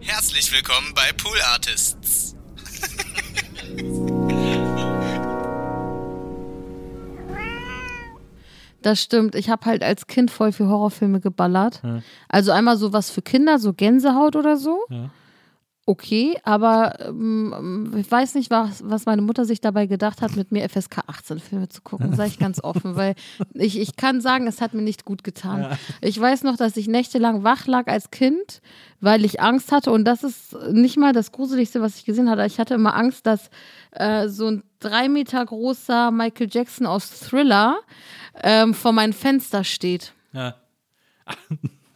Herzlich willkommen bei Pool Artists. Das stimmt. Ich habe halt als Kind voll viel Horrorfilme geballert. Ja. Also einmal so was für Kinder, so Gänsehaut oder so. Ja okay, aber ähm, ich weiß nicht, was, was meine Mutter sich dabei gedacht hat, mit mir FSK 18 Filme zu gucken, sage ich ganz offen, weil ich, ich kann sagen, es hat mir nicht gut getan. Ja. Ich weiß noch, dass ich nächtelang wach lag als Kind, weil ich Angst hatte und das ist nicht mal das Gruseligste, was ich gesehen hatte. Ich hatte immer Angst, dass äh, so ein drei Meter großer Michael Jackson aus Thriller ähm, vor meinem Fenster steht. Ja.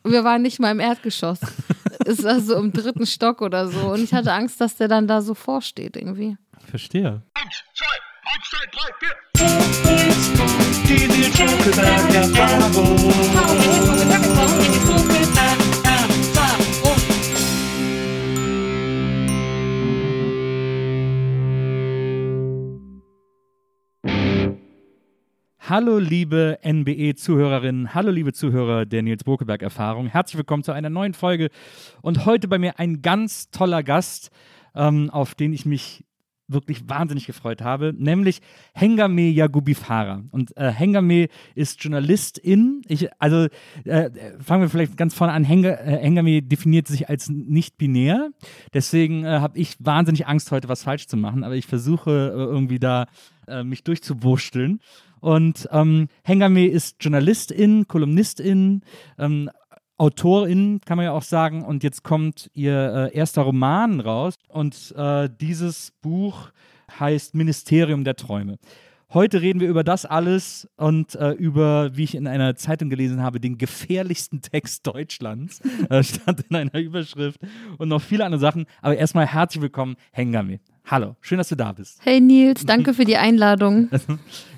Wir waren nicht mal im Erdgeschoss. es war so im dritten Stock oder so. Und ich hatte Angst, dass der dann da so vorsteht irgendwie. Verstehe. Eins, zwei, eins, zwei, drei, vier. Die Hallo liebe NBE-Zuhörerinnen, hallo liebe Zuhörer der Nils Bokeberg-Erfahrung. Herzlich willkommen zu einer neuen Folge und heute bei mir ein ganz toller Gast, ähm, auf den ich mich wirklich wahnsinnig gefreut habe, nämlich Hengame Yagubi Farah. Und äh, Hengame ist Journalistin. Ich, also äh, fangen wir vielleicht ganz vorne an. Heng, äh, Hengame definiert sich als nicht binär. Deswegen äh, habe ich wahnsinnig Angst, heute was falsch zu machen. Aber ich versuche äh, irgendwie da äh, mich durchzuwursteln. Und ähm, Hengame ist Journalistin, Kolumnistin, ähm, Autorin, kann man ja auch sagen. Und jetzt kommt ihr äh, erster Roman raus. Und äh, dieses Buch heißt Ministerium der Träume. Heute reden wir über das alles und äh, über, wie ich in einer Zeitung gelesen habe, den gefährlichsten Text Deutschlands. äh, stand in einer Überschrift und noch viele andere Sachen. Aber erstmal herzlich willkommen, Hengame. Hallo, schön, dass du da bist. Hey Nils, danke für die Einladung.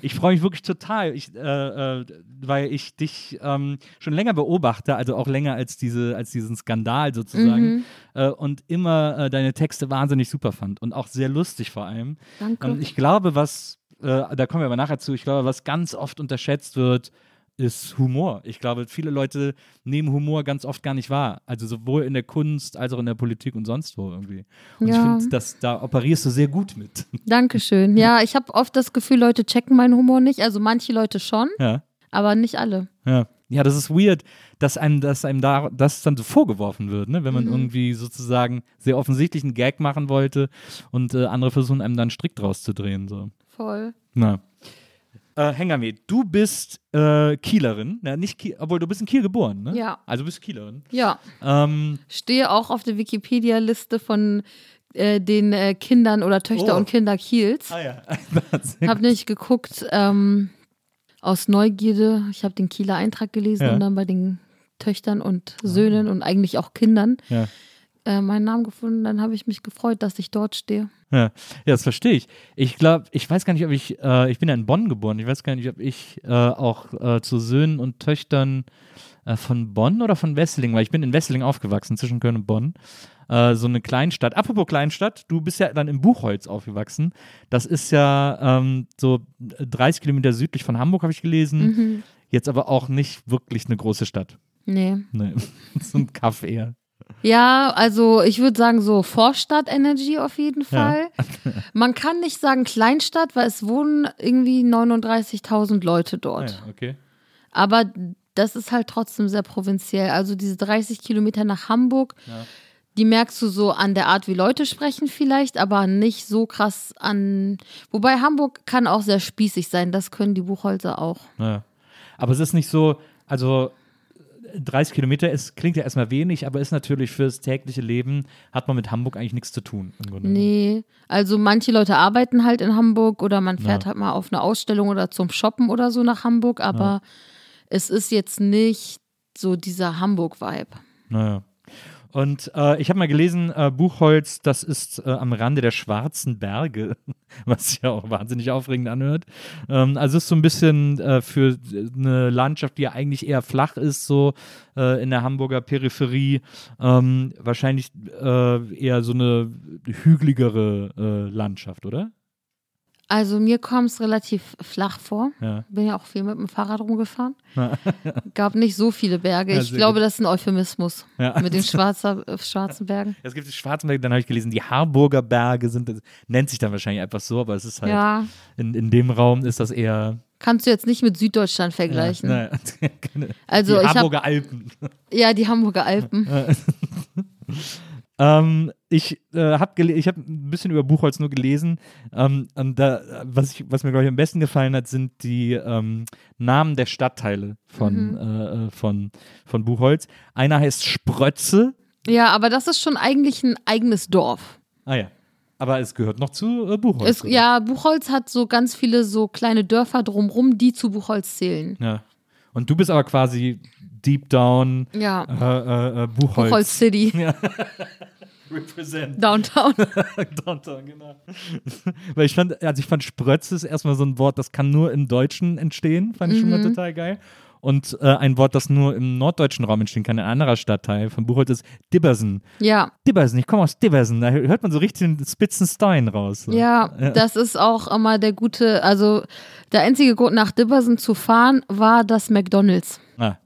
Ich freue mich wirklich total, ich, äh, äh, weil ich dich ähm, schon länger beobachte, also auch länger als, diese, als diesen Skandal sozusagen. Mhm. Äh, und immer äh, deine Texte wahnsinnig super fand und auch sehr lustig vor allem. Danke. Und ich glaube, was äh, da kommen wir aber nachher zu, ich glaube, was ganz oft unterschätzt wird, ist Humor. Ich glaube, viele Leute nehmen Humor ganz oft gar nicht wahr. Also sowohl in der Kunst als auch in der Politik und sonst wo irgendwie. Und ja. ich finde, da operierst du sehr gut mit. Dankeschön. Ja, ich habe oft das Gefühl, Leute checken meinen Humor nicht. Also manche Leute schon, ja. aber nicht alle. Ja. Ja, das ist weird, dass einem, dass einem da das dann so vorgeworfen wird, ne? wenn man mhm. irgendwie sozusagen sehr offensichtlich einen Gag machen wollte und äh, andere versuchen einem dann strikt draus zu drehen. So. Voll. Na. Äh, Hengame, du bist äh, Kielerin, ja, nicht Kiel, obwohl du bist in Kiel geboren, ne? Ja. Also bist Kielerin. Ja. Ähm, Stehe auch auf der Wikipedia-Liste von äh, den äh, Kindern oder Töchter oh. und Kinder Kiels. Ah ja. Hab nicht geguckt ähm, aus Neugierde. Ich habe den Kieler Eintrag gelesen ja. und dann bei den Töchtern und Söhnen oh. und eigentlich auch Kindern ja. Äh, meinen Namen gefunden. Dann habe ich mich gefreut, dass ich dort stehe. Ja, ja das verstehe ich. Ich glaube, ich weiß gar nicht, ob ich, äh, ich bin ja in Bonn geboren, ich weiß gar nicht, ob ich äh, auch äh, zu Söhnen und Töchtern äh, von Bonn oder von Wesseling, weil ich bin in Wesseling aufgewachsen, zwischen Köln und Bonn. So eine Kleinstadt. Apropos Kleinstadt, du bist ja dann im Buchholz aufgewachsen. Das ist ja ähm, so 30 Kilometer südlich von Hamburg, habe ich gelesen. Mhm. Jetzt aber auch nicht wirklich eine große Stadt. Nee. Nee, so ein Kaff eher. Ja, also ich würde sagen so Vorstadt-Energy auf jeden Fall. Ja. Man kann nicht sagen Kleinstadt, weil es wohnen irgendwie 39.000 Leute dort. Ja, okay. Aber das ist halt trotzdem sehr provinziell. Also diese 30 Kilometer nach Hamburg, ja. die merkst du so an der Art, wie Leute sprechen vielleicht, aber nicht so krass an. Wobei Hamburg kann auch sehr spießig sein, das können die Buchholzer auch. Ja. Aber es ist nicht so, also 30 Kilometer ist, klingt ja erstmal wenig, aber ist natürlich fürs tägliche Leben, hat man mit Hamburg eigentlich nichts zu tun. Nee, also manche Leute arbeiten halt in Hamburg oder man fährt ja. halt mal auf eine Ausstellung oder zum Shoppen oder so nach Hamburg, aber ja. es ist jetzt nicht so dieser Hamburg-Vibe. Naja. Und äh, ich habe mal gelesen, äh, Buchholz, das ist äh, am Rande der schwarzen Berge, was ja auch wahnsinnig aufregend anhört. Ähm, also ist so ein bisschen äh, für eine Landschaft, die ja eigentlich eher flach ist, so äh, in der Hamburger Peripherie, ähm, wahrscheinlich äh, eher so eine hügeligere Landschaft, oder? Also mir kommt es relativ flach vor. Ja. Bin ja auch viel mit dem Fahrrad rumgefahren. Gab nicht so viele Berge. Ja, ich glaube, gut. das ist ein Euphemismus Ja. mit den schwarzer, äh, schwarzen Bergen. Es gibt die Schwarzenberg, dann habe ich gelesen, die Harburger Berge sind, nennt sich dann wahrscheinlich einfach so, aber es ist halt, Ja, in, in dem Raum ist das eher. kannst du jetzt nicht mit Süddeutschland vergleichen. Ja, naja, Also die ich habe Harburger Alpen. ja die Hamburger Alpen. Ähm, ich äh, habe ich hab ein bisschen über Buchholz nur gelesen. Ähm, da, was, ich, was mir, glaube ich, am besten gefallen hat, sind die ähm, Namen der Stadtteile von, Mhm. äh, äh, von, von Buchholz. Einer heißt Sprötze. Ja, aber das ist schon eigentlich ein eigenes Dorf. Ah ja. Aber es gehört noch zu äh, Buchholz. Es, ja, Buchholz hat so ganz viele so kleine Dörfer drumrum, die zu Buchholz zählen. ja. Und du bist aber quasi deep down Ja, äh, äh, äh, Buchholz. Buchholz City, Represent. Downtown. Downtown, genau. Weil ich fand, also ich fand Sprötze ist erstmal so ein Wort, das kann nur im Deutschen entstehen, fand ich schon Mhm. mal total geil. Und äh, ein Wort, das nur im norddeutschen Raum entstehen kann, ein anderer Stadtteil von Buchholz ist Dibbersen. Ja, Dibbersen, ich komme aus Dibbersen, da hört man so richtig den Spitzenstein raus. So. ja, das ist auch immer der gute, also der einzige Grund nach Dibbersen zu fahren war das McDonalds. Ah,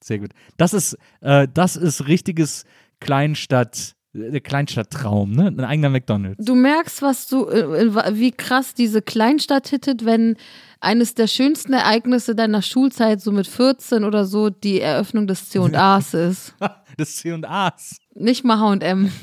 sehr gut. Das ist, äh, das ist richtiges Kleinstadt, der Kleinstadttraum, ne? Ein eigener McDonalds. Du merkst, was du, äh, äh, wie krass diese Kleinstadt hittet, wenn eines der schönsten Ereignisse deiner Schulzeit, so mit 14 oder so, die Eröffnung des C&A's ist. Das C&A's. Nicht mal H&M.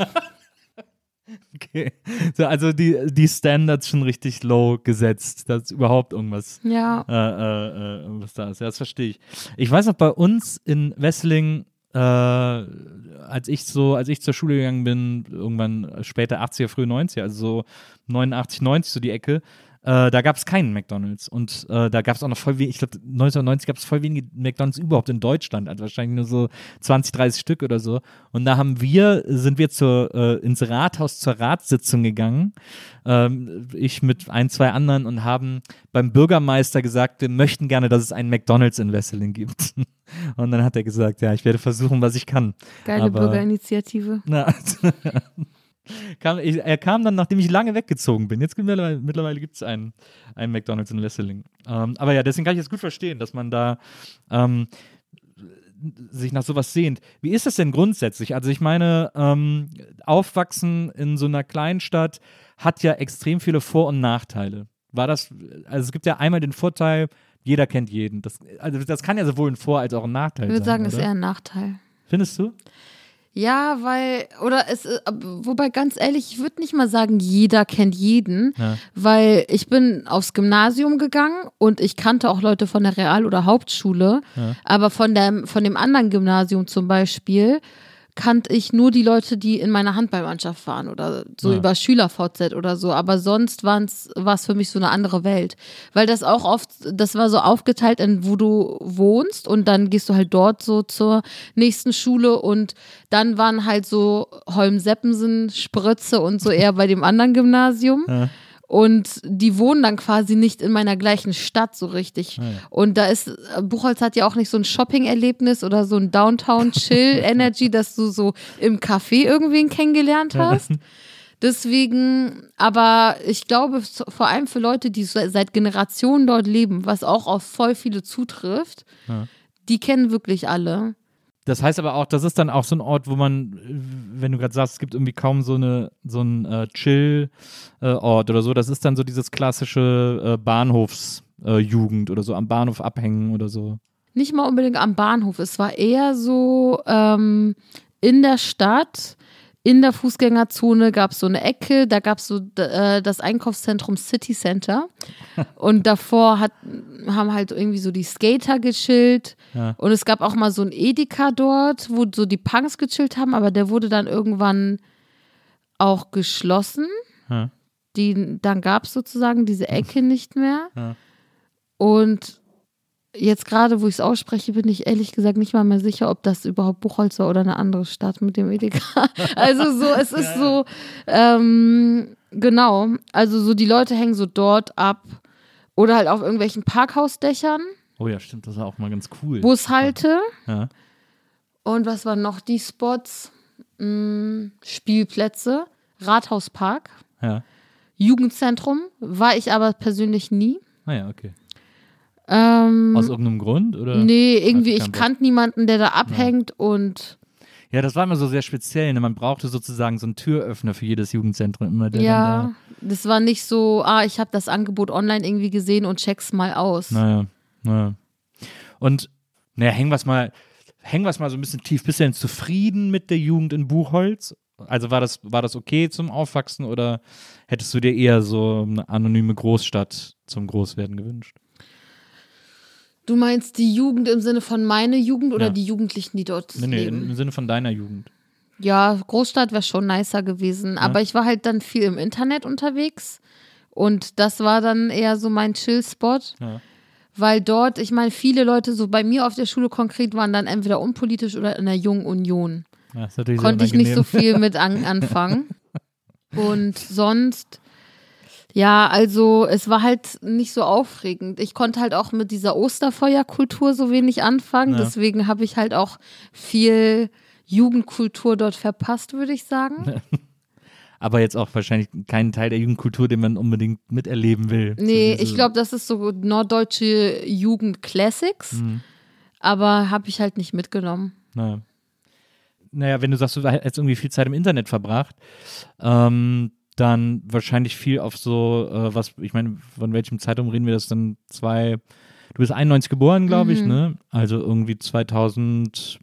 Okay. So, also die, die Standards schon richtig low gesetzt, dass überhaupt irgendwas Ja. äh, äh, äh, was da ist. Ja, das verstehe ich. Ich weiß noch, bei uns in Wessling, äh, als ich so, als ich zur Schule gegangen bin, irgendwann später 80er, frühe 90er, also so 89, 90 so die Ecke, äh, da gab es keinen McDonalds. Und äh, da gab es auch noch voll wenig, ich glaube 1990 gab es voll wenige McDonalds überhaupt in Deutschland, also wahrscheinlich nur so 20, 30 Stück oder so. Und da haben wir, sind wir zur, äh, ins Rathaus zur Ratssitzung gegangen, ähm, ich mit ein, zwei anderen und haben beim Bürgermeister gesagt, wir möchten gerne, dass es einen McDonalds in Wesseling gibt. Und dann hat er gesagt, ja, ich werde versuchen, was ich kann. Geile Aber- Bürgerinitiative. Na, also, kam, ich, er kam dann, nachdem ich lange weggezogen bin. Jetzt gibt mittlerweile, mittlerweile gibt es einen, einen McDonalds in Wesseling. Ähm, aber ja, deswegen kann ich das gut verstehen, dass man da ähm, sich nach sowas sehnt. Wie ist das denn grundsätzlich? Also ich meine, ähm, Aufwachsen in so einer Kleinstadt hat ja extrem viele Vor- und Nachteile. War das, also es gibt ja einmal den Vorteil, jeder kennt jeden. Das, also das kann ja sowohl ein Vor- als auch ein Nachteil Ich würde sein. sagen, ist oder? eher ein Nachteil. Findest du? Ja, weil, oder es, äh, wobei ganz ehrlich, ich würde nicht mal sagen, jeder kennt jeden, Ja. weil ich bin aufs Gymnasium gegangen und ich kannte auch Leute von der Real- oder Hauptschule, Ja. aber von dem, von dem anderen Gymnasium zum Beispiel kannte ich nur die Leute, die in meiner Handballmannschaft waren oder so Ja. über Schüler-VZ oder so. Aber sonst war es für mich so eine andere Welt. Weil das auch oft, das war so aufgeteilt in, wo du wohnst und dann gehst du halt dort so zur nächsten Schule und dann waren halt so Holm-Seppensen, Sprötze und so eher bei dem anderen Gymnasium. Ja. Und die wohnen dann quasi nicht in meiner gleichen Stadt so richtig. Ah, ja. Und da ist, Buchholz hat ja auch nicht so ein Shopping-Erlebnis oder so ein Downtown-Chill-Energy, dass du so im Café irgendwen kennengelernt hast. Deswegen, aber ich glaube, vor allem für Leute, die seit Generationen dort leben, was auch auf voll viele zutrifft, Ja. die kennen wirklich alle. Das heißt aber auch, das ist dann auch so ein Ort, wo man, äh, wenn du gerade sagst, es gibt irgendwie kaum so eine so einen äh, Chill-Ort oder so, das ist dann so dieses klassische äh, Bahnhofsjugend oder so, am Bahnhof abhängen oder so. Nicht mal unbedingt am Bahnhof. Es war eher so ähm, in der Stadt, in der Fußgängerzone gab es so eine Ecke, da gab es so äh, das Einkaufszentrum City Center. Und davor hat, haben halt irgendwie so die Skater gechillt. Ja. Und es gab auch mal so ein Edeka dort, wo so die Punks gechillt haben, aber der wurde dann irgendwann auch geschlossen. Ja. Die, dann gab es sozusagen diese Ecke nicht mehr. Ja. Und jetzt gerade, wo ich es ausspreche, bin ich ehrlich gesagt nicht mal mehr sicher, ob das überhaupt Buchholz war oder eine andere Stadt mit dem Edeka. Also so, es ist so, ähm, genau. Also so die Leute hängen so dort ab oder halt auf irgendwelchen Parkhausdächern, Oh ja, stimmt, das war auch mal ganz cool. Bushalte. Ja. Und was waren noch die Spots? Hm, Spielplätze, Rathauspark, Ja. Jugendzentrum war ich aber persönlich nie. Ah ja, okay. Ähm, Aus irgendeinem Grund? Oder? nee, irgendwie, ich kannte niemanden, der da abhängt und Ja, das war immer so sehr speziell. Ne? Man brauchte sozusagen so einen Türöffner für jedes Jugendzentrum. Immer, ja, das war nicht so, ah, ich habe das Angebot online irgendwie gesehen und check's mal aus. Da, naja, naja. Und naja, hängen wir es mal, hängen wir mal so ein bisschen tief. Bist du denn zufrieden mit der Jugend in Buchholz? Also war das, war das okay zum Aufwachsen oder hättest du dir eher so eine anonyme Großstadt zum Großwerden gewünscht? Du meinst die Jugend im Sinne von meine Jugend oder Ja. die Jugendlichen, die dort Nee, nee, leben? im Sinne von deiner Jugend. Ja, Großstadt wäre schon nicer gewesen. Aber ich war halt dann viel im Internet unterwegs. Und das war dann eher so mein Chill-Spot. Ja. Weil dort, ich meine, viele Leute so bei mir auf der Schule konkret waren dann entweder unpolitisch oder in der Jungen Union. Ja, Konnte ich nicht so viel mit an anfangen. Und sonst, ja, also es war halt nicht so aufregend. Ich konnte halt auch mit dieser Osterfeuerkultur so wenig anfangen. Ja. Deswegen habe ich halt auch viel Jugendkultur dort verpasst, würde ich sagen. Aber jetzt auch wahrscheinlich keinen Teil der Jugendkultur, den man unbedingt miterleben will. Nee, ich glaube, das ist so norddeutsche Jugend-Classics. Mhm. Aber habe ich halt nicht mitgenommen. Naja. naja, wenn du sagst, du hättest irgendwie viel Zeit im Internet verbracht, ähm, dann wahrscheinlich viel auf so, äh, was, ich meine, von welchem Zeitraum reden wir das dann? Zwei, du bist 91 geboren, glaube ich, Mhm. ne? Also irgendwie 2005,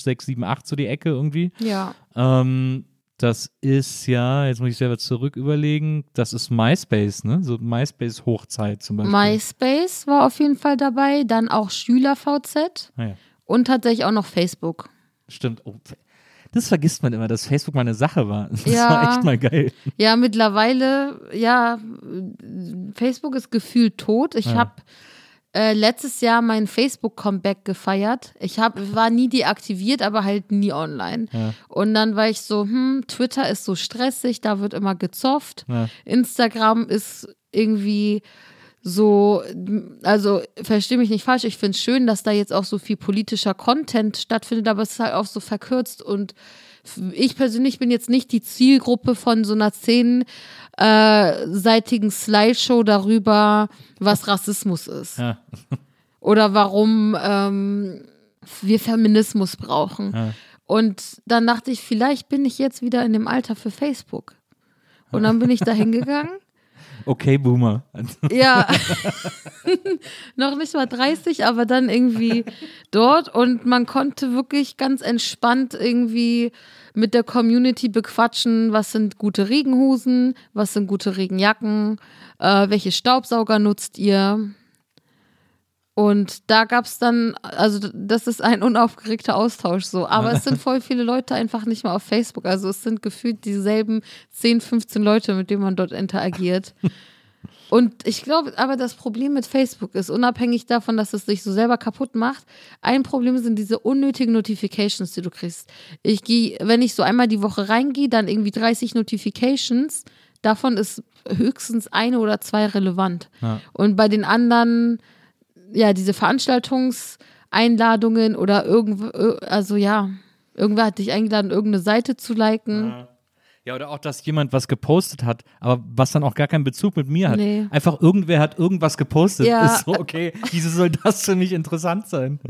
6, 7, 8 so die Ecke irgendwie. Ja. Ähm, das ist ja, jetzt muss ich selber zurück überlegen, das ist MySpace, ne? So MySpace-Hochzeit zum Beispiel. MySpace war auf jeden Fall dabei. Dann auch SchülerVZ. Ah, ja. Und tatsächlich auch noch Facebook. Stimmt. Oh, das vergisst man immer, dass Facebook mal eine Sache war. Das Ja. war echt mal geil. Ja, mittlerweile, ja, Facebook ist gefühlt tot. Ich Ja. habe äh, letztes Jahr mein Facebook-Comeback gefeiert. Ich hab, war nie deaktiviert, aber halt nie online. Ja. Und dann war ich so, hm, Twitter ist so stressig, da wird immer gezofft. Ja. Instagram ist irgendwie so, also verstehe mich nicht falsch, ich finde es schön, dass da jetzt auch so viel politischer Content stattfindet, aber es ist halt auch so verkürzt und ich persönlich bin jetzt nicht die Zielgruppe von so einer zehnseitigen Slideshow darüber, was Rassismus ist Ja. oder warum ähm, wir Feminismus brauchen. Ja. Und dann dachte ich, vielleicht bin ich jetzt wieder in dem Alter für Facebook. Und dann bin ich da hingegangen. Okay, Boomer. Ja, noch nicht mal 30, aber dann irgendwie dort und man konnte wirklich ganz entspannt irgendwie mit der Community bequatschen, was sind gute Regenhosen, was sind gute Regenjacken, äh, welche Staubsauger nutzt ihr. Und da gab es dann, also das ist ein unaufgeregter Austausch so. Aber es sind voll viele Leute einfach nicht mehr auf Facebook. Also es sind gefühlt dieselben 10, 15 Leute, mit denen man dort interagiert. Und ich glaube, aber das Problem mit Facebook ist, unabhängig davon, dass es sich so selber kaputt macht, ein Problem sind diese unnötigen Notifications, die du kriegst. Ich gehe, wenn ich so einmal die Woche reingehe, dann irgendwie 30 Notifications. Davon ist höchstens eine oder zwei relevant. Ja. Und bei den anderen, ja, diese Veranstaltungseinladungen oder irgendwo, also ja, irgendwer hat dich eingeladen, irgendeine Seite zu liken. Ja, oder auch, dass jemand was gepostet hat, aber was dann auch gar keinen Bezug mit mir hat. Nee. Einfach irgendwer hat irgendwas gepostet. Ja. Ist so, okay, wieso soll das für mich interessant sein?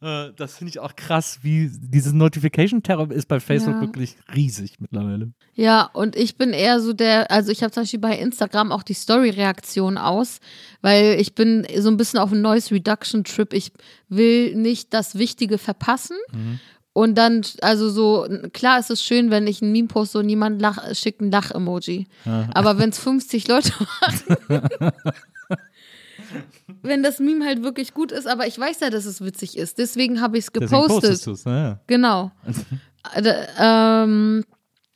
Äh, das finde ich auch krass, wie dieses Notification-Terror ist bei Facebook Ja. wirklich riesig mittlerweile. Ja, und ich bin eher so der, also ich habe zum Beispiel bei Instagram auch die Story-Reaktion aus, weil ich bin so ein bisschen auf einem Noise Reduction Trip. Ich will nicht das Wichtige verpassen. Und dann, also so, klar ist es schön, wenn ich ein Meme poste und jemand lach, schickt ein Lach-Emoji. Aber wenn es 50 Leute machen, wenn das Meme halt wirklich gut ist, aber ich weiß ja, dass es witzig ist. Deswegen habe ich es gepostet. Ja. Genau. Äh, ähm,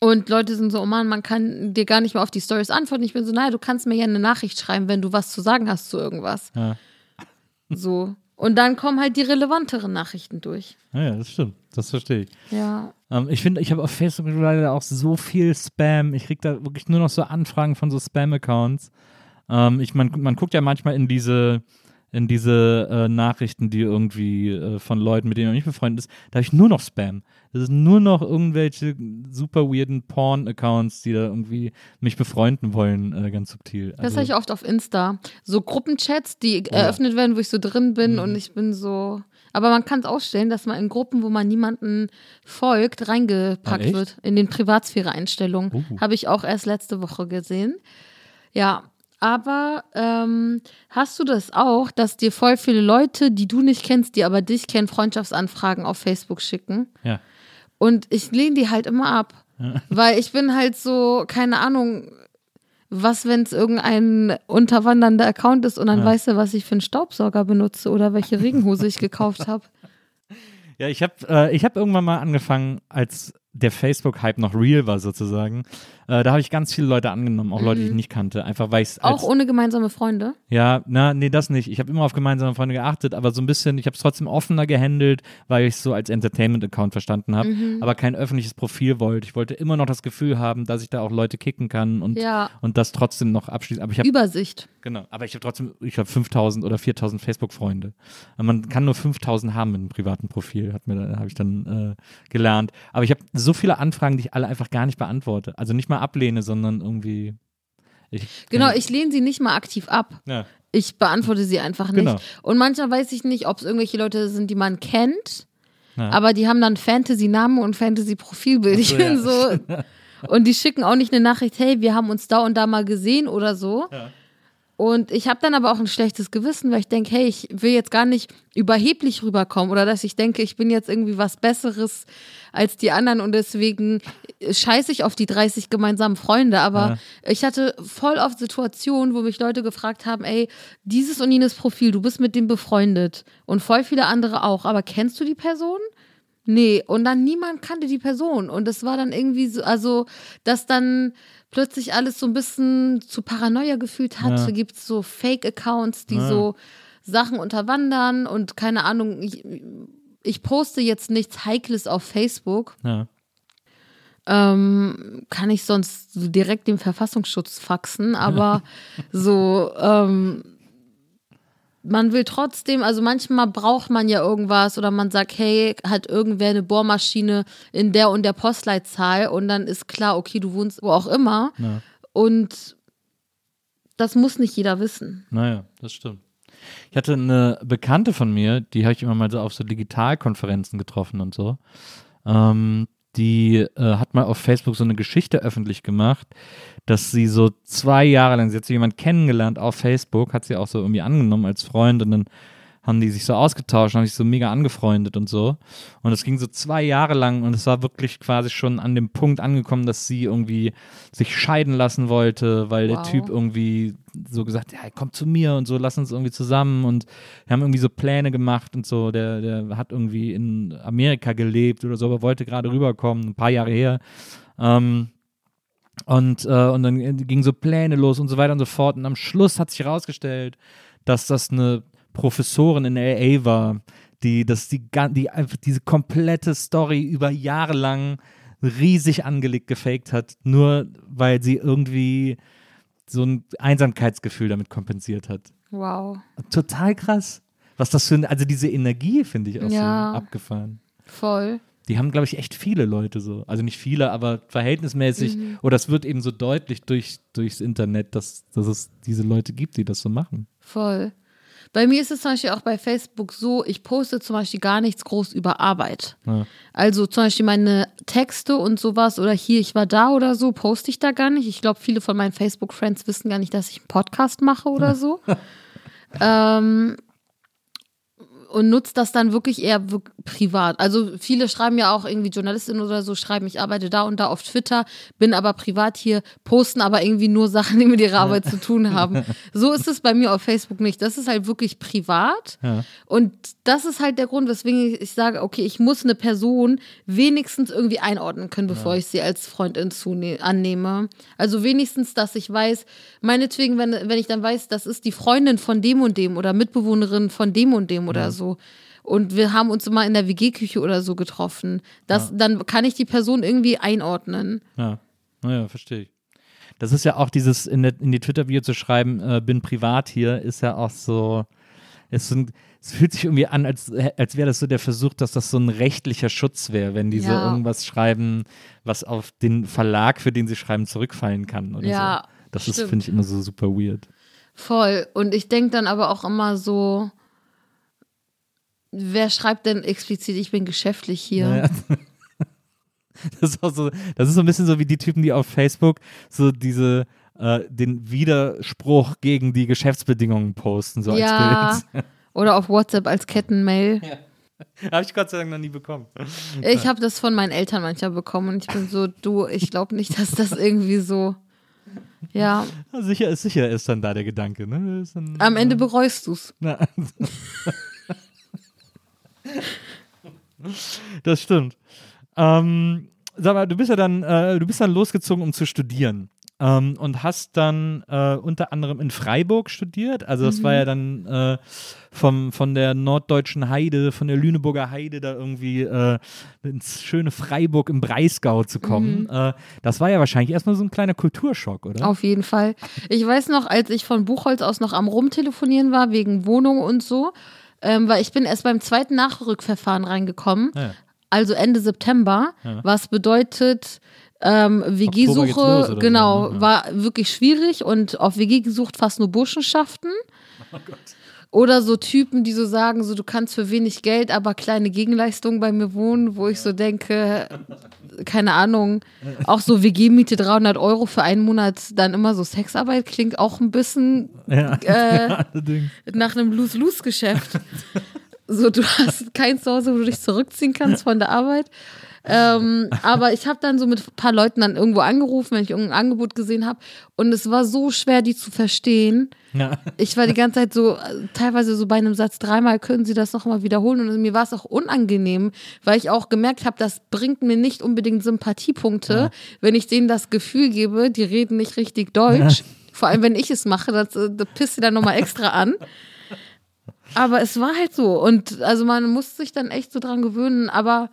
und Leute sind so, oh Mann, man kann dir gar nicht mehr auf die Stories antworten. Ich bin so, naja, du kannst mir ja eine Nachricht schreiben, wenn du was zu sagen hast zu irgendwas. Ja. So. Und dann kommen halt die relevanteren Nachrichten durch. Ja, ja, das stimmt. Das verstehe ich. Ja. Ähm, ich finde, ich habe auf Facebook mittlerweile auch so viel Spam. Ich kriege da wirklich nur noch so Anfragen von so Spam-Accounts. Ähm, ich, man, man guckt ja manchmal in diese, in diese äh, Nachrichten, die irgendwie äh, von Leuten, mit denen man nicht befreundet ist, da habe ich nur noch Spam. Das ist nur noch irgendwelche super weirden Porn-Accounts, die da irgendwie mich befreunden wollen, äh, ganz subtil. Das habe ich oft auf Insta. So Gruppenchats, die Oh ja. eröffnet werden, wo ich so drin bin Mhm. und ich bin so. Aber man kann es ausstellen, dass man in Gruppen, wo man niemanden folgt, reingepackt Ah, wird. In den Privatsphäre-Einstellungen. Uh. Habe ich auch erst letzte Woche gesehen. Ja, aber ähm, hast du das auch, dass dir voll viele Leute, die du nicht kennst, die aber dich kennen, Freundschaftsanfragen auf Facebook schicken? Ja. Und ich lehne die halt immer ab. Weil ich bin halt so, keine Ahnung, was, wenn es irgendein unterwandernder Account ist und dann Ja. weißt du, was ich für einen Staubsauger benutze oder welche Regenhose ich gekauft habe. Ja, ich habe äh, ich hab irgendwann mal angefangen, als der Facebook-Hype noch real war sozusagen. Äh, da habe ich ganz viele Leute angenommen, auch Leute, die ich nicht kannte, einfach weil ich Mhm. Auch ohne gemeinsame Freunde. Ja, na, nee, das nicht. Ich habe immer auf gemeinsame Freunde geachtet, aber so ein bisschen, ich habe es trotzdem offener gehandelt, weil ich es so als Entertainment-Account verstanden habe, Mhm. aber kein öffentliches Profil wollte. Ich wollte immer noch das Gefühl haben, dass ich da auch Leute kicken kann und, Ja. und das trotzdem noch abschließen. Aber ich habe Übersicht. genau, aber ich habe trotzdem, ich habe 5000 oder 4000 Facebook-Freunde. Und Man kann nur 5000 haben mit einem privaten Profil, hat mir, habe ich dann äh, gelernt. Aber ich habe so viele Anfragen, die ich alle einfach gar nicht beantworte. Also nicht mal ablehne, sondern irgendwie. Ich, Genau, ich lehne sie nicht mal aktiv ab. Ja. Ich beantworte sie einfach nicht. Genau. Und manchmal weiß ich nicht, ob es irgendwelche Leute sind, die man kennt, Ja. aber die haben dann Fantasy-Namen und Fantasy-Profilbild. Ich so, ja. so. Und die schicken auch nicht eine Nachricht, hey, wir haben uns da und da mal gesehen oder so. Ja. Und ich habe dann aber auch ein schlechtes Gewissen, weil ich denke, hey, ich will jetzt gar nicht überheblich rüberkommen oder dass ich denke, ich bin jetzt irgendwie was Besseres als die anderen und deswegen scheiße ich auf die 30 gemeinsamen Freunde. Aber ich hatte voll oft Situationen, wo mich Leute gefragt haben, ey, dieses und jenes Profil, du bist mit dem befreundet und voll viele andere auch, aber kennst du die Person? Nee, und dann niemand kannte die Person. Und es war dann irgendwie so, also, dass dann plötzlich alles so ein bisschen zu Paranoia gefühlt hat. Ja. Gibt es so Fake-Accounts, die Ja. so Sachen unterwandern und keine Ahnung, ich, ich poste jetzt nichts Heikles auf Facebook. Ja. Ähm, kann ich sonst so direkt dem Verfassungsschutz faxen, aber so, ähm, man will trotzdem, also manchmal braucht man ja irgendwas oder man sagt, hey, hat irgendwer eine Bohrmaschine in der und der Postleitzahl und dann ist klar, okay, du wohnst wo auch immer Ja. und das muss nicht jeder wissen. Naja, das stimmt. Ich hatte eine Bekannte von mir, die habe ich immer mal so auf so Digitalkonferenzen getroffen und so. Ähm, die äh, hat mal auf Facebook so eine Geschichte öffentlich gemacht, dass sie so zwei Jahre lang, sie hat so jemand kennengelernt auf Facebook, hat sie auch so irgendwie angenommen als Freund und dann haben die sich so ausgetauscht, haben sich so mega angefreundet und so. Und es ging so zwei Jahre lang und es war wirklich quasi schon an dem Punkt angekommen, dass sie irgendwie sich scheiden lassen wollte, weil der Wow. Typ irgendwie so gesagt, ja, komm zu mir und so, lass uns irgendwie zusammen und wir haben irgendwie so Pläne gemacht und so. Der, der hat irgendwie in Amerika gelebt oder so, aber wollte gerade rüberkommen, ein paar Jahre her. Ähm, und, äh, und dann gingen so Pläne los und so weiter und so fort. Und am Schluss hat sich herausgestellt, dass das eine Professorin in LA war, die das die, die einfach diese komplette Story über Jahre lang riesig angelegt gefaked hat, nur weil sie irgendwie so ein Einsamkeitsgefühl damit kompensiert hat. Wow. Total krass. Was das für ein, also diese Energie finde ich auch Ja. so abgefahren. Voll. Die haben, glaube ich, echt viele Leute so. Also nicht viele, aber verhältnismäßig. Mhm. Oder es wird eben so deutlich durch, durchs Internet, dass, dass es diese Leute gibt, die das so machen. Voll. Bei mir ist es zum Beispiel auch bei Facebook so, ich poste zum Beispiel gar nichts groß über Arbeit. Ja. Also zum Beispiel meine Texte und sowas oder hier, ich war da oder so, poste ich da gar nicht. Ich glaube, viele von meinen Facebook-Friends wissen gar nicht, dass ich einen Podcast mache oder so. ähm, und nutzt das dann wirklich eher privat. Also viele schreiben ja auch irgendwie Journalistinnen oder so, schreiben, ich arbeite da und da auf Twitter, bin aber privat hier, posten aber irgendwie nur Sachen, die mit ihrer Arbeit zu tun haben. So ist es bei mir auf Facebook nicht. Das ist halt wirklich privat. Ja. Und das ist halt der Grund, weswegen ich sage, okay, ich muss eine Person wenigstens irgendwie einordnen können, bevor ich sie als Freundin annehme. Also wenigstens, dass ich weiß, meinetwegen, wenn, wenn ich dann weiß, das ist die Freundin von dem und dem oder Mitbewohnerin von dem und dem oder so. Und wir haben uns immer in der WG-Küche oder so getroffen. Das, Dann kann ich die Person irgendwie einordnen. Ja, naja, verstehe ich. Das ist ja auch dieses in, der, in die Twitter-Bio zu schreiben, äh, bin privat hier, ist ja auch so, Es, sind, es fühlt sich irgendwie an, als, als wäre das so der Versuch, dass das so ein rechtlicher Schutz wäre, wenn die so Ja. irgendwas schreiben, was auf den Verlag, für den sie schreiben, zurückfallen kann. Oder Ja, so. Das ist, stimmt. finde ich, immer so super weird. Voll. Und ich denke dann aber auch immer so, wer schreibt denn explizit, ich bin geschäftlich hier? Naja. Das ist, auch so, das ist so ein bisschen so wie die Typen, die auf Facebook so diese äh, den Widerspruch gegen die Geschäftsbedingungen posten, so Ja. als Bild. Oder auf WhatsApp als Kettenmail. Habe ich Gott sei Dank noch nie bekommen. Ich habe das von meinen Eltern manchmal bekommen und ich bin so, du, ich glaube nicht, dass das irgendwie so. Ja, Ja, Sicher ist sicher ist dann da der Gedanke, ne? Dann, am Ende bereust du's. Na, das stimmt. Ähm, sag mal, du bist ja dann, äh, du bist dann losgezogen, um zu studieren. Ähm, und hast dann äh, unter anderem in Freiburg studiert. Also das war ja dann äh, vom, von der norddeutschen Heide, von der Lüneburger Heide da irgendwie äh, ins schöne Freiburg im Breisgau zu kommen. Äh, das war ja wahrscheinlich erstmal so ein kleiner Kulturschock, oder? Auf jeden Fall. Ich weiß noch, als ich von Buchholz aus noch am Rumtelefonieren war, wegen Wohnung und so, ähm, weil ich bin erst beim zweiten Nachrückverfahren reingekommen, Ja. also Ende September, was bedeutet, ähm, WG-Suche, genau, so, ne? Ja. war wirklich schwierig und auf WG gesucht fast nur Burschenschaften. Oh Oder so Typen, die so sagen, so du kannst für wenig Geld, aber kleine Gegenleistungen bei mir wohnen, wo ich so denke, keine Ahnung, auch so WG-Miete 300 Euro für einen Monat, dann immer so Sexarbeit klingt auch ein bisschen Ja. äh, nach einem Lose-Lose-Geschäft. so, du hast kein Zuhause, wo du dich zurückziehen kannst von der Arbeit. Ähm, aber ich habe dann so mit ein paar Leuten dann irgendwo angerufen, wenn ich irgendein Angebot gesehen habe. Und es war so schwer, die zu verstehen. Ja. Ich war die ganze Zeit so, teilweise so bei einem Satz dreimal, können Sie das nochmal wiederholen? Und mir war es auch unangenehm, weil ich auch gemerkt habe, das bringt mir nicht unbedingt Sympathiepunkte, wenn ich denen das Gefühl gebe, die reden nicht richtig Deutsch. Vor allem, wenn ich es mache, das, äh, das pisst sie dann nochmal extra an. Aber es war halt so. Und also man musste sich dann echt so dran gewöhnen. Aber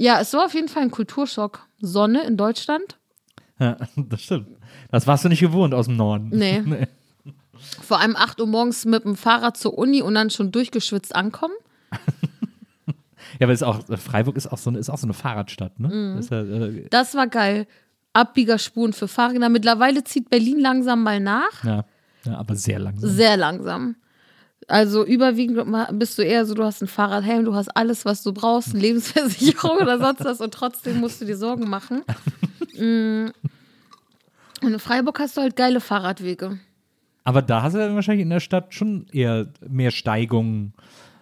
ja, es war auf jeden Fall ein Kulturschock. Sonne in Deutschland. Ja, das stimmt. Das warst du nicht gewohnt aus dem Norden. Nee. nee. Vor allem 8 Uhr morgens mit dem Fahrrad zur Uni und dann schon durchgeschwitzt ankommen. Ja, aber ist auch, Freiburg ist auch so eine, ist auch so eine Fahrradstadt, ne? Mhm. Ist ja, äh, Das war geil. Abbiegerspuren für Fahrräder. Mittlerweile zieht Berlin langsam mal nach. ja, ja, aber sehr langsam. Sehr langsam. Also überwiegend bist du eher so, du hast einen Fahrradhelm, du hast alles, was du brauchst, eine Lebensversicherung oder sonst was und trotzdem musst du dir Sorgen machen. Mm. Und in Freiburg hast du halt geile Fahrradwege. Aber da hast du dann wahrscheinlich in der Stadt schon eher mehr Steigungen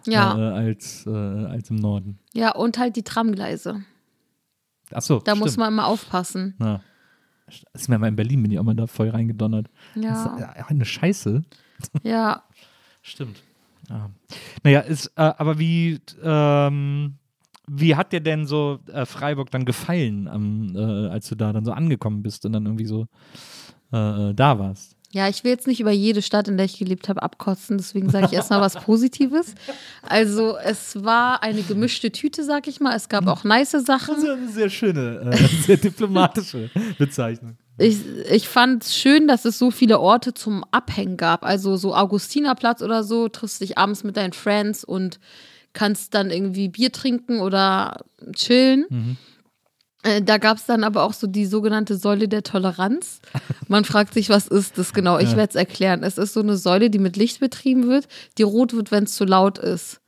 Ja, äh, als, äh, als im Norden. ja, und halt die Tramgleise. Achso, Da muss man immer aufpassen. Ja. Das ist mir mal in Berlin, bin ich auch mal da voll reingedonnert. Das Ja, ist ja eine Scheiße. ja. Stimmt. Ja. Naja, ist, äh, aber wie, ähm, wie hat dir denn so äh, Freiburg dann gefallen, am, äh, als du da dann so angekommen bist und dann irgendwie so äh, äh, da warst? Ja, ich will jetzt nicht über jede Stadt, in der ich gelebt habe, abkotzen, deswegen sage ich erstmal was Positives. Also, es war eine gemischte Tüte, sag ich mal. Es gab auch nice Sachen. Das ist eine sehr schöne, äh, sehr diplomatische Bezeichnung. Ich, ich fand es schön, dass es so viele Orte zum Abhängen gab. Also so Augustinerplatz oder so, triffst dich abends mit deinen Friends und kannst dann irgendwie Bier trinken oder chillen. Äh, Da gab es dann aber auch so die sogenannte Säule der Toleranz. Man fragt sich, was ist das genau? Ich werde es erklären. Es ist so eine Säule, die mit Licht betrieben wird, die rot wird, wenn es zu laut ist.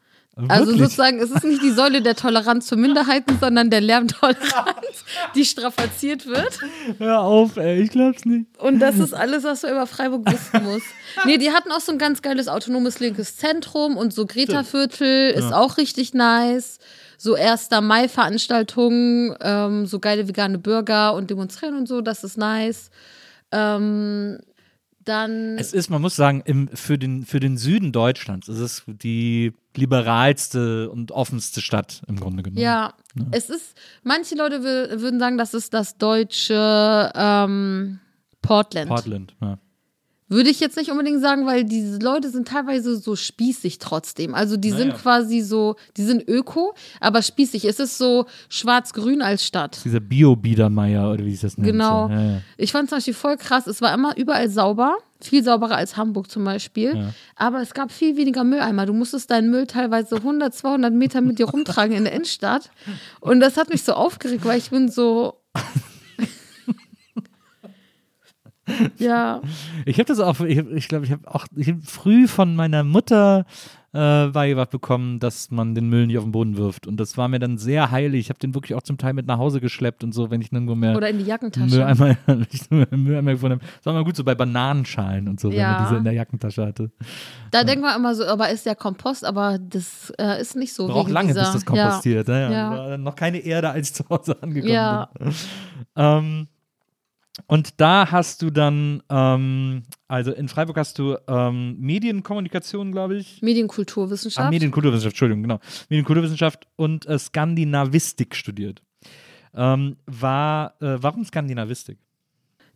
Also Wirklich? sozusagen, es ist nicht die Säule der Toleranz für Minderheiten, sondern der Lärmtoleranz, die strapaziert wird. Hör auf, ey, ich glaub's nicht. Und das ist alles, was du über Freiburg wissen musst. Nee, die hatten auch so ein ganz geiles autonomes linkes Zentrum und so Greta-Viertel ist auch richtig nice. So 1. Mai-Veranstaltungen, ähm, so geile vegane Burger und demonstrieren und so, das ist nice. Ähm, dann, Es ist, man muss sagen, im, für, den, für den Süden Deutschlands ist es die liberalste und offenste Stadt im Grunde genommen. ja, es ist, manche Leute wür- würden sagen, das ist das deutsche ähm, Portland. Portland, ja. Würde ich jetzt nicht unbedingt sagen, weil diese Leute sind teilweise so spießig trotzdem. Also die sind Naja. quasi so, die sind öko, aber spießig. Es ist so schwarz-grün als Stadt. Dieser Bio-Biedermeier oder wie es das nennt. Genau. So. Ja, ja. Ich fand zum Beispiel voll krass, es war immer überall sauber. Viel sauberer als Hamburg zum Beispiel. Ja. Aber es gab viel weniger Mülleimer. Du musstest deinen Müll teilweise 100, 200 Meter mit dir rumtragen in der Innenstadt. Und das hat mich so aufgeregt, weil ich bin so. ja, Ich habe das auch, ich glaube, ich, glaub, ich habe auch ich hab früh von meiner Mutter äh, beigebracht bekommen, dass man den Müll nicht auf den Boden wirft. Und das war mir dann sehr heilig. Ich habe den wirklich auch zum Teil mit nach Hause geschleppt und so, wenn ich nirgendwo mehr oder in die Jackentasche. Mülleimer, ich nur Mülleimer gefunden habe. Das war mal gut so bei Bananenschalen und so, wenn Ja. man diese in der Jackentasche hatte. Da denkt man immer so, aber ist der Kompost, aber das äh, ist nicht so. Braucht lange, dieser, bis das kompostiert. Ja. Ja, Ja. Noch keine Erde, als ich zu Hause angekommen Ja. bin. Ähm, und da hast du dann, ähm, also in Freiburg hast du ähm, Medienkommunikation, glaube ich. Medienkulturwissenschaft. Ah, Medienkulturwissenschaft, Entschuldigung, genau. Medienkulturwissenschaft und äh, Skandinavistik studiert. Ähm, war, äh, warum Skandinavistik?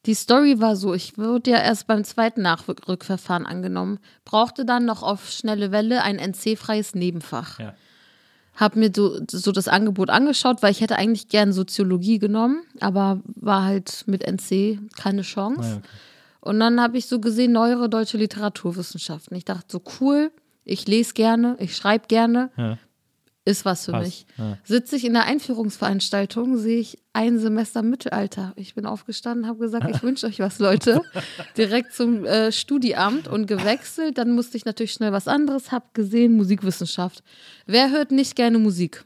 Die Story war so, ich wurde ja erst beim zweiten Nachrückverfahren angenommen, brauchte dann noch auf schnelle Welle ein NC-freies Nebenfach. Ja. Hab mir so, so das Angebot angeschaut, weil ich hätte eigentlich gern Soziologie genommen, aber war halt mit NC keine Chance. Ah, ja, okay. Und dann habe ich so gesehen, neuere deutsche Literaturwissenschaften. Ich dachte so, cool, ich lese gerne, ich schreibe gerne, Ja. Ist was für Passt, mich. ja. Sitze ich in der Einführungsveranstaltung, sehe ich ein Semester Mittelalter. Ich bin aufgestanden, habe gesagt, ich wünsche euch was, Leute. Direkt zum äh, Studiamt und gewechselt. Dann musste ich natürlich schnell was anderes, habe gesehen, Musikwissenschaft. Wer hört nicht gerne Musik?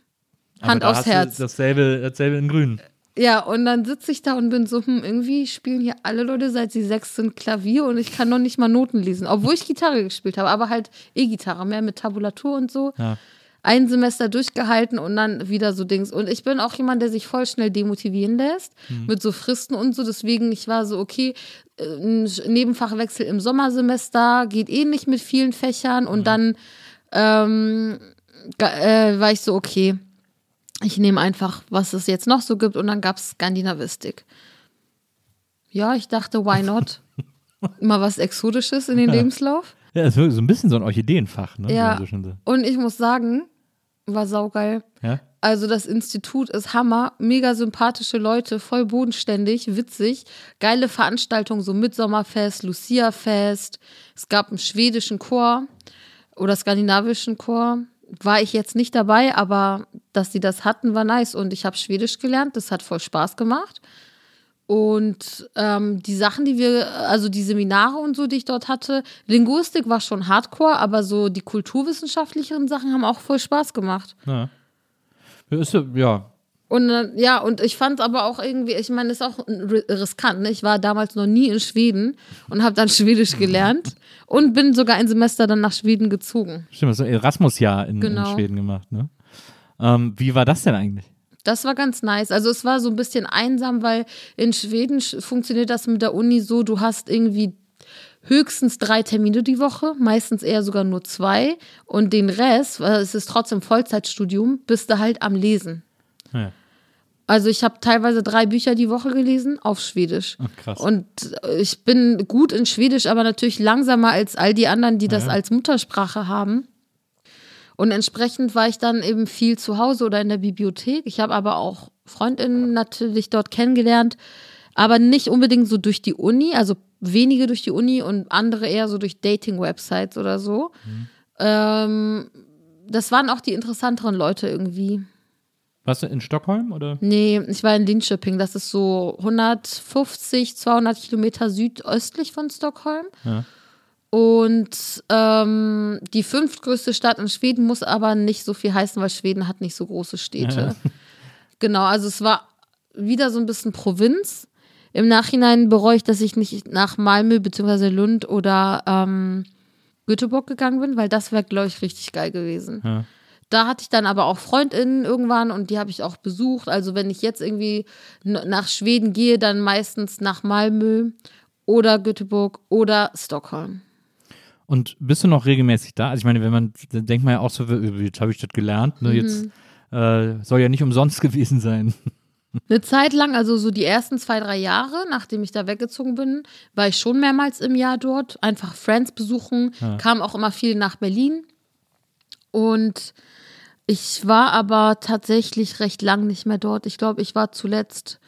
Hand aufs Herz. Dasselbe, dasselbe in Grün. Ja, und dann sitze ich da und bin so, hm, irgendwie spielen hier alle Leute, seit sie sechs sind, Klavier und ich kann noch nicht mal Noten lesen, obwohl ich Gitarre gespielt habe, aber halt E-Gitarre, mehr mit Tabulatur und so. Ja. Ein Semester durchgehalten und dann wieder so Dings. Und ich bin auch jemand, der sich voll schnell demotivieren lässt mit so Fristen und so. Deswegen, ich war so, okay, äh, ein Nebenfachwechsel im Sommersemester geht eh nicht mit vielen Fächern und dann ähm, äh, war ich so, okay, ich nehme einfach, was es jetzt noch so gibt und dann gab es Skandinavistik. Ja, ich dachte, why not? Mal was Exotisches in den Lebenslauf. Ja, das ist so ein bisschen so ein Orchideenfach, ne? Ja. so. Und ich muss sagen, war saugeil. ja? Also das Institut ist Hammer, mega sympathische Leute, voll bodenständig, witzig, geile Veranstaltungen, so Mitsommerfest, Lucia-Fest. Es gab einen schwedischen Chor oder skandinavischen Chor. War ich jetzt nicht dabei, aber dass sie das hatten, war nice. Und ich habe Schwedisch gelernt, das hat voll Spaß gemacht. Und ähm, die Sachen, die wir, also die Seminare und so, die ich dort hatte, Linguistik war schon hardcore, aber so die kulturwissenschaftlicheren Sachen haben auch voll Spaß gemacht. Ja. Ja, Ist, ja-. Und äh, ja, und ich fand aber auch irgendwie, ich meine, ist auch ri- riskant. Ne? Ich war damals noch nie in Schweden und habe dann Schwedisch gelernt und bin sogar ein Semester dann nach Schweden gezogen. Stimmt, ist ein Erasmus-Jahr in, in Genau. Schweden gemacht, ne? Ähm, wie war das denn eigentlich? Das war ganz nice. Also es war so ein bisschen einsam, weil in Schweden sch- funktioniert das mit der Uni so, du hast irgendwie höchstens drei Termine die Woche, meistens eher sogar nur zwei und den Rest, weil es ist trotzdem Vollzeitstudium, bist du halt am Lesen. Ja. Also ich habe teilweise drei Bücher die Woche gelesen auf Schwedisch. Ach. Und äh, ich bin gut in Schwedisch, aber natürlich langsamer als all die anderen, die das Ja. als Muttersprache haben. Und entsprechend war ich dann eben viel zu Hause oder in der Bibliothek. Ich habe aber auch Freundinnen natürlich dort kennengelernt, aber nicht unbedingt so durch die Uni, also wenige durch die Uni und andere eher so durch Dating-Websites oder so. Ähm, das waren auch die interessanteren Leute irgendwie. Warst du in Stockholm oder? Nee, ich war in Linköping. Das ist so 150, 200 Kilometer südöstlich von Stockholm. Ja. Und ähm, die fünftgrößte Stadt in Schweden muss aber nicht so viel heißen, weil Schweden hat nicht so große Städte. Genau, also es war wieder so ein bisschen Provinz. Im Nachhinein bereue ich, dass ich nicht nach Malmö bzw. Lund oder ähm, Göteborg gegangen bin, weil das wäre, glaube ich, richtig geil gewesen. Ja. Da hatte ich dann aber auch FreundInnen irgendwann und die habe ich auch besucht. Also wenn ich jetzt irgendwie nach Schweden gehe, dann meistens nach Malmö oder Göteborg oder Stockholm. Und bist du noch regelmäßig da? Also ich meine, wenn man, dann denkt man ja auch so, jetzt habe ich das gelernt, ne? Jetzt Mhm. äh, soll ja nicht umsonst gewesen sein. Eine Zeit lang, also so die ersten zwei, drei Jahre, nachdem ich da weggezogen bin, war ich schon mehrmals im Jahr dort. Einfach Friends besuchen, kam auch immer viel nach Berlin. Und ich war aber tatsächlich recht lang nicht mehr dort. Ich glaube, ich war zuletzt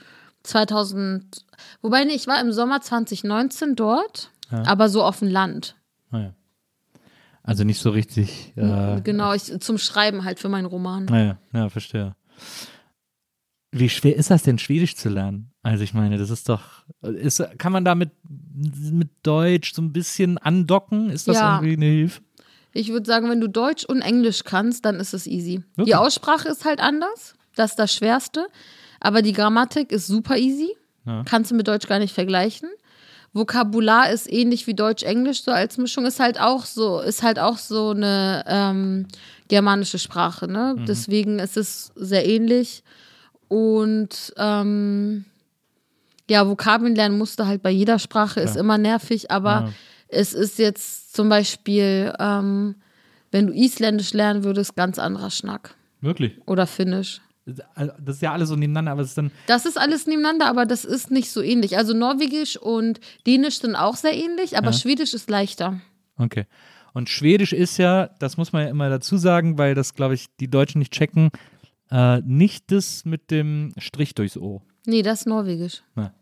2000, wobei nee, ich war im Sommer 2019 dort, aber so auf dem Land. Naja. Also nicht so richtig. Äh, Genau, ich, zum Schreiben halt für meinen Roman. Naja, ja, verstehe. Wie schwer ist das denn, Schwedisch zu lernen? Also ich meine, das ist doch, ist, kann man da mit, mit Deutsch so ein bisschen andocken? Ist das Ja. irgendwie eine Hilfe? Ich würde sagen, wenn du Deutsch und Englisch kannst, dann ist es easy. Wirklich? Die Aussprache ist halt anders. Das ist das Schwerste. Aber die Grammatik ist super easy. Kannst du mit Deutsch gar nicht vergleichen. Vokabular ist ähnlich wie Deutsch-Englisch, so als Mischung. Ist halt auch so, ist halt auch so eine ähm, germanische Sprache, ne? Deswegen ist es sehr ähnlich. Und ähm, ja, Vokabeln lernen musst du halt bei jeder Sprache, ist immer nervig, aber Ja. es ist jetzt zum Beispiel, ähm, wenn du Isländisch lernen würdest, ganz anderer Schnack. Wirklich? Oder Finnisch. Das ist ja alles so nebeneinander, aber es ist dann, Das ist alles nebeneinander, aber das ist nicht so ähnlich. Also Norwegisch und Dänisch sind auch sehr ähnlich, aber Schwedisch ist leichter. okay. Und Schwedisch ist ja, das muss man ja immer dazu sagen, weil das, glaube ich, die Deutschen nicht checken, äh, nicht das mit dem Strich durchs O. Nee, das ist Norwegisch. Ja.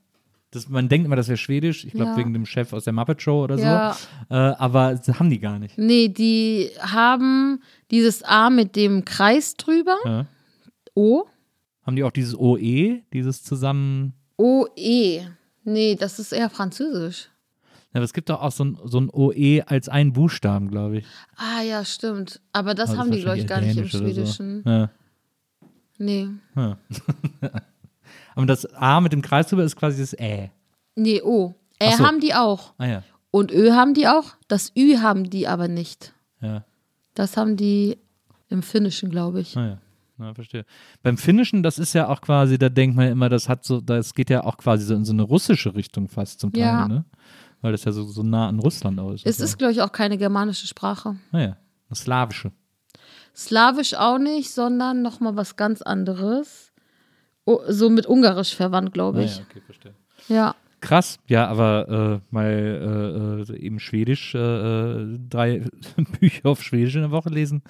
Das, man denkt immer, das wäre Schwedisch, ich glaube Ja. wegen dem Chef aus der Muppet Show oder Ja. so. Äh, aber das haben die gar nicht. Nee, die haben dieses A mit dem Kreis drüber. Ja. O. Haben die auch dieses OE, dieses zusammen. O-E. Nee, das ist eher Französisch. Ja, aber es gibt doch auch so ein, so ein OE als einen Buchstaben, glaube ich. Ah ja, stimmt. Aber das Aber haben die, glaube ich, gar nicht im Schwedischen. So. Ja. Nee. Aber das A mit dem Kreis drüber ist quasi das Ä. Nee, O. Ä so. haben die auch. Ah ja. Und Ö haben die auch. Das Ü haben die aber nicht. Ja. Das haben die im Finnischen, glaube ich. Ah ja. Na, verstehe. Beim Finnischen, das ist ja auch quasi, da denkt man ja immer, das hat so, das geht ja auch quasi so in so eine russische Richtung fast zum Teil, Ja. ne? Weil das ja so, so nah an Russland aus Es ist, glaube ich, auch keine germanische Sprache. Naja, das Slawische. Slawisch auch nicht, sondern nochmal was ganz anderes. O so mit Ungarisch verwandt, glaube ich. Naja, okay, verstehe. Ja. Krass, ja, aber äh, mal äh, äh, eben Schwedisch, äh, äh, drei Bücher auf Schwedisch in der Woche lesen,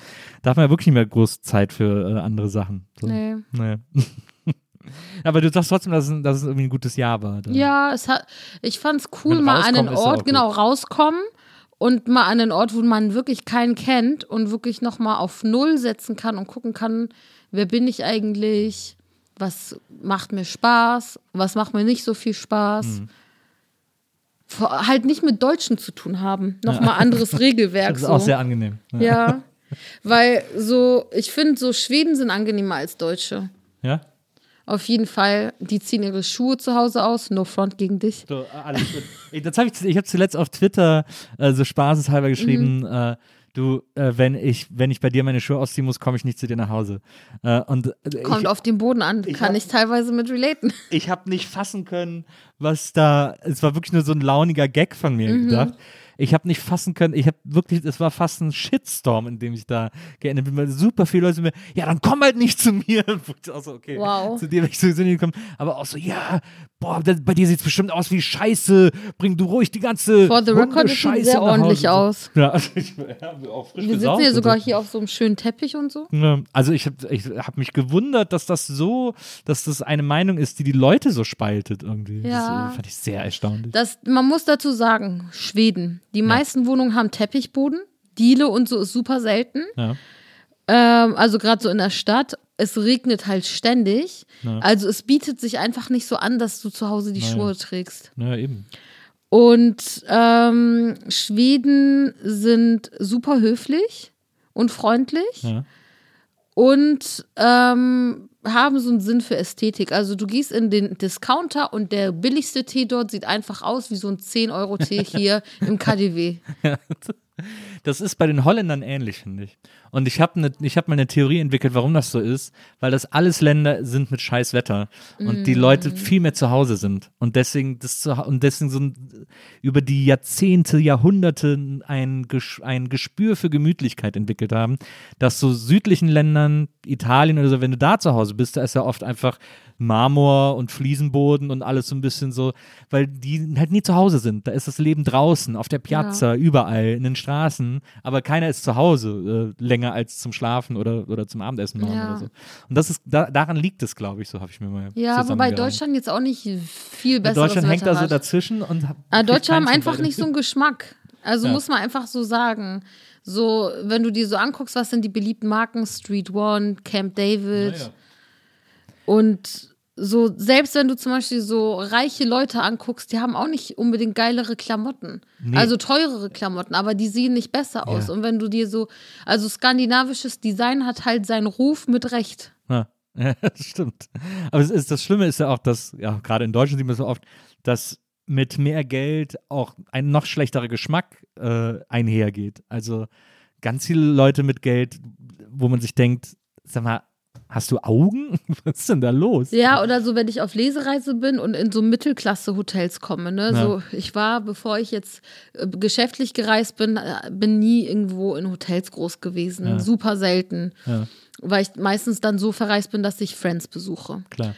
da hat man ja wirklich nicht mehr groß Zeit für äh, andere Sachen. So. Nee. Naja. aber du sagst trotzdem, dass es, dass es irgendwie ein gutes Jahr war. dann. Ja, es hat, ich fand es cool, mal an einen Ort, genau, rauskommen und mal an einen Ort, wo man wirklich keinen kennt und wirklich nochmal auf Null setzen kann und gucken kann, wer bin ich eigentlich, was macht mir Spaß, was macht mir nicht so viel Spaß. Mhm. Vor, halt nicht mit Deutschen zu tun haben. Nochmal anderes Regelwerk. Das ist so. auch sehr angenehm. Ja. Ja. Weil so, ich finde, so Schweden sind angenehmer als Deutsche. ja? Auf jeden Fall, die ziehen ihre Schuhe zu Hause aus. No front gegen dich. So, alles gut. Das hab ich ich habe zuletzt auf Twitter äh, so spaßeshalber geschrieben, Mhm. äh, du, äh, wenn ich, wenn ich bei dir meine Schuhe ausziehen muss, komme ich nicht zu dir nach Hause. Äh, und äh, Kommt ich, auf den Boden an, kann hab- ich teilweise mit relaten. ich habe nicht fassen können, was da. Es war wirklich nur so ein launiger Gag von mir Mhm. gedacht. Ich habe nicht fassen können, ich habe wirklich, es war fast ein Shitstorm, in dem ich da geendet bin, weil super viele Leute mir, ja, dann komm halt nicht zu mir. Ich auch so, okay, Wow. zu dir werde ich sowieso nicht kommen. Aber auch so, ja, boah, das, bei dir sieht es bestimmt aus wie Scheiße, bring du ruhig die ganze For the record, Hundescheiße sehr ordentlich aus. Ja, also ich ja, auch frisch Wir sitzen und sogar so. hier auf so einem schönen Teppich und so. Ja, Also ich habe ich hab mich gewundert, dass das so, dass das eine Meinung ist, die die Leute so spaltet irgendwie. Ja. Das äh, fand ich sehr erstaunlich. Das, man muss dazu sagen, Schweden. Die meisten Wohnungen haben Teppichboden. Diele und so ist super selten. Ja. Ähm, also gerade so in der Stadt. Es regnet halt ständig. Also es bietet sich einfach nicht so an, dass du zu Hause die Naja. Schuhe trägst. ja, eben. Und ähm, Schweden sind super höflich und freundlich Ja. Und ähm, haben so einen Sinn für Ästhetik. Also du gehst in den Discounter und der billigste Tee dort sieht einfach aus wie so ein 10-Euro-Tee hier im KDW. Das ist bei den Holländern ähnlich, finde ich. Und ich habe ne, ich hab mal eine Theorie entwickelt, warum das so ist, weil das alles Länder sind mit scheiß Wetter und die Leute viel mehr zu Hause sind und deswegen das zu, und deswegen so ein, über die Jahrzehnte, Jahrhunderte ein, ein Gespür für Gemütlichkeit entwickelt haben, dass so südlichen Ländern, Italien oder so, wenn du da zu Hause bist, da ist ja oft einfach Marmor und Fliesenboden und alles so ein bisschen so, weil die halt nie zu Hause sind. Da ist das Leben draußen, auf der Piazza, überall, in den Straßen. aber keiner ist zu Hause äh, länger als zum Schlafen oder, oder zum Abendessen machen Ja. oder so. Und das ist, da, daran liegt es, glaube ich, so habe ich mir mal Ja, wobei. Deutschland jetzt auch nicht viel besseres Deutschland hängt da so dazwischen und Aber Deutsche haben einfach nicht so einen Geschmack. Also Ja. muss man einfach so sagen. So, wenn du dir so anguckst, was sind die beliebten Marken? Street One, Camp David. Und so, selbst wenn du zum Beispiel so reiche Leute anguckst, die haben auch nicht unbedingt geilere Klamotten. Nee. Also teurere Klamotten, aber die sehen nicht besser aus. Ja. Und wenn du dir so, also skandinavisches Design hat halt seinen Ruf mit Recht. Ja, ja, das stimmt. Aber es ist, das Schlimme ist ja auch, dass, ja, gerade in Deutschland sieht man so oft, dass mit mehr Geld auch ein noch schlechterer Geschmack äh, einhergeht. Also ganz viele Leute mit Geld, wo man sich denkt, sag mal, hast du Augen? Was ist denn da los? Ja, oder so, wenn ich auf Lesereise bin und in so Mittelklasse-Hotels komme. Ne? Ja. So, ich war, bevor ich jetzt äh, geschäftlich gereist bin, äh, bin nie irgendwo in Hotels groß gewesen. Ja. Super selten. Ja, Weil ich meistens dann so verreist bin, dass ich Friends besuche. klar.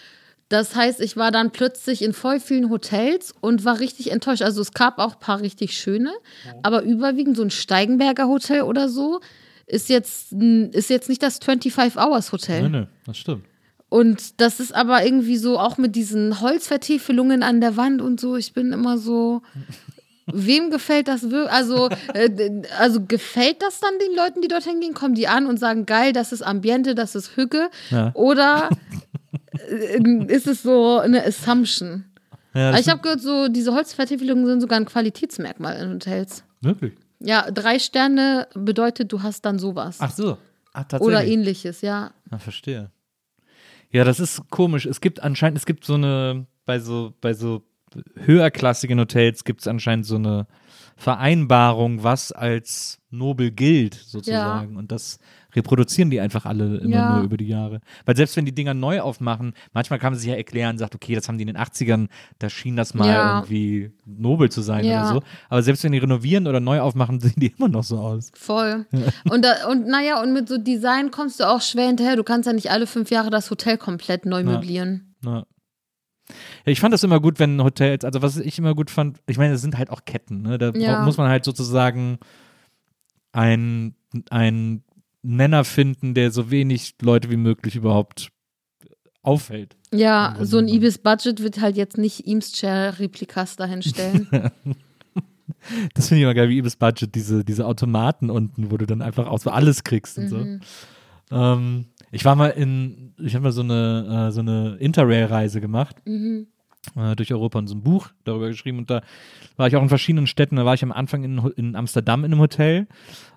Das heißt, ich war dann plötzlich in voll vielen Hotels und war richtig enttäuscht. Also es gab auch ein paar richtig schöne, aber überwiegend so ein Steigenberger Hotel oder so ist jetzt, ist jetzt nicht das 25-Hours-Hotel. Nö, nö, das stimmt. Und das ist aber irgendwie so auch mit diesen Holzvertiefelungen an der Wand und so. Ich bin immer so. Wem gefällt das wirklich? Also, äh, also gefällt das dann den Leuten, die dorthin gehen? Kommen die an und sagen, geil, das ist Ambiente, das ist Hügge? Ja. Oder äh, ist es so eine Assumption? Ja, ich habe gehört, so diese Holzvertiefelungen sind sogar ein Qualitätsmerkmal in Hotels. wirklich. Ja, drei Sterne bedeutet, du hast dann sowas. Ach so. Ach, tatsächlich. Oder ähnliches, ja. Ah, verstehe. Ja, das ist komisch. Es gibt anscheinend, es gibt so eine, bei so, bei so höherklassigen Hotels gibt es anscheinend so eine Vereinbarung, was als nobel gilt, sozusagen. Und das reproduzieren die einfach alle immer Ja. nur über die Jahre. Weil selbst wenn die Dinger neu aufmachen, manchmal kann man sich ja erklären, sagt, okay, das haben die in den 80ern, da schien das mal Ja. irgendwie nobel zu sein Ja. oder so. Aber selbst wenn die renovieren oder neu aufmachen, sehen die immer noch so aus. Voll. Und, da, und naja, und mit so Design kommst du auch schwer hinterher. Du kannst ja nicht alle fünf Jahre das Hotel komplett neu möblieren. Ja. Ja, ich fand das immer gut, wenn Hotels, also was ich immer gut fand, ich meine, es sind halt auch Ketten, ne? Da Ja. muss man halt sozusagen ein, ein Nenner finden, der so wenig Leute wie möglich überhaupt auffällt. Ja, so ein. Ibis-Budget wird halt jetzt nicht Eames Chair-Replikas dahinstellen. Das finde ich immer geil, wie Ibis Budget, diese, diese Automaten unten, wo du dann einfach auch so alles kriegst und Mhm. so. Ähm, ich war mal in, ich habe mal so eine, äh, so eine Interrail-Reise gemacht. Mhm. Äh, durch Europa und so ein Buch darüber geschrieben und da war ich auch in verschiedenen Städten. Da war ich am Anfang in, in Amsterdam in einem Hotel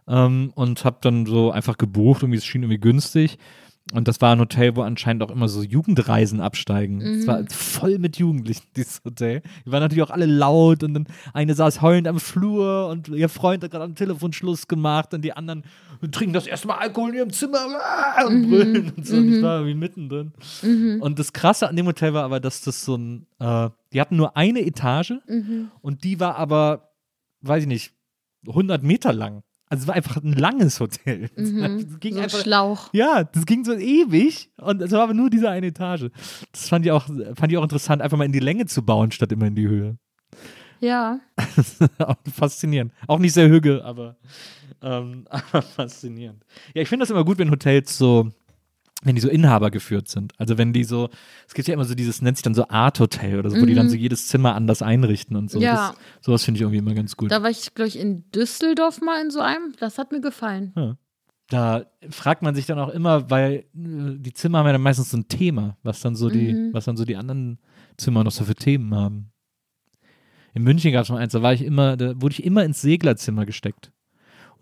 ähm, und habe dann so einfach gebucht, irgendwie es schien irgendwie günstig. Und das war ein Hotel, wo anscheinend auch immer so Jugendreisen absteigen. Es war voll mit Jugendlichen, dieses Hotel. Die waren natürlich auch alle laut und dann eine saß heulend am Flur und ihr Freund hat gerade am Telefon Schluss gemacht und die anderen trinken das erste Mal Alkohol in ihrem Zimmer ah, und brüllen und so. Und ich war irgendwie mittendrin. Und das Krasse an dem Hotel war aber, dass das so ein, äh, die hatten nur eine Etage und die war aber, weiß ich nicht, 100 Meter lang. Also es war einfach ein langes Hotel. Das ging so ein einfach, Schlauch. ja, das ging so ewig und es war aber nur diese eine Etage. Das fand ich auch, fand ich auch interessant, einfach mal in die Länge zu bauen, statt immer in die Höhe. Ja. Faszinierend. Auch nicht sehr hüge, aber, ähm, aber faszinierend. Ja, ich finde das immer gut, wenn Hotels so, wenn die so Inhaber geführt sind. Also wenn die so, es gibt ja immer so dieses, nennt sich dann so Art Hotel oder so, wo die dann so jedes Zimmer anders einrichten und so. Mhm. Ja. Das, sowas finde ich irgendwie immer ganz gut. Da war ich, glaube ich, in Düsseldorf mal in so einem. Das hat mir gefallen. Da fragt man sich dann auch immer, weil äh, die Zimmer haben ja dann meistens so ein Thema, was dann so die, Mhm. was dann so die anderen Zimmer noch so für Themen haben. In München gab es mal eins, da war ich immer, da wurde ich immer ins Seglerzimmer gesteckt.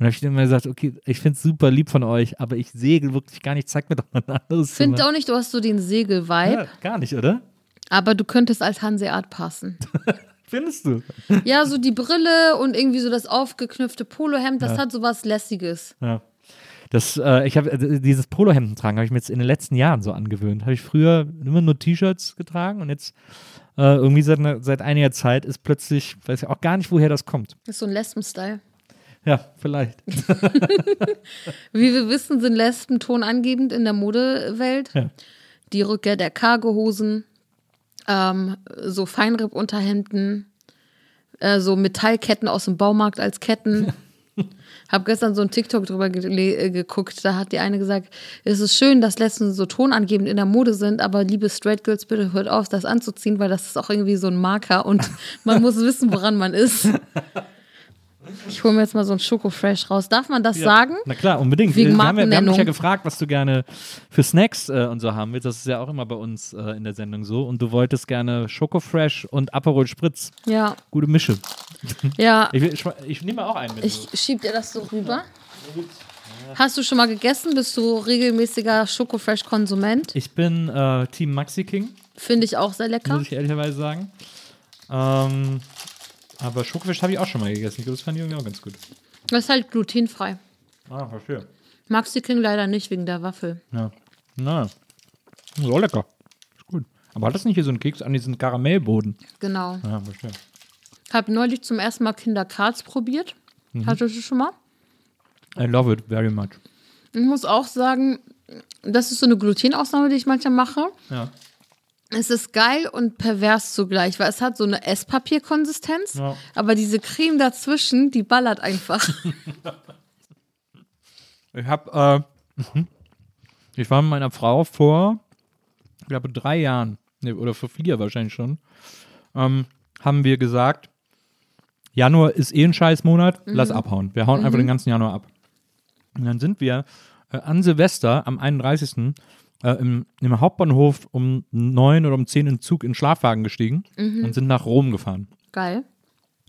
Und habe ich immer gesagt, okay, ich finde es super lieb von euch, aber ich segel wirklich gar nicht, zeig mir doch mal ein anderes Zimmer. Finde auch nicht, du hast so den Segel-Vibe, ja, gar nicht, oder? aber du könntest als Hanseat passen. Findest du? ja, so die Brille und irgendwie so das aufgeknüpfte Polohemd, das Ja. hat so was Lässiges. Ja. Das, äh, ich habe äh, dieses Polohemden tragen, habe ich mir jetzt in den letzten Jahren so angewöhnt. Habe ich früher immer nur T-Shirts getragen und jetzt äh, irgendwie seit, einer- seit einiger Zeit ist plötzlich, weiß ich auch gar nicht, woher das kommt. Das ist so ein Lesben-Style. Ja, vielleicht. Wie wir wissen, sind Lesben tonangebend in der Modewelt. Ja. Die Rückkehr der Cargohosen, ähm, so Feinripp-Unterhemden, äh, so Metallketten aus dem Baumarkt als Ketten. Hab gestern so ein TikTok drüber gele- äh, geguckt. Da hat die eine gesagt, es ist schön, dass letztens so tonangebend in der Mode sind, aber liebe Straight Girls, bitte hört auf, das anzuziehen, weil das ist auch irgendwie so ein Marker und man muss wissen, woran man ist. Ich hole mir jetzt mal so ein Schoko Fresh raus. Darf man das sagen? Na klar, unbedingt. Wegen wir, haben, ja- wir haben dich ja gefragt, was du gerne für Snacks äh, und so haben willst. Das ist ja auch immer bei uns äh, in der Sendung so. Und du wolltest gerne Schokofresh und Aperol Spritz. Ja. Gute Mische. Ja, Ich, ich, ich nehme auch einen mit. ich schieb dir das so rüber. Hast du schon mal gegessen? Bist du regelmäßiger Schoko Fresh Konsument? Ich bin äh, Team Maxi King, Finde ich auch sehr lecker. muss ich ehrlicherweise sagen. Ähm, aber Schokofresh habe ich auch schon mal gegessen. Ich glaube, das fand ich irgendwie auch ganz gut. Das ist halt glutenfrei. Ah, verstehe. Maxi King leider nicht wegen der Waffel. Ja. Na, so lecker. Ist gut. Aber hat das nicht hier so einen Keks an diesen Karamellboden? Genau. Ja, verstehe. Hab neulich zum ersten Mal Kinder Karts probiert. Hattest du schon mal? I love it very much. Ich muss auch sagen, das ist so eine Glutenausnahme, die ich manchmal mache. Ja. Es ist geil und pervers zugleich, weil es hat so eine Esspapierkonsistenz, Ja. aber diese Creme dazwischen, die ballert einfach. Ich habe, äh, mhm. ich war mit meiner Frau vor, ich glaube, drei Jahren, nee, oder vor vier wahrscheinlich schon, ähm, haben wir gesagt, Januar ist eh ein Scheißmonat, lass abhauen. Wir hauen einfach den ganzen Januar ab. Und dann sind wir äh, an Silvester am 31. Äh, im, im Hauptbahnhof um neun oder um zehn in Zug in Schlafwagen gestiegen und sind nach Rom gefahren. geil.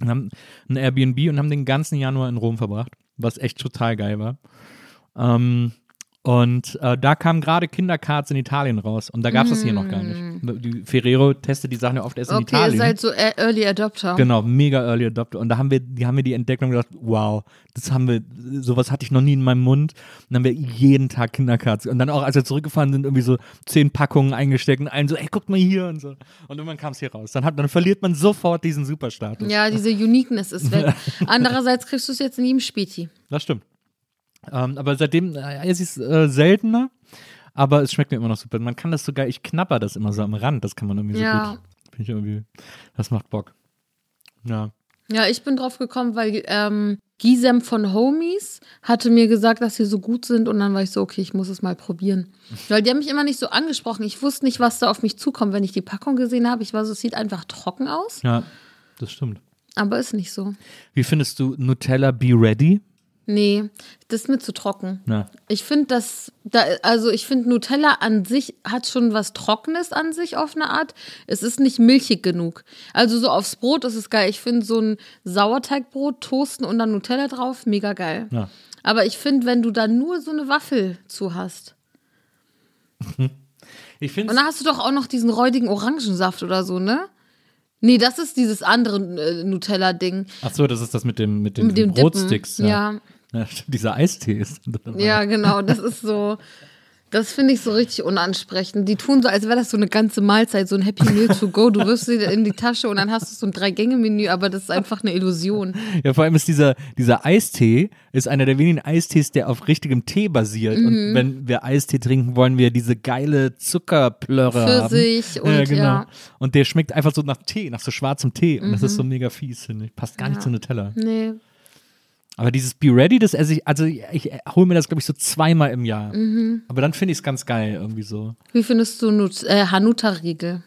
Und haben ein Airbnb und haben den ganzen Januar in Rom verbracht, was echt total geil war. Ähm, und äh, da kamen gerade Kindercards in Italien raus und da gab es das hier noch gar nicht. Die Ferrero testet die Sachen ja oft erst in Okay, ihr Italien. seid so e- Early Adopter. Genau, mega Early Adopter. Und da haben wir, die haben wir die entdeckt und gedacht, wow, das haben wir, sowas hatte ich noch nie in meinem Mund. Und dann haben wir jeden Tag Kindercards. Und dann auch, als wir zurückgefahren sind, irgendwie so zehn Packungen eingesteckt und allen so, ey, guck mal hier und so. Und irgendwann kam es hier raus. Dann, hat, dann verliert man sofort diesen Superstatus. Ja, diese Uniqueness ist weg. Andererseits kriegst du es jetzt in jedem Späti. Das stimmt. Ähm, aber seitdem äh, ist es äh, seltener, aber es schmeckt mir immer noch super. Man kann das sogar, ich knapper das immer so am Rand, das kann man irgendwie Ja. so gut. Finde ich irgendwie, das macht Bock. Ja. Ja, ich bin drauf gekommen, weil ähm, Gisem von Homies hatte mir gesagt, dass sie so gut sind und dann war ich so, okay, ich muss es mal probieren. Weil die haben mich immer nicht so angesprochen. Ich wusste nicht, was da auf mich zukommt, wenn ich die Packung gesehen habe. Ich war so, es sieht einfach trocken aus, Ja, das stimmt. aber ist nicht so. Wie findest du Nutella Be Ready? Nee, das ist mir zu trocken. Na, Ich finde das, da, also ich finde Nutella an sich hat schon was Trockenes an sich auf eine Art. Es ist nicht milchig genug. Also so aufs Brot ist es geil. Ich finde so ein Sauerteigbrot toasten und dann Nutella drauf, mega geil. Ja. Aber ich finde, wenn du da nur so eine Waffel zu hast. ich finde Und dann hast du doch auch noch diesen räudigen Orangensaft oder so, ne? Nee, das ist dieses andere äh, Nutella-Ding. Ach so, das ist das mit dem mit den Mit dem. Brotsticks. Ja. ja. Dieser Eistee ist. dabei. Ja, genau. Das ist so. Das finde ich so richtig unansprechend. Die tun so, als wäre das so eine ganze Mahlzeit, so ein Happy Meal to go. Du wirfst sie in die Tasche und dann hast du so ein Drei-Gänge-Menü, aber das ist einfach eine Illusion. Ja, vor allem ist dieser, dieser Eistee ist einer der wenigen Eistees, der auf richtigem Tee basiert. Mhm. Und wenn wir Eistee trinken, wollen wir diese geile Zuckerplörre haben. Pfirsich und ja, genau. ja. Und der schmeckt einfach so nach Tee, nach so schwarzem Tee. Und Mhm. das ist so mega fies, finde ich. Passt gar nicht zu Nutella. Nee. Aber dieses Be Ready, das esse ich, also ich, ich hole mir das, glaube ich, so zweimal im Jahr. Mhm. Aber dann finde ich es ganz geil, irgendwie so. Wie findest du Nut äh, Hanuta-Riegel?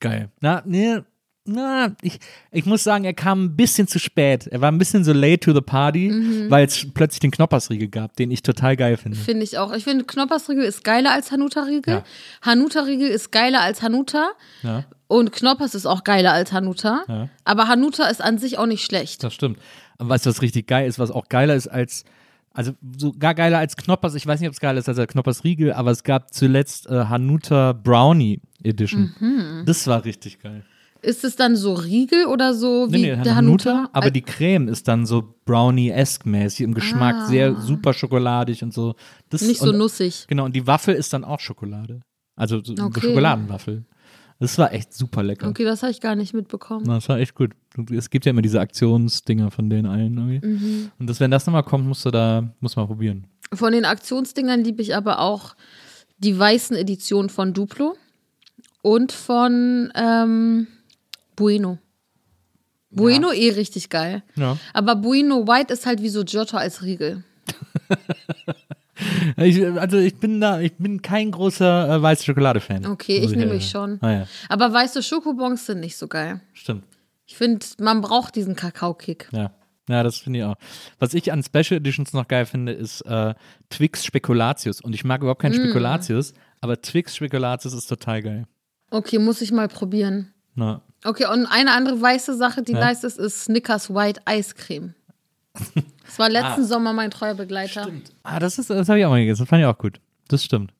Geil. Na, nee, na, ich, ich muss sagen, er kam ein bisschen zu spät. Er war ein bisschen so late to the party, Mhm. weil es plötzlich den Knoppersriegel gab, den ich total geil finde. Finde ich auch. Ich finde, Knoppersriegel ist geiler als Hanuta-Riegel. Ja. Hanuta-Riegel ist geiler als Hanuta. Ja, Und Knoppers ist auch geiler als Hanuta. Ja. Aber Hanuta ist an sich auch nicht schlecht. das stimmt. Weißt du, was richtig geil ist, was auch geiler ist als, also sogar geiler als Knoppers, ich weiß nicht, ob es geiler ist als der Knoppers Riegel, aber es gab zuletzt äh, Hanuta Brownie Edition. Mhm. Das war richtig geil. Ist es dann so Riegel oder so wie Nee, nee, der Hanuta, Hanuta? aber die Creme ist dann so Brownie-esque mäßig im Geschmack, Ah. sehr super schokoladig und so. Das, nicht so und, nussig. Genau, und die Waffel ist dann auch Schokolade. Also so eine Okay. Schokoladenwaffel. Das war echt super lecker. Okay, das habe ich gar nicht mitbekommen. Na, Das war echt gut. Es gibt ja immer diese Aktionsdinger von denen allen irgendwie. Mhm. Und das, wenn das nochmal kommt, musst du da, muss mal probieren. Von den Aktionsdingern liebe ich aber auch die weißen Editionen von Duplo und von ähm, Bueno. Bueno eh richtig geil. Ja. Aber Bueno White ist halt wie so Giotto als Riegel. Ich, also ich bin da, ich bin kein großer äh, weiße Schokolade-Fan. Okay, ich nehme mich schon. Ah, ja, Aber weiße Schokobons sind nicht so geil. stimmt. Ich finde, man braucht diesen Kakaokick. Ja. Ja, das finde ich auch. Was ich an Special Editions noch geil finde, ist äh, Twix Spekulatius. Und ich mag überhaupt Mm. keinen Spekulatius, aber Twix Spekulatius ist total geil. Okay, muss ich mal probieren. Na. Okay, und eine andere weiße Sache, die Ja. nice ist, ist Snickers White Eiscreme. Das war letzten Sommer mein treuer Begleiter. Ah, das ist, das habe ich auch mal gegessen. Das fand ich auch gut. Das stimmt.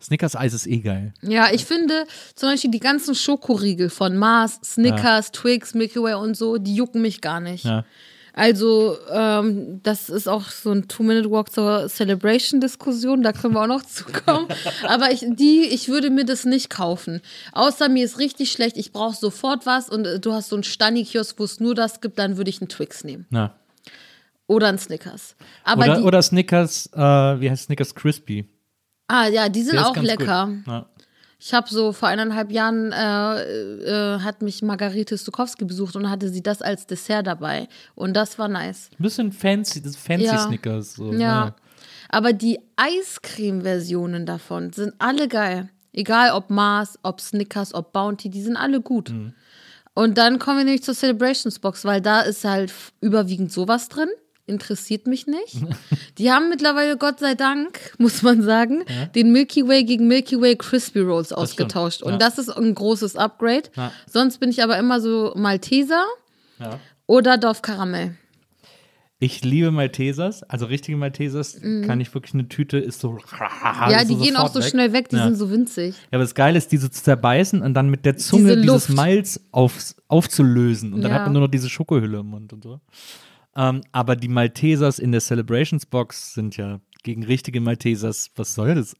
Snickers Eis ist eh geil. Ja, ich finde zum Beispiel die ganzen Schokoriegel von Mars, Snickers, Twix, Milky Way und so, die jucken mich gar nicht. Ja. Also, ähm, das ist auch so ein Two-Minute-Walk zur Celebration-Diskussion, da können wir auch noch zukommen. Aber ich, die, ich würde mir das nicht kaufen. Außer mir ist richtig schlecht, ich brauche sofort was und äh, du hast so einen Stani-Kiosk, wo es nur das gibt, dann würde ich einen Twix nehmen. Na. Oder einen Snickers. Aber Oder, die, oder Snickers, äh, wie heißt Snickers Crispy? ah ja, die sind Der auch lecker. Ja. Ich habe so vor eineinhalb Jahren äh, äh, hat mich Margarete Stukowski besucht und hatte sie das als Dessert dabei und das war nice. Ein bisschen fancy, das fancy Ja. Snickers. So. Ja. Aber die Eiscreme-Versionen davon sind alle geil. Egal ob Mars, ob Snickers, ob Bounty, die sind alle gut. Mhm. Und dann kommen wir nämlich zur Celebrations Box, weil da ist halt überwiegend sowas drin. Interessiert mich nicht. Die haben mittlerweile, Gott sei Dank, muss man sagen, den Milky Way gegen Milky Way Crispy Rolls stimmt. ausgetauscht. Ja. Und das ist ein großes Upgrade. Ja. Sonst bin ich aber immer so Malteser Ja. oder Dorf Karamell. Ich liebe Maltesers, also richtige Maltesers kann ich wirklich eine Tüte ist so. Ja, die gehen auch so schnell weg, die Ja. sind so winzig. Ja, aber das Geile ist, diese zu zerbeißen und dann mit der Zunge Diese dieses. Malz auf, aufzulösen. Und dann Ja. hat man nur noch diese Schokohülle im Mund und so. Ähm, aber die Maltesers in der Celebrations Box sind ja gegen richtige Maltesers, was soll das?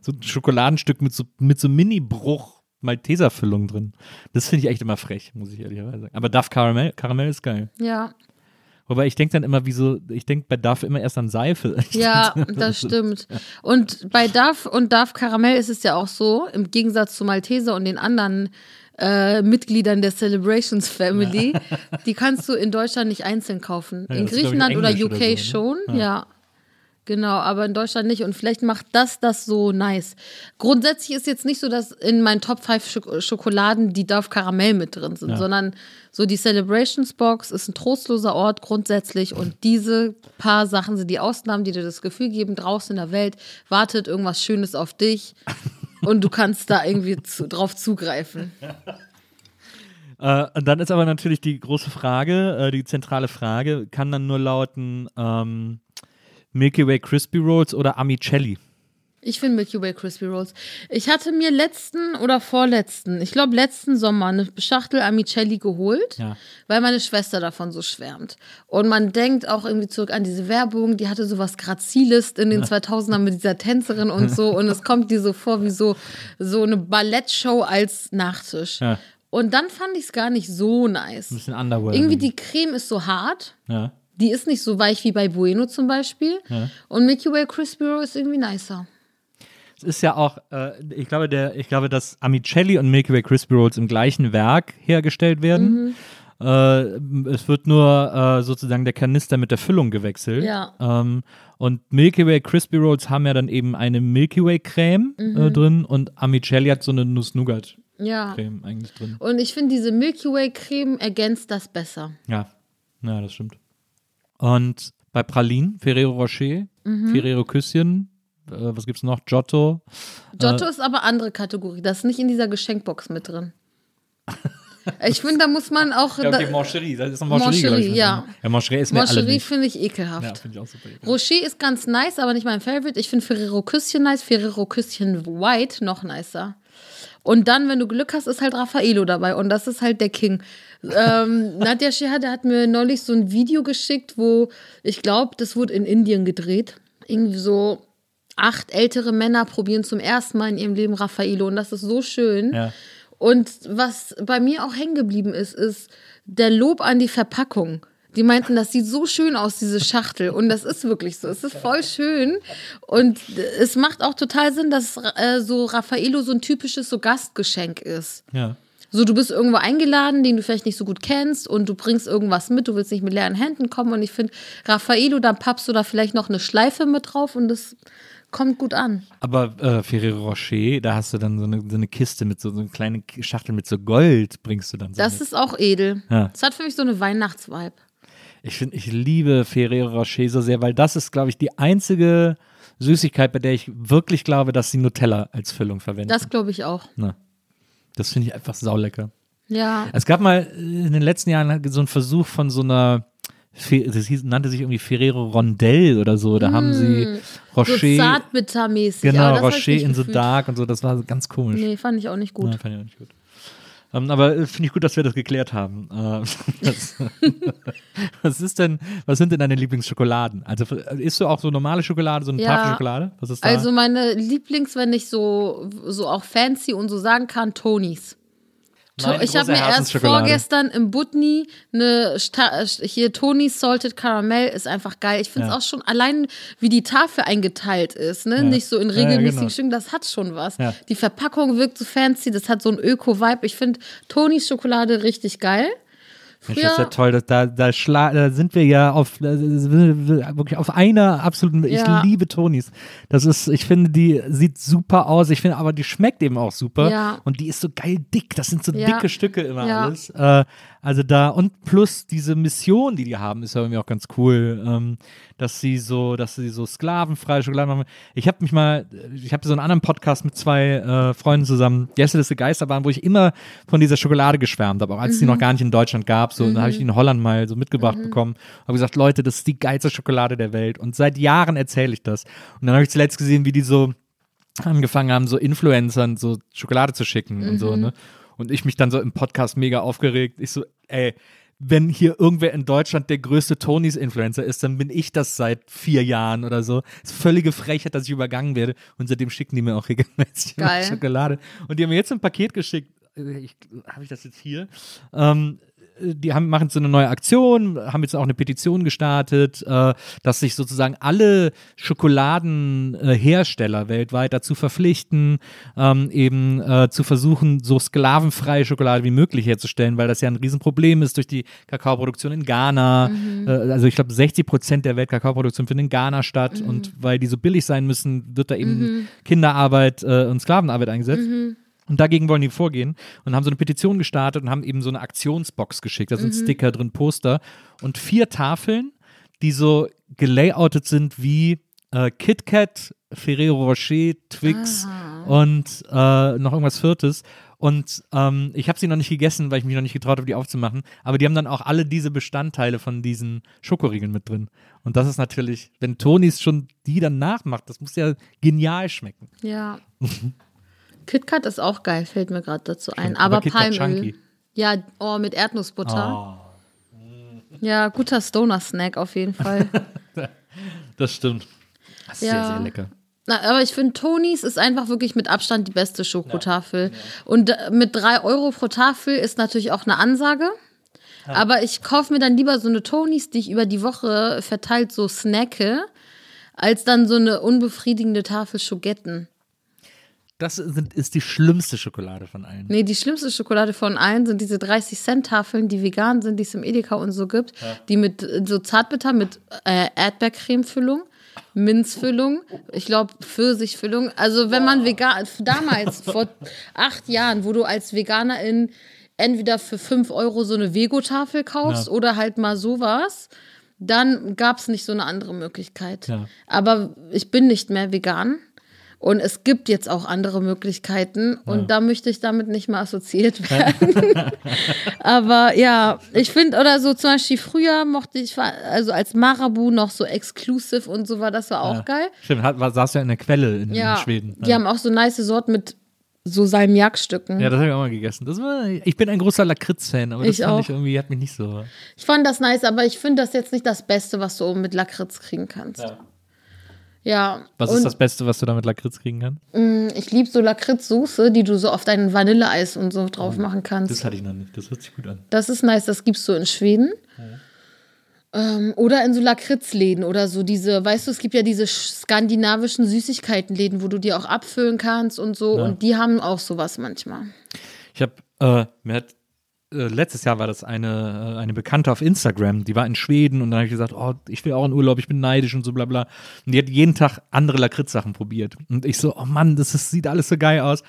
So ein Schokoladenstück mit so, mit so Mini-Bruch Malteser-Füllung drin. Das finde ich echt immer frech, muss ich ehrlicherweise sagen. Aber Duff Caramel, Karamell ist geil. Ja. Wobei ich denke dann immer, wie so, ich denke bei Duff immer erst an Seife. Ja, das stimmt. Und bei Duff und Duff Karamell ist es ja auch so, im Gegensatz zu Malteser und den anderen äh, Mitgliedern der Celebrations Family, die kannst du in Deutschland nicht einzeln kaufen. Ja, in Griechenland oder UK oder so, schon, ne? ja. Genau, aber in Deutschland nicht. Und vielleicht macht das das so nice. Grundsätzlich ist jetzt nicht so, dass in meinen Top 5 Schok Schokoladen die Duff Karamell mit drin sind, Ja. sondern so die Celebrations Box ist ein trostloser Ort grundsätzlich und diese paar Sachen sind die Ausnahmen, die dir das Gefühl geben, draußen in der Welt wartet irgendwas Schönes auf dich und du kannst da irgendwie zu, drauf zugreifen. Äh, und dann ist aber natürlich die große Frage, äh, die zentrale Frage, kann dann nur lauten ähm, Milky Way Crispy Rolls oder Amicelli? Ich finde Milky Way Crispy Rolls. Ich hatte mir letzten oder vorletzten, ich glaube letzten Sommer eine Schachtel Amicelli geholt, Ja. weil meine Schwester davon so schwärmt. Und man denkt auch irgendwie zurück an diese Werbung, die hatte sowas Graziles in den 2000ern mit dieser Tänzerin und so und es kommt dir so vor wie so, so eine Ballettshow als Nachtisch. Ja. Und dann fand ich es gar nicht so nice. Ein bisschen underwhelming. Irgendwie die Creme ist so hart. Ja. Die ist nicht so weich wie bei Bueno zum Beispiel. Und Milky Way Crispy Roll ist irgendwie nicer. Es ist ja auch, äh, ich glaube, der, ich glaube, dass Amicelli und Milky Way Crispy Rolls im gleichen Werk hergestellt werden. Mhm. Äh, es wird nur äh, sozusagen der Kanister mit der Füllung gewechselt. Ja. Ähm, und Milky Way Crispy Rolls haben ja dann eben eine Milky Way Creme Mhm. äh, drin und Amicelli hat so eine Nuss-Nougat-Creme Ja. eigentlich drin. Und ich finde, diese Milky Way Creme ergänzt das besser. Ja, ja, das stimmt. Und bei Pralinen, Ferrero Rocher, Mhm. Ferrero Küsschen, was gibt's noch? Giotto. Giotto ist aber andere Kategorie. Das ist nicht in dieser Geschenkbox mit drin. Ich finde, da muss man auch. Ja, okay, da, Moncherie, das ist ein Moncherie, Moncherie, glaub ich, ja. Ja, Moncherie ist mir nicht. finde ich ekelhaft. Ja, finde ich auch super. Rocher ist ganz nice, aber nicht mein Favorite. Ich finde Ferrero Küsschen nice, Ferrero Küsschen White noch nicer. Und dann, wenn du Glück hast, ist halt Raffaello dabei und das ist halt der King. Ähm, Nadja Shehade hat mir neulich so ein Video geschickt, wo ich glaube, das wurde in Indien gedreht. Irgendwie so acht ältere Männer probieren zum ersten Mal in ihrem Leben Raffaello und das ist so schön. Ja. Und was bei mir auch hängen geblieben ist, ist der Lob an die Verpackung. Die meinten, das sieht so schön aus, diese Schachtel. Und das ist wirklich so. Es ist voll schön. Und es macht auch total Sinn, dass äh, so Raffaello so ein typisches so Gastgeschenk ist. Ja. So, du bist irgendwo eingeladen, den du vielleicht nicht so gut kennst und du bringst irgendwas mit, du willst nicht mit leeren Händen kommen und ich finde, Raffaello, dann pappst du da vielleicht noch eine Schleife mit drauf und das kommt gut an. Aber äh, Ferrero Rocher, da hast du dann so eine, so eine Kiste mit so, so eine kleine Schachtel mit so Gold, bringst du dann so Das mit. ist auch edel. Ja. Das hat für mich so eine Weihnachtsvibe. Ich finde, ich liebe Ferrero Rocher so sehr, weil das ist, glaube ich, die einzige Süßigkeit, bei der ich wirklich glaube, dass sie Nutella als Füllung verwenden. Das glaube ich auch. Na, das finde ich einfach saulecker. Ja. Es gab mal äh, in den letzten Jahren so einen Versuch von so einer, das hieß, nannte sich irgendwie Ferrero Rondell oder so. Da haben sie Rocher, Mm. So zartbittermäßig. genau, Rocher in the gefühlt. Dark und so. Das war ganz komisch. Nee, fand ich auch nicht gut. Ja, fand ich auch nicht gut. Ähm, aber äh, finde ich gut, dass wir das geklärt haben. Äh, das, was ist denn, was sind denn deine Lieblingsschokoladen? Also äh, isst du auch so normale Schokolade, so eine Ja. Tafel Schokolade? Was ist da? Also meine Lieblings, wenn ich so, so auch fancy und so sagen kann, Tonys. Meine ich habe mir erst vorgestern im Butni eine Sta hier Tonys Salted Caramel ist einfach geil. Ich finde es Ja. auch schon allein, wie die Tafel eingeteilt ist, ne? Nicht so in Ja, ja, regelmäßigen genau. Stücken, das hat schon was. Ja. Die Verpackung wirkt so fancy, das hat so ein Öko-Vibe. Ich finde Tonys Schokolade richtig geil. Mensch, das ist ja toll. Das, da, da, schla da sind wir ja auf, wirklich auf einer absoluten, Ja. ich liebe Tonis. Das ist, ich finde, die sieht super aus. Ich finde aber, die schmeckt eben auch super. Ja. Und die ist so geil dick. Das sind so Ja. dicke Stücke immer alles. Äh, also da, und plus diese Mission, die die haben, ist ja irgendwie auch ganz cool, ähm, dass sie so, dass sie so sklavenfreie Schokolade machen. Ich habe mich mal, ich habe so einen anderen Podcast mit zwei äh, Freunden zusammen, Gästeliste Geisterbahn, wo ich immer von dieser Schokolade geschwärmt habe, auch als es die noch gar nicht in Deutschland gab. So, und dann habe ich die in Holland mal so mitgebracht bekommen. Habe gesagt, Leute, das ist die geilste Schokolade der Welt. Und seit Jahren erzähle ich das. Und dann habe ich zuletzt gesehen, wie die so angefangen haben, so Influencern so Schokolade zu schicken und so, ne? Und ich mich dann so im Podcast mega aufgeregt. Ich so, ey, wenn hier irgendwer in Deutschland der größte Tonys-Influencer ist, dann bin ich das seit vier Jahren oder so. Das ist völlige Frechheit, dass ich übergangen werde. Und seitdem schicken die mir auch regelmäßig. Schokolade. Und die haben mir jetzt ein Paket geschickt. Ich, Habe ich das jetzt hier? Ähm, die haben, machen so eine neue Aktion, haben jetzt auch eine Petition gestartet, äh, dass sich sozusagen alle Schokoladenhersteller weltweit dazu verpflichten, ähm, eben äh, zu versuchen, so sklavenfreie Schokolade wie möglich herzustellen, weil das ja ein Riesenproblem ist durch die Kakaoproduktion in Ghana. Äh, also ich glaube, 60 Prozent der Weltkakaoproduktion findet in Ghana statt und weil die so billig sein müssen, wird da eben Kinderarbeit äh, und Sklavenarbeit eingesetzt. Und dagegen wollen die vorgehen und haben so eine Petition gestartet und haben eben so eine Aktionsbox geschickt. Da sind Sticker drin, Poster und vier Tafeln, die so gelayoutet sind wie äh, KitKat, Ferrero Rocher, Twix und äh, noch irgendwas Viertes. Und ähm, ich habe sie noch nicht gegessen, weil ich mich noch nicht getraut habe, die aufzumachen. Aber die haben dann auch alle diese Bestandteile von diesen Schokoriegeln mit drin. Und das ist natürlich, wenn Tonis schon die dann nachmacht, das muss ja genial schmecken. Ja. KitKat ist auch geil, fällt mir gerade dazu ein. aber Aber, Palmöl. Ja, oh, mit Erdnussbutter. Oh. Ja, guter Stoner-Snack auf jeden Fall. Das stimmt. Das ist Ja. sehr, sehr lecker. Na, aber ich finde, Tonys ist einfach wirklich mit Abstand die beste Schokotafel. Und äh, mit drei Euro pro Tafel ist natürlich auch eine Ansage. Aber ich kaufe mir dann lieber so eine Tonys, die ich über die Woche verteilt so snacke, als dann so eine unbefriedigende Tafel Schogetten. Das sind, ist die schlimmste Schokolade von allen. Nee, die schlimmste Schokolade von allen sind diese 30-Cent-Tafeln, die vegan sind, die es im Edeka und so gibt. Die mit äh, so Zartbitter mit äh, Erdbeercremefüllung, Minzfüllung, ich glaube Pfirsichfüllung. Also wenn man vegan, damals, vor acht Jahren, wo du als Veganerin entweder für 5 Euro so eine Vego-Tafel kaufst Ja. oder halt mal sowas, dann gab es nicht so eine andere Möglichkeit. Ja. Aber ich bin nicht mehr vegan. Und es gibt jetzt auch andere Möglichkeiten und da möchte ich damit nicht mal assoziiert werden. Aber ja, ich finde, oder so zum Beispiel früher mochte ich, also als Marabu noch so exclusive und so war, das war auch Ja. geil. Stimmt, hat, war, saß ja in der Quelle in, Ja, in Schweden. die haben auch so nice Sorten mit so Salmiakstücken. ja, das habe ich auch mal gegessen. Das war, ich bin ein großer Lakritz-Fan, aber das Ich fand auch. ich irgendwie, hat mich nicht so. Ich fand das nice, aber ich finde das jetzt nicht das Beste, was du mit Lakritz kriegen kannst. Ja. Was und ist das Beste, was du da mit Lakritz kriegen kannst? Ich liebe so Lakritzsoße, die du so auf dein Vanilleeis und so drauf machen kannst. Das hatte ich noch nicht. Das hört sich gut an. Das ist nice, das gibt's so in Schweden. Ähm, oder in so Lakritzläden oder so diese, weißt du, es gibt ja diese sch- skandinavischen Süßigkeitenläden, wo du die auch abfüllen kannst und so. Und die haben auch sowas manchmal. Ich Ich habe, äh, mir hat, äh, letztes Jahr war das eine, äh, eine Bekannte auf Instagram, die war in Schweden und dann habe ich gesagt, oh, ich will auch in Urlaub, ich bin neidisch und so bla bla. Und die hat jeden Tag andere Lakritz-Sachen probiert. Und ich so, oh Mann, das ist, sieht alles so geil aus.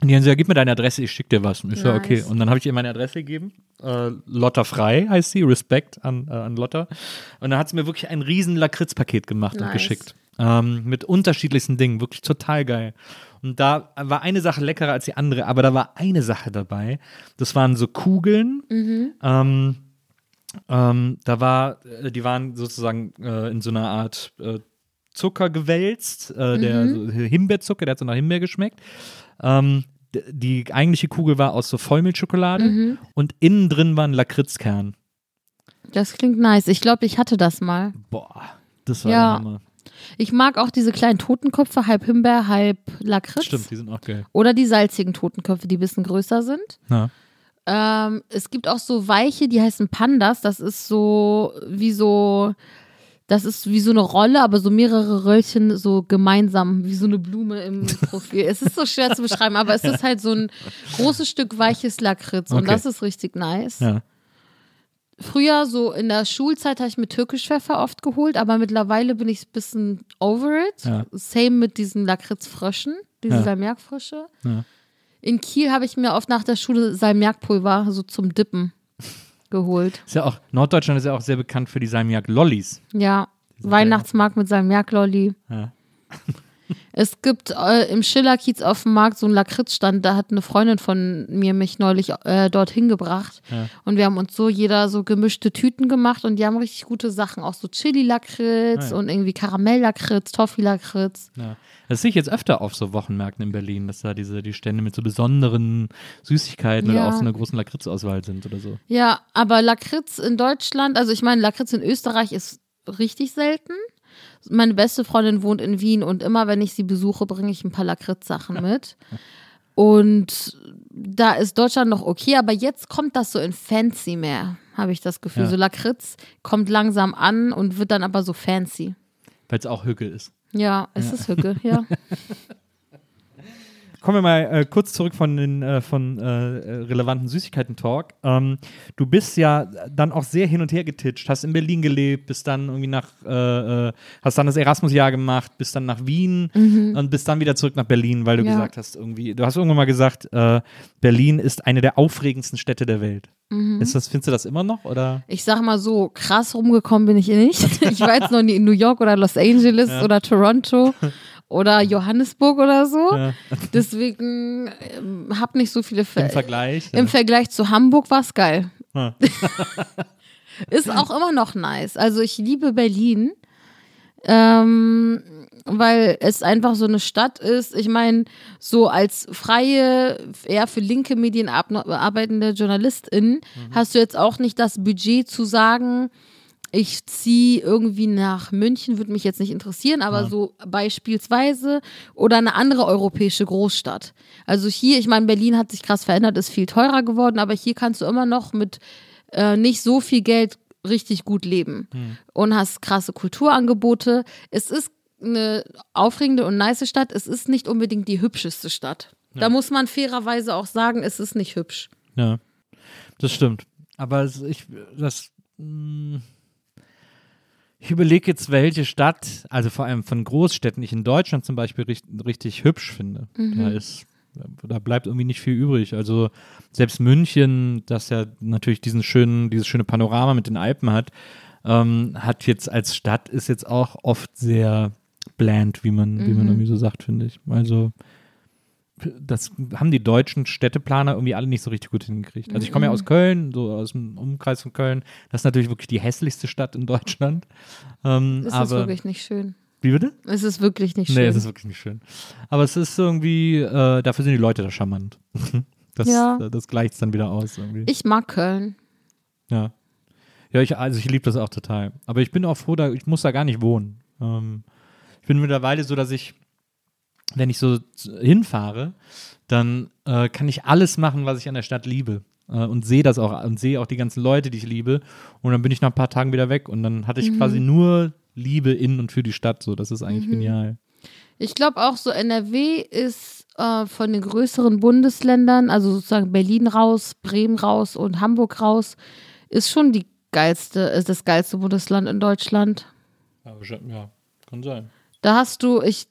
Und die haben gesagt, gib mir deine Adresse, ich schick dir was. Und ich so, Nice. okay. Und dann habe ich ihr meine Adresse gegeben. Äh, Lotta Frei heißt sie, Respekt an, äh, an Lotta. Und dann hat sie mir wirklich ein riesen Lakritz-Paket gemacht und Nice. geschickt. Ähm, mit unterschiedlichsten Dingen, wirklich total geil. Und da war eine Sache leckerer als die andere, aber da war eine Sache dabei. Das waren so Kugeln. Ähm, ähm, da war, äh, die waren sozusagen äh, in so einer Art äh, Zucker gewälzt, äh, der so Himbeerzucker, der hat so nach Himbeer geschmeckt. Ähm, die eigentliche Kugel war aus so Vollmilchschokolade und innen drin war ein Lakritzkern. Das klingt nice. Ich glaube, ich hatte das mal. Boah, das war Ja. der Hammer. Ich mag auch diese kleinen Totenköpfe, halb Himbeer, halb Lakritz. Stimmt, die sind auch geil. Oder die salzigen Totenköpfe, die ein bisschen größer sind. Ja. Ähm, es gibt auch so weiche, die heißen Pandas. Das ist so wie so, das ist wie so eine Rolle, aber so mehrere Röllchen so gemeinsam, wie so eine Blume im Profil. es ist so schwer zu beschreiben, aber es ist halt so ein großes Stück weiches Lakritz und Okay. das ist richtig nice. Ja. Früher, so in der Schulzeit, habe ich mir Türkischpfeffer oft geholt, aber mittlerweile bin ich ein bisschen over it. Ja. Same mit diesen Lakritzfröschen, diese Ja. Salmiakfrösche. Ja. In Kiel habe ich mir oft nach der Schule Salmiakpulver so zum Dippen geholt. Ist ja auch, Norddeutschland ist ja auch sehr bekannt für die Salmiak-Lollis. Ja, Weihnachtsmarkt mit Salmiaklolli. Ja. Es gibt äh, im Schillerkiez auf dem Markt so einen Lakritzstand, da hat eine Freundin von mir mich neulich äh, dorthin gebracht. Ja. Und wir haben uns so jeder so gemischte Tüten gemacht und die haben richtig gute Sachen, auch so Chili-Lakritz Ah, ja. und irgendwie Karamell-Lakritz, Toffee-Lakritz. Ja. Das sehe ich jetzt öfter auf so Wochenmärkten in Berlin, dass da diese die Stände mit so besonderen Süßigkeiten oder auch so einer großen Lakritzauswahl sind oder so. Ja, aber Lakritz in Deutschland, also ich meine, Lakritz in Österreich ist richtig selten. Meine beste Freundin wohnt in Wien und immer, wenn ich sie besuche, bringe ich ein paar Lakritz-Sachen mit. Und da ist Deutschland noch okay, aber jetzt kommt das so in fancy mehr, habe ich das Gefühl. Ja. So Lakritz kommt langsam an und wird dann aber so fancy. Weil es auch Hücke ist. Ja, es ist Hücke, ja. Kommen wir mal äh, kurz zurück von den äh, von äh, relevanten Süßigkeiten-Talk. Ähm, du bist ja dann auch sehr hin und her getitscht, hast in Berlin gelebt, bist dann irgendwie nach, äh, äh, hast dann das Erasmus-Jahr gemacht, bist dann nach Wien und bist dann wieder zurück nach Berlin, weil du Mhm. Ja. gesagt hast, irgendwie, du hast irgendwann mal gesagt, äh, Berlin ist eine der aufregendsten Städte der Welt. Mhm. Ist das, findest du das immer noch? Oder? Ich sag mal so, krass rumgekommen bin ich nicht. Ich war jetzt noch nie in New York oder Los Angeles oder Toronto oder Johannesburg oder so. Ja. Deswegen ähm, hab nicht so viele Ver Im Vergleich? Im Vergleich zu Hamburg war's geil. Ja. Ist auch immer noch nice. Also ich liebe Berlin, ähm, weil es einfach so eine Stadt ist. Ich meine, so als freie, eher für linke Medien arbeitende Journalistin hast du jetzt auch nicht das Budget zu sagen, ich ziehe irgendwie nach München, würde mich jetzt nicht interessieren, aber so beispielsweise oder eine andere europäische Großstadt. Also hier, ich meine, Berlin hat sich krass verändert, ist viel teurer geworden, aber hier kannst du immer noch mit äh, nicht so viel Geld richtig gut leben und hast krasse Kulturangebote. Es ist eine aufregende und nice Stadt. Es ist nicht unbedingt die hübscheste Stadt. Da muss man fairerweise auch sagen, es ist nicht hübsch. Ja, das stimmt. Aber ich, das, mh, ich überlege jetzt, welche Stadt, also vor allem von Großstädten, ich in Deutschland zum Beispiel richtig, richtig hübsch finde. Da ist, da bleibt irgendwie nicht viel übrig. Also selbst München, das ja natürlich diesen schönen, dieses schöne Panorama mit den Alpen hat, ähm, hat jetzt als Stadt ist jetzt auch oft sehr bland, wie man, wie man irgendwie so sagt, finde ich. Also das haben die deutschen Städteplaner irgendwie alle nicht so richtig gut hingekriegt. Also ich komme ja aus Köln, so aus dem Umkreis von Köln. Das ist natürlich wirklich die hässlichste Stadt in Deutschland. Ähm, Es ist aber wirklich nicht schön. wie bitte? Es ist wirklich nicht schön. Nee, es ist wirklich nicht schön. Aber es ist irgendwie, äh, dafür sind die Leute da charmant. Das, Ja. das gleicht es dann wieder aus irgendwie. ich mag Köln. Ja. Ja, ich, also ich liebe das auch total. Aber ich bin auch froh, da, ich muss da gar nicht wohnen. Ähm, ich bin mittlerweile so, dass ich, wenn ich so hinfahre, dann äh, kann ich alles machen, was ich an der Stadt liebe. Äh, und sehe das auch und sehe auch die ganzen Leute, die ich liebe. Und dann bin ich nach ein paar Tagen wieder weg. Und dann hatte ich quasi nur Liebe in und für die Stadt. So, das ist eigentlich genial. Ich glaube auch so, NRW ist äh, von den größeren Bundesländern, also sozusagen Berlin raus, Bremen raus und Hamburg raus, ist schon die geilste, ist das geilste Bundesland in Deutschland. Schon- ja, kann sein. Da hast du, ich,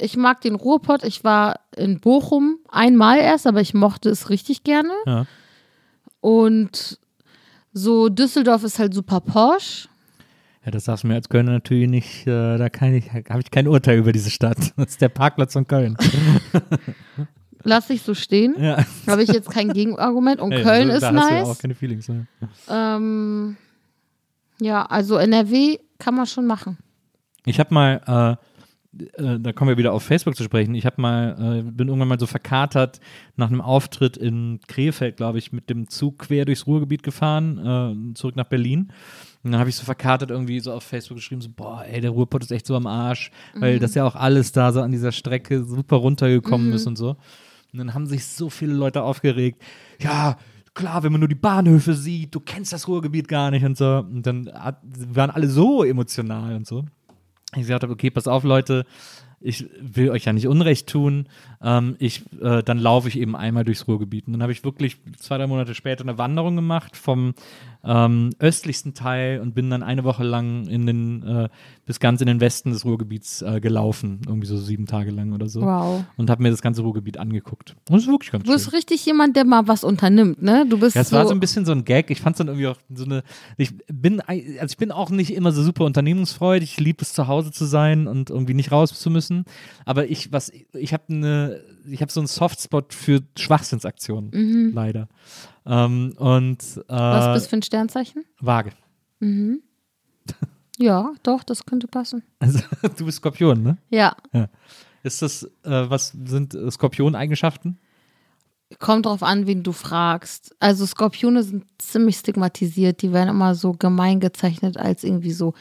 ich mag den Ruhrpott. Ich war in Bochum einmal erst, aber ich mochte es richtig gerne. Ja. Und so Düsseldorf ist halt super Porsche. Ja, das sagst du mir als Kölner natürlich nicht, äh, da kann ich, habe ich kein Urteil über diese Stadt. Das ist der Parkplatz von Köln. Lass ich so stehen. ja. Habe ich jetzt kein Gegenargument. Und Ey, Köln also, ist da hast du nice. auch keine Feelings. Ne? Ähm, ja, also NRW kann man schon machen. Ich habe mal, äh, äh, da kommen wir wieder auf Facebook zu sprechen. Ich habe mal, äh, bin irgendwann mal so verkatert nach einem Auftritt in Krefeld, glaube ich, mit dem Zug quer durchs Ruhrgebiet gefahren, äh, zurück nach Berlin. Und dann habe ich so verkatert irgendwie so auf Facebook geschrieben, so, boah, ey, der Ruhrpott ist echt so am Arsch, weil das ja auch alles da so an dieser Strecke super runtergekommen ist und so. Und dann haben sich so viele Leute aufgeregt, ja, klar, wenn man nur die Bahnhöfe sieht, du kennst das Ruhrgebiet gar nicht und so. Und dann hat, waren alle so emotional und so. Ich gesagt habe, okay, pass auf, Leute, ich will euch ja nicht Unrecht tun. Ähm, ich, äh, dann laufe ich eben einmal durchs Ruhrgebiet. Und dann habe ich wirklich zwei, drei Monate später eine Wanderung gemacht vom ähm, östlichsten Teil und bin dann eine Woche lang in den, äh, bis ganz in den Westen des Ruhrgebiets äh, gelaufen. Irgendwie so sieben Tage lang oder so. Wow. Und habe mir das ganze Ruhrgebiet angeguckt. Und das ist wirklich ganz Du bist schön. richtig jemand, der mal was unternimmt, ne? Du bist Ja, es so, war so ein bisschen so ein Gag. Ich fand es dann irgendwie auch so eine. Ich bin, also ich bin auch nicht immer so super unternehmungsfreudig. Ich liebe es, zu Hause zu sein und irgendwie nicht raus zu müssen. Aber ich, was, ich habe eine, ich habe so einen Softspot für Schwachsinnsaktionen, leider. Ähm, und äh, was bist du für ein Sternzeichen? Waage. Ja, doch, das könnte passen. Also du bist Skorpion, ne? Ja, Ist das, äh, was sind äh, Skorpion-Eigenschaften? kommt drauf an, wen du fragst. Also Skorpione sind ziemlich stigmatisiert. Die werden immer so gemein gezeichnet als irgendwie so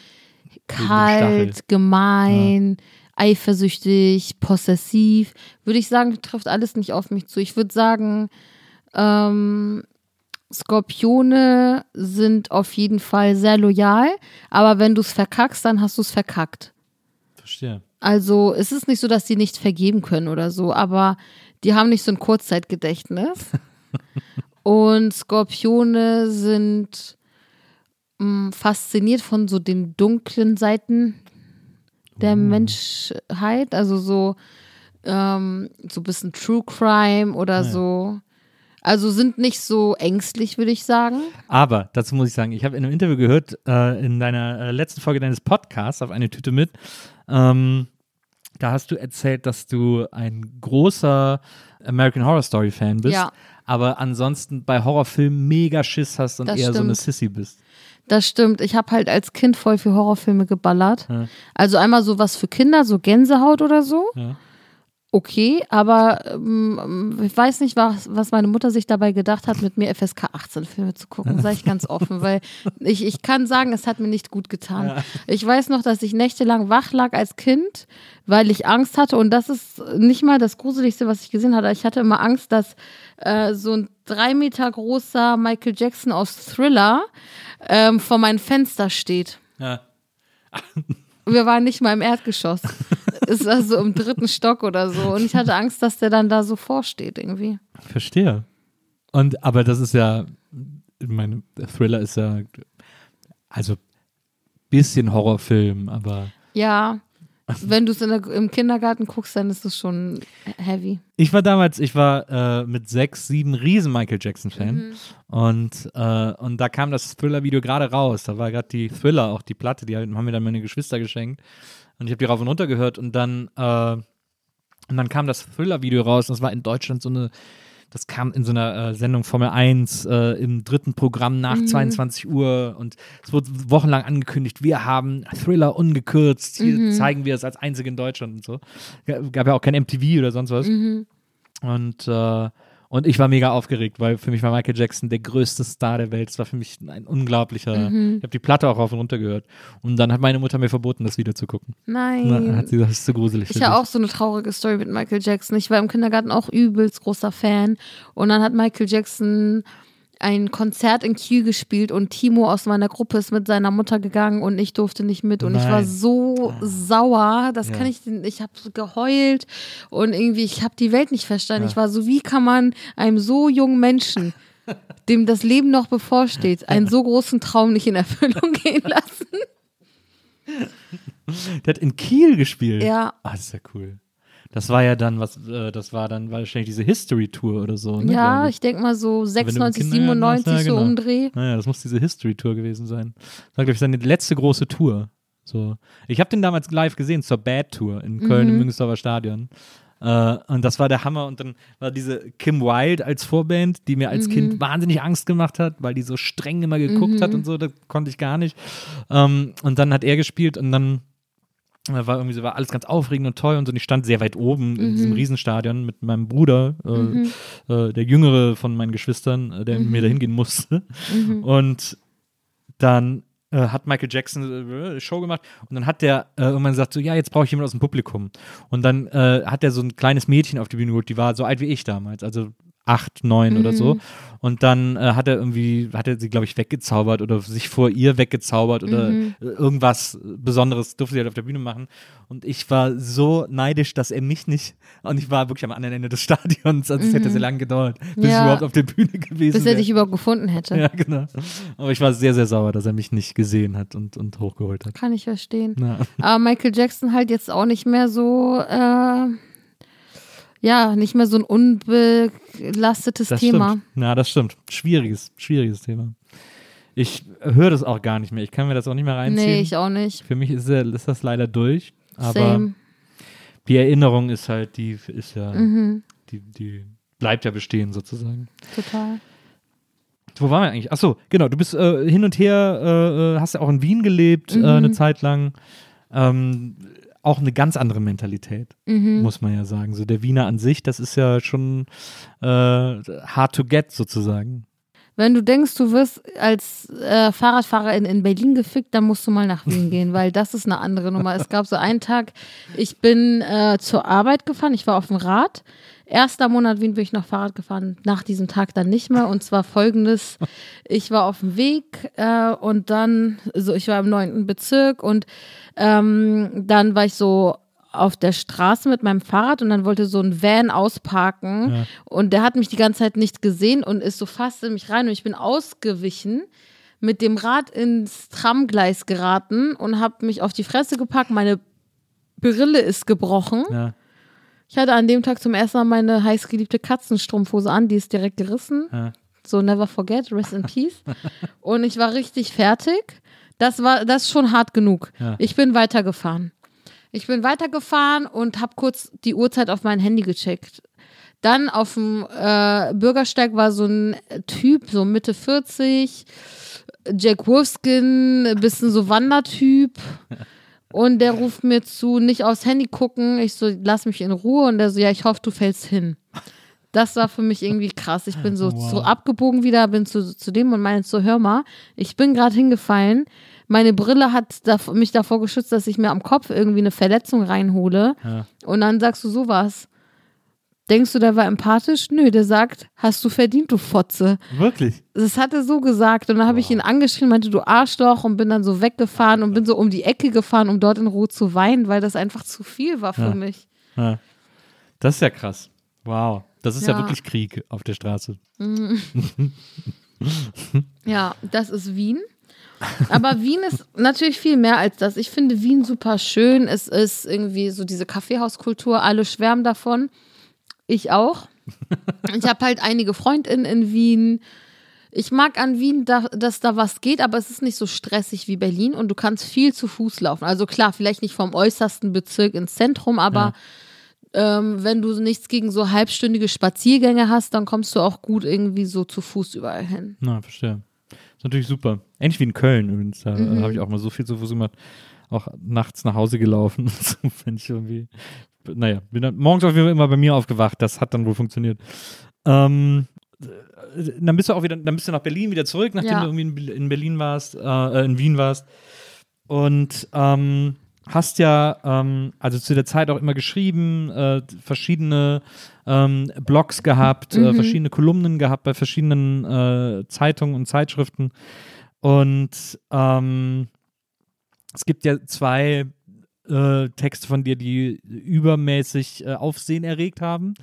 kalt, gemein, eifersüchtig, possessiv. Würde ich sagen, trifft alles nicht auf mich zu. Ich würde sagen, ähm, Skorpione sind auf jeden Fall sehr loyal, aber wenn du es verkackst, dann hast du es verkackt. Verstehe. Also es ist nicht so, dass die nicht vergeben können oder so, aber die haben nicht so ein Kurzzeitgedächtnis. Und Skorpione sind mh, fasziniert von so den dunklen Seiten der Menschheit, also so ähm, so ein bisschen True Crime oder so. Also sind nicht so ängstlich, würde ich sagen. Aber dazu muss ich sagen, ich habe in einem Interview gehört, äh, in deiner äh, letzten Folge deines Podcasts auf eine Tüte mit, ähm, da hast du erzählt, dass du ein großer American Horror Story Fan bist, Ja. aber ansonsten bei Horrorfilmen mega Schiss hast und Das eher so eine stimmt. Sissy bist. Das stimmt. Ich habe halt als Kind voll viel Horrorfilme geballert. Ja. Also einmal so was für Kinder, so Gänsehaut oder so. Ja. Okay, aber ähm, ich weiß nicht, was, was meine Mutter sich dabei gedacht hat, mit mir FSK 18 Filme zu gucken, sage ich ganz offen, weil ich, ich kann sagen, es hat mir nicht gut getan. Ich weiß noch, dass ich nächtelang wach lag als Kind, weil ich Angst hatte und das ist nicht mal das Gruseligste, was ich gesehen hatte. Ich hatte immer Angst, dass äh, so ein drei Meter großer Michael Jackson aus Thriller ähm, vor meinem Fenster steht. Ja. Wir waren nicht mal im Erdgeschoss. Es war so im dritten Stock oder so. Und ich hatte Angst, dass der dann da so vorsteht irgendwie. Verstehe. Und aber das ist ja, ich meine, der Thriller ist ja, also bisschen Horrorfilm, aber Ja, wenn du es im Kindergarten guckst, dann ist es schon heavy. Ich war damals, ich war äh, mit sechs, sieben riesen Michael Jackson-Fan. Und, äh, und da kam das Thriller-Video gerade raus. Da war gerade die Thriller, auch die Platte, die haben mir dann meine Geschwister geschenkt. Und ich habe die rauf und runter gehört und dann, äh, und dann kam das Thriller-Video raus und das war in Deutschland so eine, das kam in so einer äh, Sendung Formel 1 äh, im dritten Programm nach 22 Uhr und es wurde wochenlang angekündigt, wir haben Thriller ungekürzt, hier zeigen wir es als einzige in Deutschland und so. Gab ja auch kein MTV oder sonst was. Und, äh, und ich war mega aufgeregt, weil für mich war Michael Jackson der größte Star der Welt. Es war für mich ein unglaublicher. Ich habe die Platte auch rauf und runter gehört. Und dann hat meine Mutter mir verboten, das Video zu gucken. Nein. Na, hat sie gesagt, das ist zu gruselig. für Ich habe auch so eine traurige Story mit Michael Jackson. Ich war im Kindergarten auch übelst großer Fan. Und dann hat Michael Jackson ein Konzert in Kiel gespielt und Timo aus meiner Gruppe ist mit seiner Mutter gegangen und ich durfte nicht mit und ich war Nein. so sauer, das Ja. kann ich, ich habe geheult und irgendwie, ich habe die Welt nicht verstanden. Ich war so, wie kann man einem so jungen Menschen, dem das Leben noch bevorsteht, einen so großen Traum nicht in Erfüllung gehen lassen? Der hat in Kiel gespielt. Ja. Ah, das ist ja cool. Das war ja dann, was, äh, das war dann wahrscheinlich diese History-Tour oder so. Ne, Ja, glaub ich denke mal so Wenn du 96, im Kindergarten 97 warst, ja, so genau. umdreh. Naja, das muss diese History-Tour gewesen sein. Das war, glaube ich, seine letzte große Tour. So. Ich habe den damals live gesehen zur Bad Tour in Köln Mhm. im Müngersdorfer Stadion. Äh, und das war der Hammer. Und dann war diese Kim Wilde als Vorband, die mir als Mhm. Kind wahnsinnig Angst gemacht hat, weil die so streng immer geguckt hat und so. Das konnte ich gar nicht. Ähm, und dann hat er gespielt und dann äh, war irgendwie so, war alles ganz aufregend und toll und so. Und ich stand sehr weit oben in Mhm. diesem Riesenstadion mit meinem Bruder, äh, äh, der jüngere von meinen Geschwistern, äh, der mit Mhm. mir dahin gehen musste. Und dann äh, hat Michael Jackson äh, Show gemacht und dann hat der äh, irgendwann gesagt so, ja, jetzt brauche ich jemanden aus dem Publikum. Und dann äh, hat er so ein kleines Mädchen auf die Bühne geholt, die war so alt wie ich damals, also acht, neun oder so. Und dann äh, hat er irgendwie, hat er sie, glaube ich, weggezaubert oder sich vor ihr weggezaubert oder äh, irgendwas Besonderes durfte sie halt auf der Bühne machen. Und ich war so neidisch, dass er mich nicht, und ich war wirklich am anderen Ende des Stadions, also es hätte sehr lange gedauert, bis ich Ja. überhaupt auf der Bühne gewesen Bis er wäre. dich überhaupt gefunden hätte. Ja, genau. Aber ich war sehr, sehr sauer, dass er mich nicht gesehen hat und, und hochgeholt hat. Kann ich verstehen. Ja. Aber Michael Jackson halt jetzt auch nicht mehr so, äh, ja, nicht mehr so ein unbelastetes Das Thema. stimmt. Na, das stimmt. Schwieriges, schwieriges Thema. Ich höre das auch gar nicht mehr. Ich kann mir das auch nicht mehr reinziehen. Nee, ich auch nicht. Für mich ist, ist das leider durch. Aber Same. die Erinnerung ist halt, die ist ja, Mhm, die, die bleibt ja bestehen sozusagen. total. Wo waren wir eigentlich? Achso, genau, du bist äh, hin und her, äh, äh, hast ja auch in Wien gelebt, Mhm. äh, eine Zeit lang. Ähm, auch eine ganz andere Mentalität, Mhm. muss man ja sagen. So der Wiener an sich, das ist ja schon äh, hard to get sozusagen. Wenn du denkst, du wirst als äh, Fahrradfahrerin in Berlin gefickt, dann musst du mal nach Wien gehen, weil das ist eine andere Nummer. Es gab so einen Tag, ich bin äh, zur Arbeit gefahren, ich war auf dem Rad. Erster Monat Wien bin ich noch Fahrrad gefahren, nach diesem Tag dann nicht mehr. Und zwar folgendes: Ich war auf dem Weg äh, und dann, so ich war im neunten Bezirk und ähm, dann war ich so auf der Straße mit meinem Fahrrad und dann wollte so ein Van ausparken Ja. und der hat mich die ganze Zeit nicht gesehen und ist so fast in mich rein und ich bin ausgewichen, mit dem Rad ins Tramgleis geraten und habe mich auf die Fresse gepackt. Meine Brille ist gebrochen. Ja, Ich hatte an dem Tag zum ersten Mal meine heißgeliebte Katzenstrumpfhose an, die ist direkt gerissen. ja. So never forget, rest in peace. Und ich war richtig fertig. Das war das ist schon hart genug. Ja. Ich bin weitergefahren. Ich bin weitergefahren und habe kurz die Uhrzeit auf mein Handy gecheckt. Dann auf dem äh, Bürgersteig war so ein Typ, so Mitte 40, Jack Wolfskin, bisschen so Wandertyp. Und der ruft mir zu, nicht aufs Handy gucken. Ich so, lass mich in Ruhe. Und der so, ja, ich hoffe, du fällst hin. Das war für mich irgendwie krass. Ich bin so, Wow. so abgebogen wieder, bin zu, zu dem und meinte so, hör mal, ich bin gerade hingefallen. Meine Brille hat da, mich davor geschützt, dass ich mir am Kopf irgendwie eine Verletzung reinhole. Ja. Und dann sagst du sowas. Denkst du, der war empathisch? Nö, der sagt, hast du verdient, du Fotze. Wirklich? Das hat er so gesagt. Und dann habe ich ihn angeschrien, meinte, du Arschloch, und bin dann so weggefahren und bin so um die Ecke gefahren, um dort in Ruhe zu weinen, weil das einfach zu viel war für Ja. mich. Ja. Das ist ja krass. Wow. Das ist ja, Ja. wirklich Krieg auf der Straße. Ja, das ist Wien. Aber Wien ist natürlich viel mehr als das. Ich finde Wien super schön. Es ist irgendwie so diese Kaffeehauskultur. Alle schwärmen davon. Ich auch. Ich habe halt einige Freundinnen in Wien. Ich mag an Wien, da, dass da was geht, aber es ist nicht so stressig wie Berlin und du kannst viel zu Fuß laufen. Also klar, vielleicht nicht vom äußersten Bezirk ins Zentrum, aber ähm, wenn du nichts gegen so halbstündige Spaziergänge hast, dann kommst du auch gut irgendwie so zu Fuß überall hin. Na, verstehe. Ist natürlich super. Ähnlich wie in Köln übrigens. Da Mhm. äh, habe ich auch mal so viel zu Fuß gemacht. Auch nachts nach Hause gelaufen. so, wenn ich irgendwie. Naja, bin dann morgens auf jeden Fall immer bei mir aufgewacht. Das hat dann wohl funktioniert. Ähm, äh, dann bist du auch wieder, dann bist du nach Berlin wieder zurück, nachdem Ja. du irgendwie in, in Berlin warst, äh, in Wien warst. Und ähm, hast ja ähm, also zu der Zeit auch immer geschrieben, äh, verschiedene ähm, Blogs gehabt, äh, verschiedene Kolumnen gehabt bei verschiedenen äh, Zeitungen und Zeitschriften. Und ähm, es gibt ja zwei äh, Texte von dir, die übermäßig äh, Aufsehen erregt haben.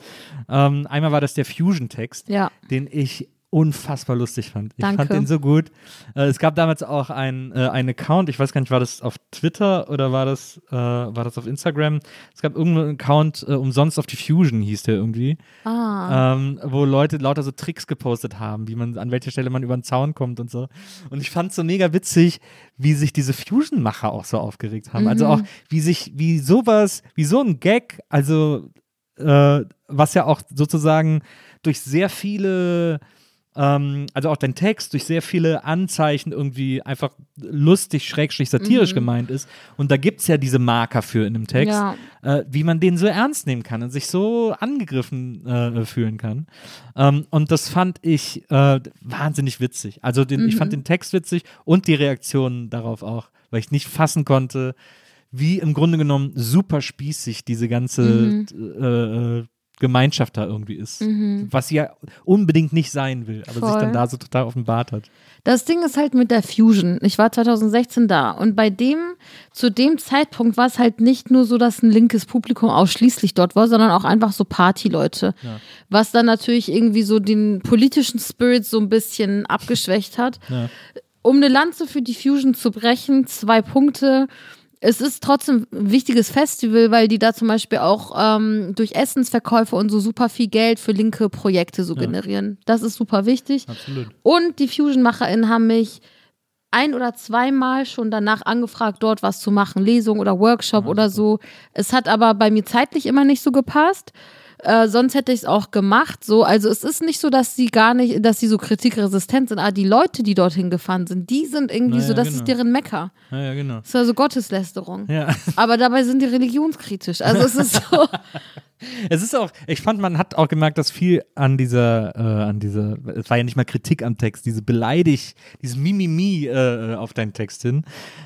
Ähm, einmal war das der Fusion-Text, Ja. den ich unfassbar lustig fand. Ich Danke. fand den so gut. Äh, es gab damals auch ein, äh, einen Account, ich weiß gar nicht, war das auf Twitter oder war das, äh, war das auf Instagram? Es gab irgendeinen Account, äh, umsonst auf die Fusion hieß der irgendwie, Ah. ähm, wo Leute lauter so Tricks gepostet haben, wie man, an welcher Stelle man über den Zaun kommt und so. Und ich fand es so mega witzig, wie sich diese Fusion-Macher auch so aufgeregt haben. Also auch, wie sich, wie sowas, wie so ein Gag, also äh, was ja auch sozusagen durch sehr viele, ähm, also auch dein Text, durch sehr viele Anzeichen irgendwie einfach lustig, schrägstrich, satirisch gemeint ist. Und da gibt es ja diese Marker für in dem Text, Ja. äh, wie man den so ernst nehmen kann und sich so angegriffen äh, fühlen kann. Ähm, und das fand ich äh, wahnsinnig witzig. Also den, ich fand den Text witzig und die Reaktionen darauf auch, weil ich nicht fassen konnte, wie im Grunde genommen super spießig diese ganze äh, äh, Gemeinschaft da irgendwie ist. Was sie ja unbedingt nicht sein will, aber sich Voll. dann da so total offenbart hat. Das Ding ist halt mit der Fusion. Ich war 2016 da und bei dem, zu dem Zeitpunkt war es halt nicht nur so, dass ein linkes Publikum ausschließlich dort war, sondern auch einfach so Partyleute. Was dann natürlich irgendwie so den politischen Spirit so ein bisschen abgeschwächt hat. Ja. Um eine Lanze für die Fusion zu brechen, zwei Punkte. Es ist trotzdem ein wichtiges Festival, weil die da zum Beispiel auch ähm, durch Essensverkäufe und so super viel Geld für linke Projekte so generieren. Das ist super wichtig. Absolut. Und die Fusion-MacherInnen haben mich ein oder zweimal schon danach angefragt, dort was zu machen, Lesung oder Workshop oder so. Es hat aber bei mir zeitlich immer nicht so gepasst. Äh, sonst hätte ich es auch gemacht. So, also es ist nicht so, dass sie gar nicht, dass sie so kritikresistent sind. Aber die Leute, die dorthin gefahren sind, die sind irgendwie Naja, so, das genau. ist deren Mecker. Ja, ja, genau. Das ist also Gotteslästerung. Ja. Aber dabei sind die religionskritisch. Also es ist so. Es ist auch, ich fand, man hat auch gemerkt, dass viel an dieser, äh, an dieser, es war ja nicht mal Kritik am Text, diese beleidig, dieses Mimimi äh, auf deinen Text hin.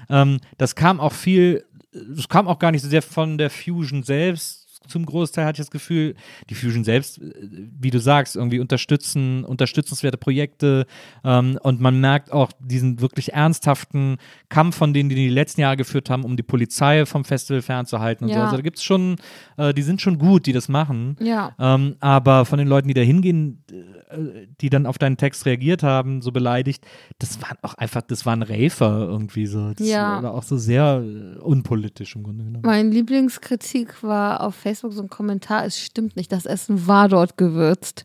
Ähm, das kam auch viel, das kam auch gar nicht so sehr von der Fusion selbst. Zum Großteil hatte ich das Gefühl, die Fusion selbst, äh, wie du sagst, irgendwie unterstützen, unterstützenswerte Projekte ähm, und man merkt auch diesen wirklich ernsthaften Kampf, von denen die die letzten Jahre geführt haben, um die Polizei vom Festival fernzuhalten und so. Ja. Also da gibt es schon, äh, die sind schon gut, die das machen. Ja. Ähm, aber von den Leuten, die da hingehen, äh, die dann auf deinen Text reagiert haben, so beleidigt, das waren auch einfach, das waren Räfer irgendwie so. Das Ja. war auch so sehr äh, unpolitisch im Grunde genommen. Mein Lieblingskritik war auf Facebook so ein Kommentar, es stimmt nicht, das Essen war dort gewürzt.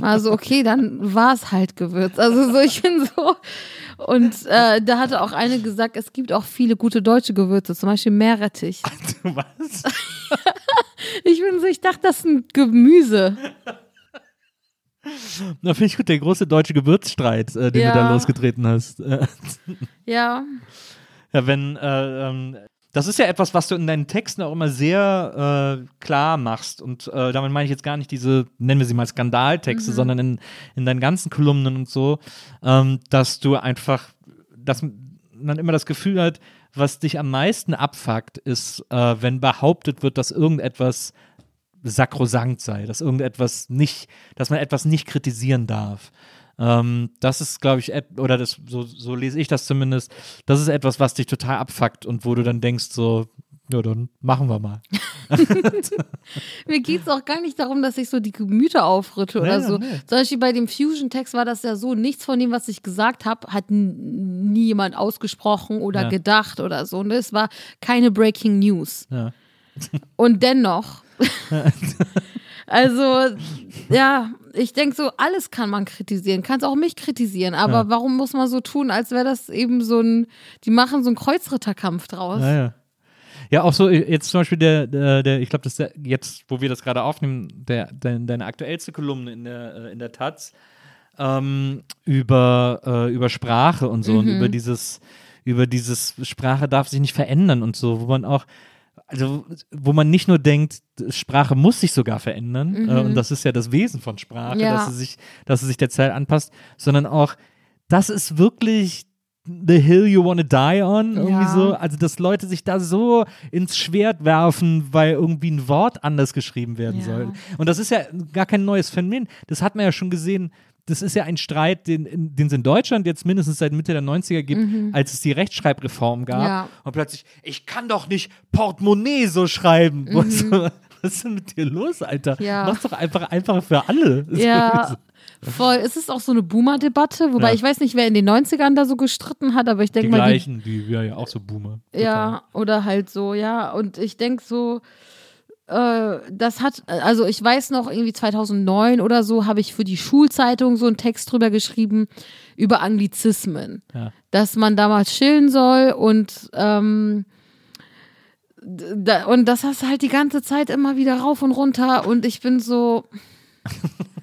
Also okay, dann war es halt gewürzt. Also so, ich bin so. Und äh, da hatte auch eine gesagt, es gibt auch viele gute deutsche Gewürze, zum Beispiel Meerrettich. Was? Ich bin so, ich dachte, das ist ein Gemüse. Na, finde ich gut, der große deutsche Gewürzstreit, äh, den Ja. du da losgetreten hast. Ja, Ja, wenn, äh, ähm, das ist ja etwas, was du in deinen Texten auch immer sehr äh, klar machst. Und äh, damit meine ich jetzt gar nicht diese, nennen wir sie mal Skandaltexte, sondern in, in deinen ganzen Kolumnen und so, ähm, dass du einfach, dass man immer das Gefühl hat, was dich am meisten abfuckt, ist, äh, wenn behauptet wird, dass irgendetwas sakrosankt sei, dass irgendetwas nicht, dass man etwas nicht kritisieren darf. Ähm, das ist, glaube ich, oder das, so, so lese ich das zumindest, das ist etwas, was dich total abfuckt und wo du dann denkst, so, ja, dann machen wir mal. mir geht es auch gar nicht darum, dass ich so die Gemüter aufrüttle oder Nee, so. nee. Zum Beispiel bei dem Fusion-Text war das ja so, nichts von dem, was ich gesagt habe, hat nie jemand ausgesprochen oder Ja. gedacht oder so. Ne? Es war keine Breaking News. Ja. Und dennoch. also, ja, ich denke so, alles kann man kritisieren. Kannst auch mich kritisieren. Aber Ja. warum muss man so tun, als wäre das eben so ein, die machen so einen Kreuzritterkampf draus. Ja, ja. Ja, auch so, äh, jetzt zum Beispiel der, der, der ich glaube, das der, jetzt, wo wir das gerade aufnehmen, der, dein, deine aktuellste Kolumne in der, äh, in der Taz ähm, über, äh, über Sprache und so und über dieses, über dieses Sprache darf sich nicht verändern und so, wo man auch, also wo man nicht nur denkt, Sprache muss sich sogar verändern, äh, und das ist ja das Wesen von Sprache, Ja. dass sie sich, dass sie sich der Zeit anpasst, sondern auch, das ist wirklich The Hill You Wanna Die On, irgendwie Ja. so. Also, dass Leute sich da so ins Schwert werfen, weil irgendwie ein Wort anders geschrieben werden Ja. soll. Und das ist ja gar kein neues Phänomen. Das hat man ja schon gesehen. Das ist ja ein Streit, den den es in Deutschland jetzt mindestens seit Mitte der 90er gibt, als es die Rechtschreibreform gab. Mhm. Ja. Und plötzlich, ich kann doch nicht Portemonnaie so schreiben. So, Was ist denn mit dir los, Alter? Mhm. Ja. Mach's doch einfach einfacher für alle. Ja, voll. Es ist auch so eine Boomer-Debatte, wobei Ja. ich weiß nicht, wer in den 90ern da so gestritten hat, aber ich Die denke mal, die, gleichen, die, ja, ja auch so Boomer. ja, oder halt so, ja. Und ich denke so, äh, das hat, also ich weiß noch, irgendwie 2009 oder so habe ich für die Schulzeitung so einen Text drüber geschrieben, über Anglizismen. Ja. Dass man damals chillen soll und ähm, da, und das hast du halt die ganze Zeit immer wieder rauf und runter und ich bin so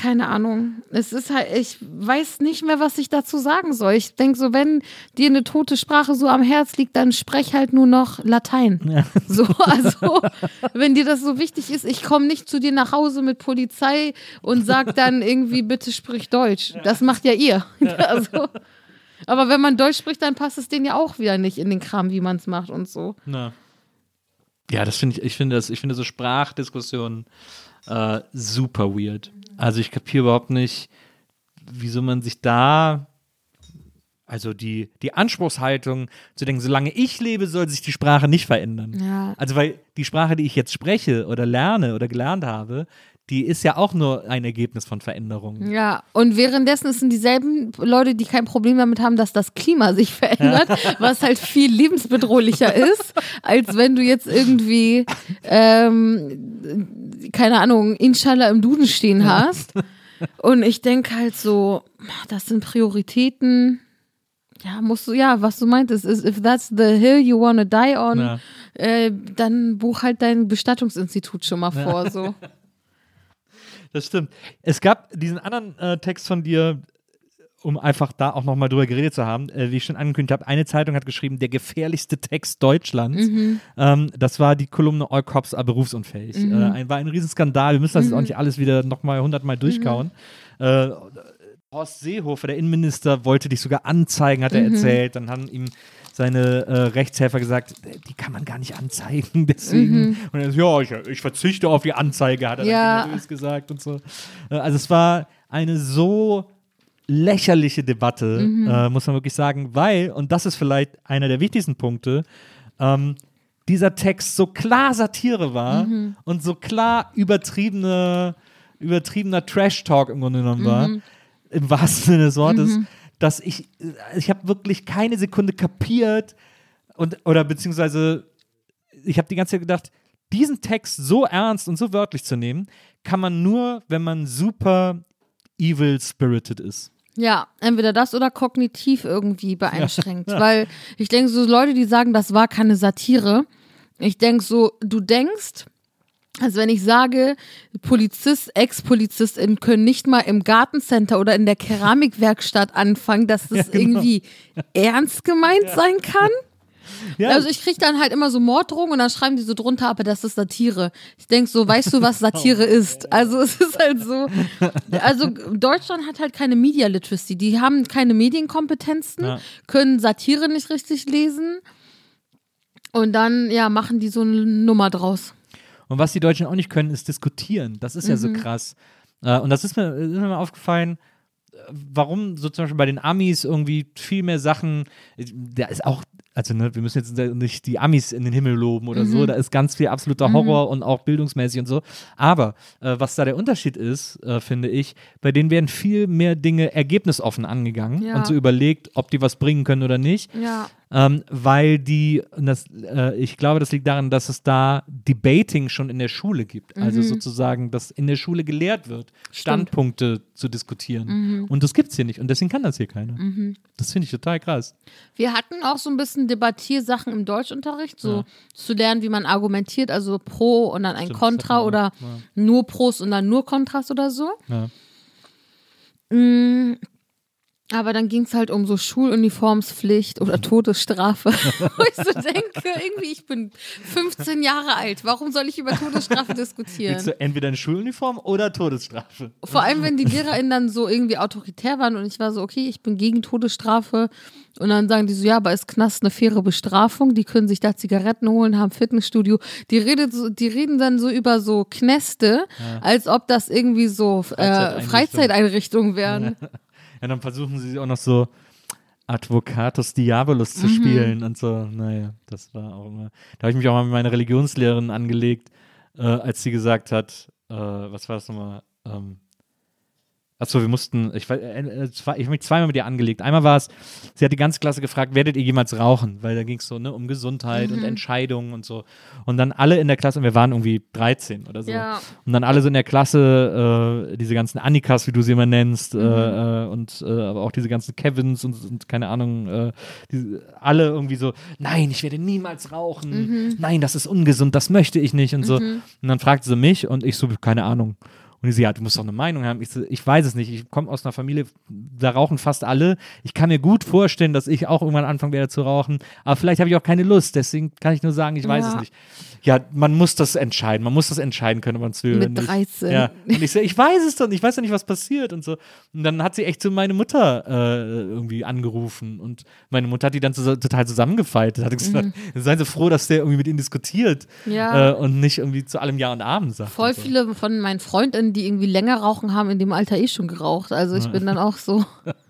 keine Ahnung. Es ist halt, ich weiß nicht mehr, was ich dazu sagen soll. Ich denke so, wenn dir eine tote Sprache so am Herz liegt, dann sprech halt nur noch Latein. So, also, wenn dir das so wichtig ist, ich komme nicht zu dir nach Hause mit Polizei und sag dann irgendwie, bitte sprich Deutsch. Das macht ja ihr. Also, aber wenn man Deutsch spricht, dann passt es denen ja auch wieder nicht in den Kram, wie man es macht und so. Na. Ja, das finde ich, ich finde das, ich finde so Sprachdiskussionen äh, super weird. Also ich kapiere überhaupt nicht, wieso man sich da, also die, die Anspruchshaltung zu denken, solange ich lebe, soll sich die Sprache nicht verändern. Ja. Also weil die Sprache, die ich jetzt spreche oder lerne oder gelernt habe, die ist ja auch nur ein Ergebnis von Veränderungen. Ja, und währenddessen sind dieselben Leute, die kein Problem damit haben, dass das Klima sich verändert, was halt viel lebensbedrohlicher ist, als wenn du jetzt irgendwie, ähm, keine Ahnung, Inshallah im Duden stehen hast. Und ich denke halt so, das sind Prioritäten. Ja, musst du, ja, was du meintest, ist, if that's the hill you wanna die on, Ja. äh, dann buch halt dein Bestattungsinstitut schon mal vor, so. Das stimmt. Es gab diesen anderen äh, Text von dir, um einfach da auch nochmal drüber geredet zu haben, äh, wie ich schon angekündigt habe, eine Zeitung hat geschrieben, der gefährlichste Text Deutschlands. Ähm, das war die Kolumne All Cops are berufsunfähig. Äh, ein, war ein Riesenskandal. Wir müssen das jetzt auch nicht alles wieder nochmal hundertmal durchkauen. Äh, Horst Seehofer, der Innenminister, wollte dich sogar anzeigen, hat er erzählt. Dann haben ihm seine äh, Rechtshelfer gesagt, äh, die kann man gar nicht anzeigen, deswegen. Und er so, ja, ich, ich verzichte auf die Anzeige, hat er Ja. dann gesagt und so. Äh, also es war eine so lächerliche Debatte, äh, muss man wirklich sagen, weil, und das ist vielleicht einer der wichtigsten Punkte, ähm, dieser Text so klar Satire war und so klar übertriebene, übertriebener Trash-Talk im Grunde genommen war, im wahrsten Sinne des Wortes, dass ich, ich habe wirklich keine Sekunde kapiert und, oder beziehungsweise ich habe die ganze Zeit gedacht, diesen Text so ernst und so wörtlich zu nehmen, kann man nur, wenn man super evil spirited ist. Ja, entweder das oder kognitiv irgendwie beeinschränkt. Weil ich denke, so Leute, die sagen, das war keine Satire, ich denke so, du denkst, also wenn ich sage, Polizist, Ex-PolizistInnen können nicht mal im Gartencenter oder in der Keramikwerkstatt anfangen, dass das irgendwie ernst gemeint sein kann. Ja, Also ich kriege dann halt immer so Morddrohungen und dann schreiben die so drunter, aber das ist Satire. Ich denk so, weißt du, was Satire ist? Also es ist halt so, also Deutschland hat halt keine Media Literacy. Die haben keine Medienkompetenzen, Ja. können Satire nicht richtig lesen und dann, ja, machen die so eine Nummer draus. Und was die Deutschen auch nicht können, ist diskutieren. Das ist ja so krass. Äh, und das ist mir, ist mir mal aufgefallen, äh, warum so zum Beispiel bei den Amis irgendwie viel mehr Sachen, äh, da ist auch, also ne, wir müssen jetzt nicht die Amis in den Himmel loben oder so, da ist ganz viel absoluter Horror und auch bildungsmäßig und so. Aber äh, was da der Unterschied ist, äh, finde ich, bei denen werden viel mehr Dinge ergebnisoffen angegangen Ja. und so überlegt, ob die was bringen können oder nicht Ja. ähm, weil die, das, äh, ich glaube, das liegt daran, dass es da Debating schon in der Schule gibt. Mhm. Also sozusagen, dass in der Schule gelehrt wird, Standpunkte zu diskutieren. Mhm. Und das gibt es hier nicht. Und deswegen kann das hier keiner. Das finde ich total krass. Wir hatten auch so ein bisschen Debattiersachen im Deutschunterricht, so zu lernen, wie man argumentiert, also pro und dann ein Stimmt, Kontra oder ja. nur Pros und dann nur Kontras oder so. Ja. Mm, Aber dann ging es halt um so Schuluniformspflicht oder Todesstrafe. Wo ich so denke, irgendwie, ich bin 15 Jahre alt. Warum soll ich über Todesstrafe diskutieren? Du entweder eine Schuluniform oder Todesstrafe? Vor allem, wenn die LehrerInnen dann so irgendwie autoritär waren und ich war so, okay, ich bin gegen Todesstrafe. Und dann sagen die so, ja, aber ist Knast eine faire Bestrafung? Die können sich da Zigaretten holen, haben Fitnessstudio. Die, redet so, die reden dann so über so Knäste, als ob das irgendwie so äh, Freizeiteinrichtungen. Freizeiteinrichtungen wären. Ja, dann versuchen sie auch noch so Advocatus Diabolus Mhm. zu spielen und so. Naja, das war auch immer. Da habe ich mich auch mal mit meiner Religionslehrerin angelegt, äh, als sie gesagt hat, äh, was war das nochmal? Ähm, Achso, wir mussten, ich, äh, äh, ich habe mich zweimal mit ihr angelegt. Einmal war es, sie hat die ganze Klasse gefragt, werdet ihr jemals rauchen? Weil da ging es so ne, um Gesundheit Mhm. und Entscheidungen und so. Und dann alle in der Klasse, und wir waren irgendwie 13 oder so. Ja. Und dann alle so in der Klasse, äh, diese ganzen Annikas, wie du sie immer nennst, Mhm. äh, äh, und äh, aber auch diese ganzen Kevins und, und keine Ahnung, äh, die, alle irgendwie so, nein, ich werde niemals rauchen, Mhm. nein, das ist ungesund, das möchte ich nicht und so. Und dann fragte sie mich und ich so, keine Ahnung. Und die so, ja, du musst doch eine Meinung haben. Ich so, ich weiß es nicht. Ich komme aus einer Familie, da rauchen fast alle. Ich kann mir gut vorstellen, dass ich auch irgendwann anfangen werde zu rauchen. Aber vielleicht habe ich auch keine Lust. Deswegen kann ich nur sagen, ich weiß Ja. es nicht. Ja, man muss das entscheiden. Man muss das entscheiden können, ob man es will. Mit oder nicht. 13. Ja. Und ich so, ich weiß es doch nicht. Ich weiß ja nicht, was passiert und so. Und dann hat sie echt so meine Mutter äh, irgendwie angerufen. Und meine Mutter hat die dann so, total zusammengefaltet. Hat gesagt, seien Sie froh, dass der irgendwie mit ihnen diskutiert. Mhm. Ja. Äh, und nicht irgendwie zu allem Ja und Abend sagt. Voll so. viele von meinen Freundinnen, die irgendwie länger rauchen, haben in dem Alter eh schon geraucht. Also ich bin dann auch so.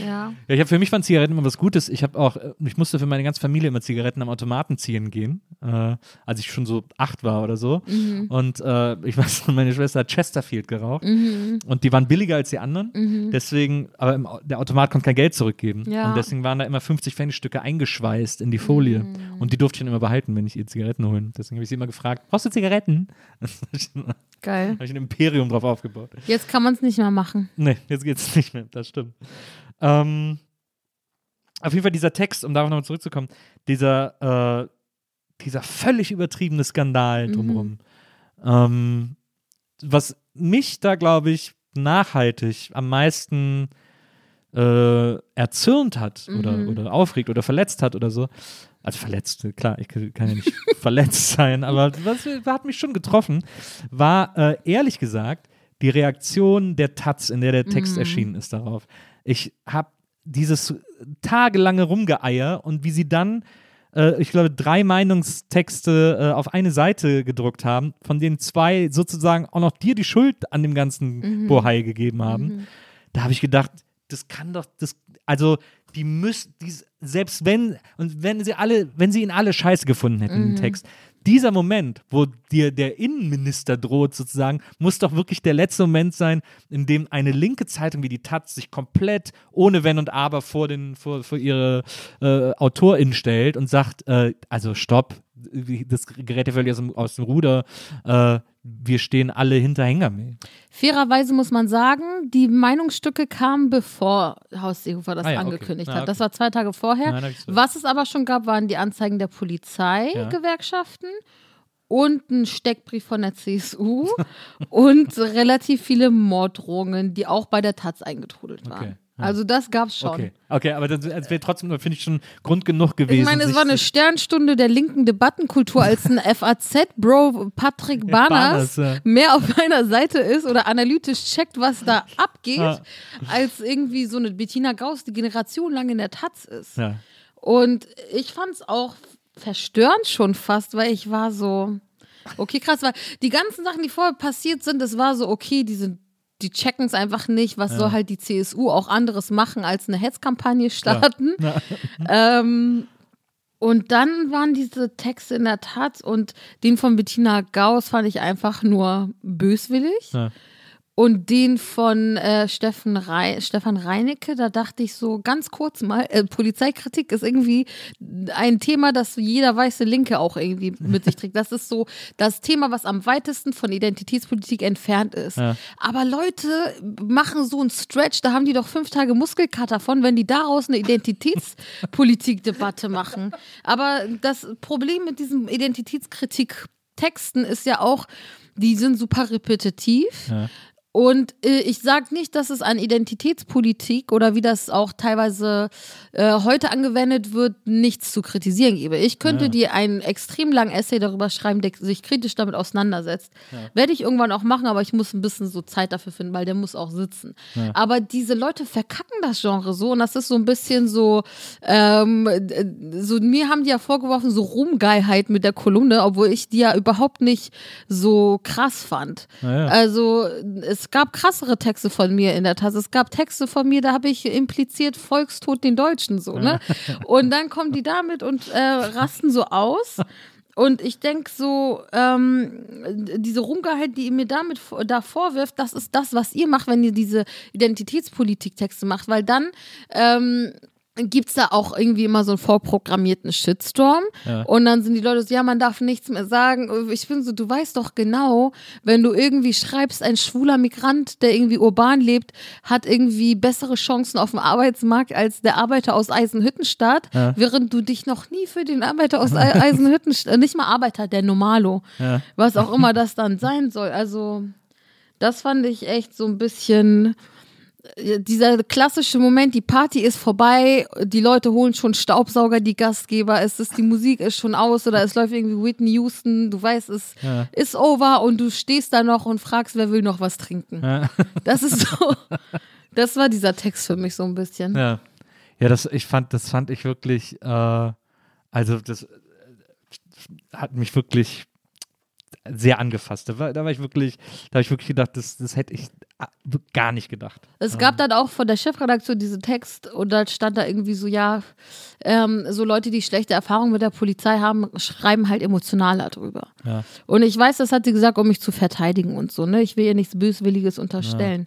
Ja. Ja, ich habe für mich waren Zigaretten immer was Gutes. Ich habe auch, äh, ich musste für meine ganze Familie immer Zigaretten am Automaten ziehen gehen, äh, als ich schon so acht war oder so. Mhm. Und äh, ich weiß, meine Schwester hat Chesterfield geraucht und die waren billiger als die anderen. Deswegen, aber im, der Automat konnte kein Geld zurückgeben. Mhm. Ja. Mhm. Und deswegen waren da immer 50 Pfennigstücke eingeschweißt in die Folie. Und die durfte ich dann immer behalten, wenn ich ihr Zigaretten holen. Deswegen habe ich sie immer gefragt, brauchst du Zigaretten? habe Geil. ich ein Imperium drauf aufgebaut. Jetzt kann man es nicht mehr machen. Nee, jetzt geht's nicht mehr, das stimmt. Ähm, auf jeden Fall dieser Text, um darauf nochmal zurückzukommen, dieser, äh, dieser völlig übertriebene Skandal drumherum. Ähm, was mich da, glaube ich, nachhaltig am meisten äh, erzürnt hat oder, oder aufregt oder verletzt hat oder so. Also verletzt, klar, ich kann ja nicht verletzt sein, aber was hat mich schon getroffen, war äh, ehrlich gesagt die Reaktion der Taz, in der der Text erschienen ist darauf. Ich habe dieses tagelange Rumgeeier und wie sie dann äh, ich glaube, drei Meinungstexte äh, auf eine Seite gedruckt haben, von denen zwei sozusagen auch noch dir die Schuld an dem ganzen Bohai gegeben haben. Da habe ich gedacht, das kann doch, das, also die müssen, die, selbst wenn, und wenn sie alle, wenn sie ihn alle scheiße gefunden hätten, den Text, dieser Moment, wo dir der Innenminister droht, sozusagen, muss doch wirklich der letzte Moment sein, in dem eine linke Zeitung wie die Taz sich komplett ohne Wenn und Aber vor, den, vor, vor ihre äh, AutorInnen stellt und sagt, äh, also stopp, das gerät ja völlig aus dem, aus dem Ruder, äh, wir stehen alle hinter Hengame. Fairerweise muss man sagen, die Meinungsstücke kamen bevor Haus Seehofer das Ah ja, okay. angekündigt Ja, hat. okay. Das war zwei Tage vorher. Nein, Was es aber schon gab, waren die Anzeigen der Polizei, Ja. Gewerkschaften und ein Steckbrief von der CSU und relativ viele Morddrohungen, die auch bei der Taz eingetrudelt waren. Okay. Also das gab's schon. Okay, okay, aber das, das wäre trotzdem, finde ich, schon Grund genug gewesen. Ich meine, es war eine Sternstunde der linken Debattenkultur, als ein FAZ-Bro Patrick ja. mehr auf einer Seite ist oder analytisch checkt, was da abgeht, Ja. als irgendwie so eine Bettina Gauss, die generationenlang in der Taz ist. Ja. Und ich fand es auch verstörend schon fast, weil ich war so, okay, krass, weil die ganzen Sachen, die vorher passiert sind, das war so, okay, die sind die checken es einfach nicht, was soll halt die CSU auch anderes machen, als eine Hetzkampagne starten. Ähm, und dann waren diese Texte in der Tat und den von Bettina Gauss fand ich einfach nur böswillig. Und den von äh, Steffen Rei Stefan Reinecke, da dachte ich so ganz kurz mal, äh, Polizeikritik ist irgendwie ein Thema, das jeder weiße Linke auch irgendwie mit sich trägt. Das ist so das Thema, was am weitesten von Identitätspolitik entfernt ist. Ja. Aber Leute machen so einen Stretch, da haben die doch fünf Tage Muskelkater von, wenn die daraus eine Identitätspolitikdebatte machen. Aber das Problem mit diesem Identitätskritik-Texten ist ja auch, die sind super repetitiv. Ja. Und äh, ich sage nicht, dass es an Identitätspolitik oder wie das auch teilweise äh, heute angewendet wird, nichts zu kritisieren gebe. Ich könnte Ja. dir einen extrem langen Essay darüber schreiben, der sich kritisch damit auseinandersetzt. Werde ich irgendwann auch machen, aber ich muss ein bisschen so Zeit dafür finden, weil der muss auch sitzen. Aber diese Leute verkacken das Genre so und das ist so ein bisschen so, ähm, äh, so mir haben die ja vorgeworfen, so Ruhmgeilheit mit der Kolumne, obwohl ich die ja überhaupt nicht so krass fand. Also es gab krassere Texte von mir in der Tasse. Es gab Texte von mir, da habe ich impliziert Volkstod den Deutschen so, ne? Und dann kommen die damit und äh, rasten so aus. Und ich denke so, ähm, diese Rumgeheit, die ihr mir damit da vorwirft, das ist das, was ihr macht, wenn ihr diese Identitätspolitik-Texte macht, weil dann ähm, gibt es da auch irgendwie immer so einen vorprogrammierten Shitstorm. Ja. Und dann sind die Leute so, ja, man darf nichts mehr sagen. Ich bin so, du weißt doch genau, wenn du irgendwie schreibst, ein schwuler Migrant, der irgendwie urban lebt, hat irgendwie bessere Chancen auf dem Arbeitsmarkt als der Arbeiter aus Eisenhüttenstadt, während du dich noch nie für den Arbeiter aus Ei- Eisenhüttenstadt, nicht mal Arbeiter, der Normalo, Ja. was auch immer das dann sein soll. Also, das fand ich echt so ein bisschen äh, dieser klassische Moment, die Party ist vorbei, die Leute holen schon Staubsauger, die Gastgeber, es ist, die Musik ist schon aus oder es läuft irgendwie Whitney Houston, du weißt, es Ja. ist over und du stehst da noch und fragst, wer will noch was trinken. Ja. Das ist so, das war dieser Text für mich so ein bisschen. Ja, ja das, ich fand, das fand ich wirklich, äh, also das äh, hat mich wirklich sehr angefasst. Da war, da war ich wirklich, da habe ich wirklich gedacht, das, das hätte ich ah, gar nicht gedacht. Es gab dann auch von der Chefredaktion diesen Text und da stand da irgendwie so, ja, ähm, so Leute, die schlechte Erfahrungen mit der Polizei haben, schreiben halt emotionaler drüber. Ja. Und ich weiß, das hat sie gesagt, um mich zu verteidigen und so, ne? Ich will ihr nichts Böswilliges unterstellen.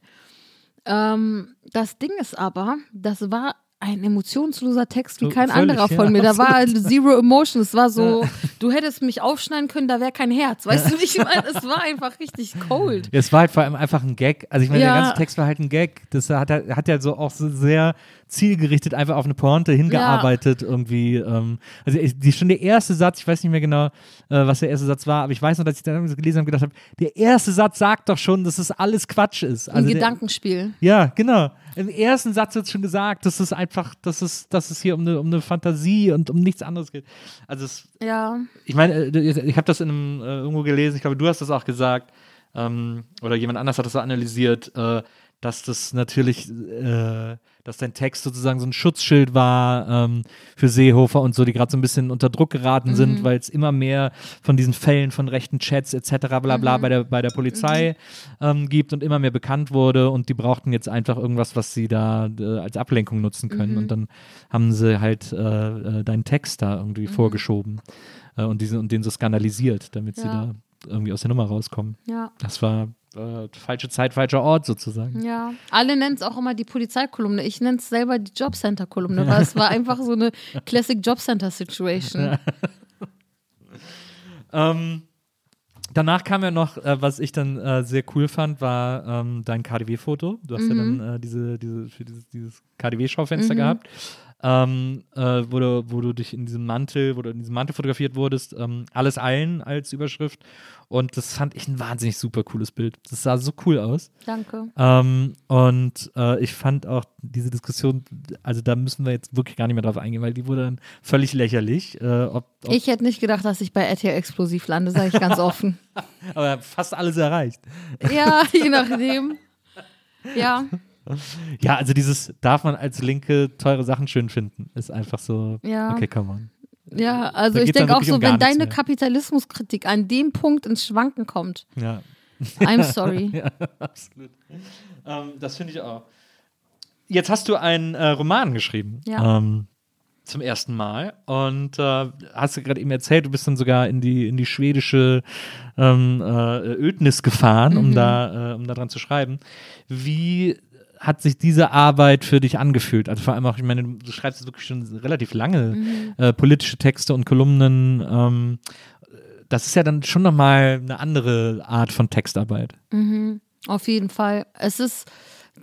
Ähm, das Ding ist aber, das war ein emotionsloser Text wie kein völlig, anderer ja, von mir. Da war absolut. zero emotion. Es war so, du hättest mich aufschneiden können, da wäre kein Herz. Weißt du, wie ich meine? Es war einfach richtig cold. Ja, es war halt vor allem einfach ein Gag. Also ich meine, Ja. der ganze Text war halt ein Gag. Das hat, hat ja so auch so sehr zielgerichtet einfach auf eine Pointe hingearbeitet irgendwie. Ähm, also die, schon der erste Satz, ich weiß nicht mehr genau, äh, was der erste Satz war, aber ich weiß noch, dass ich dann gelesen habe und gedacht habe, der erste Satz sagt doch schon, dass es alles Quatsch ist. Ein Also der, Gedankenspiel. Ja, genau. Im ersten Satz wird schon gesagt, dass es einfach, dass es, dass es hier um eine, um eine Fantasie und um nichts anderes geht. Also es, Ja. ich meine, äh, ich habe das in einem, äh, irgendwo gelesen, ich glaube, du hast das auch gesagt, ähm, oder jemand anders hat das analysiert, äh, dass das natürlich, äh, dass dein Text sozusagen so ein Schutzschild war ähm, für Seehofer und so, die gerade so ein bisschen unter Druck geraten sind, weil es immer mehr von diesen Fällen von rechten Chats etc. bla bla bei, der, bei der Polizei ähm, gibt und immer mehr bekannt wurde und die brauchten jetzt einfach irgendwas, was sie da äh, als Ablenkung nutzen können und dann haben sie halt äh, äh, deinen Text da irgendwie vorgeschoben äh, und, diese, und den so skandalisiert, damit sie Ja. da irgendwie aus der Nummer rauskommen. Ja. Das war äh, falsche Zeit, falscher Ort sozusagen. Ja, alle nennen es auch immer die Polizeikolumne. Ich nenne es selber die Jobcenter-Kolumne, weil es war einfach so eine Classic Jobcenter-Situation. Ähm, danach kam ja noch, äh, was ich dann äh, sehr cool fand, war ähm, dein KDW-Foto. Du hast ja dann äh, diese, diese, für dieses, dieses KDW-Schaufenster gehabt. Ähm, äh, wo, du, wo du dich in diesem Mantel, wo du in diesem Mantel fotografiert wurdest, ähm, alles eilen als Überschrift. Und das fand ich ein wahnsinnig super cooles Bild. Das sah so cool aus. Danke. Ähm, und äh, ich fand auch diese Diskussion, also da müssen wir jetzt wirklich gar nicht mehr drauf eingehen, weil die wurde dann völlig lächerlich. Äh, ob, ob, Ich hätte nicht gedacht, dass ich bei RTL Explosiv lande, sage ich ganz offen. aber fast alles erreicht. Ja, je nachdem. Ja, Ja, also dieses, darf man als Linke teure Sachen schön finden, ist einfach so, Ja. okay, come on. ja, also Da ich denke auch so, um wenn deine mehr. Kapitalismuskritik an dem Punkt ins Schwanken kommt, Ja, I'm sorry. ja absolut. Ähm, das finde ich auch. Jetzt hast du einen äh, Roman geschrieben. Ja. Ähm, zum ersten Mal. Und äh, hast du gerade eben erzählt, du bist dann sogar in die, in die schwedische ähm, äh, Ödnis gefahren, Mhm. um da, äh, um da dran zu schreiben. Wie hat sich diese Arbeit für dich angefühlt? Also vor allem auch, ich meine, du schreibst wirklich schon relativ lange Mhm. äh, politische Texte und Kolumnen. Ähm, das ist ja dann schon nochmal eine andere Art von Textarbeit. Auf jeden Fall. Es ist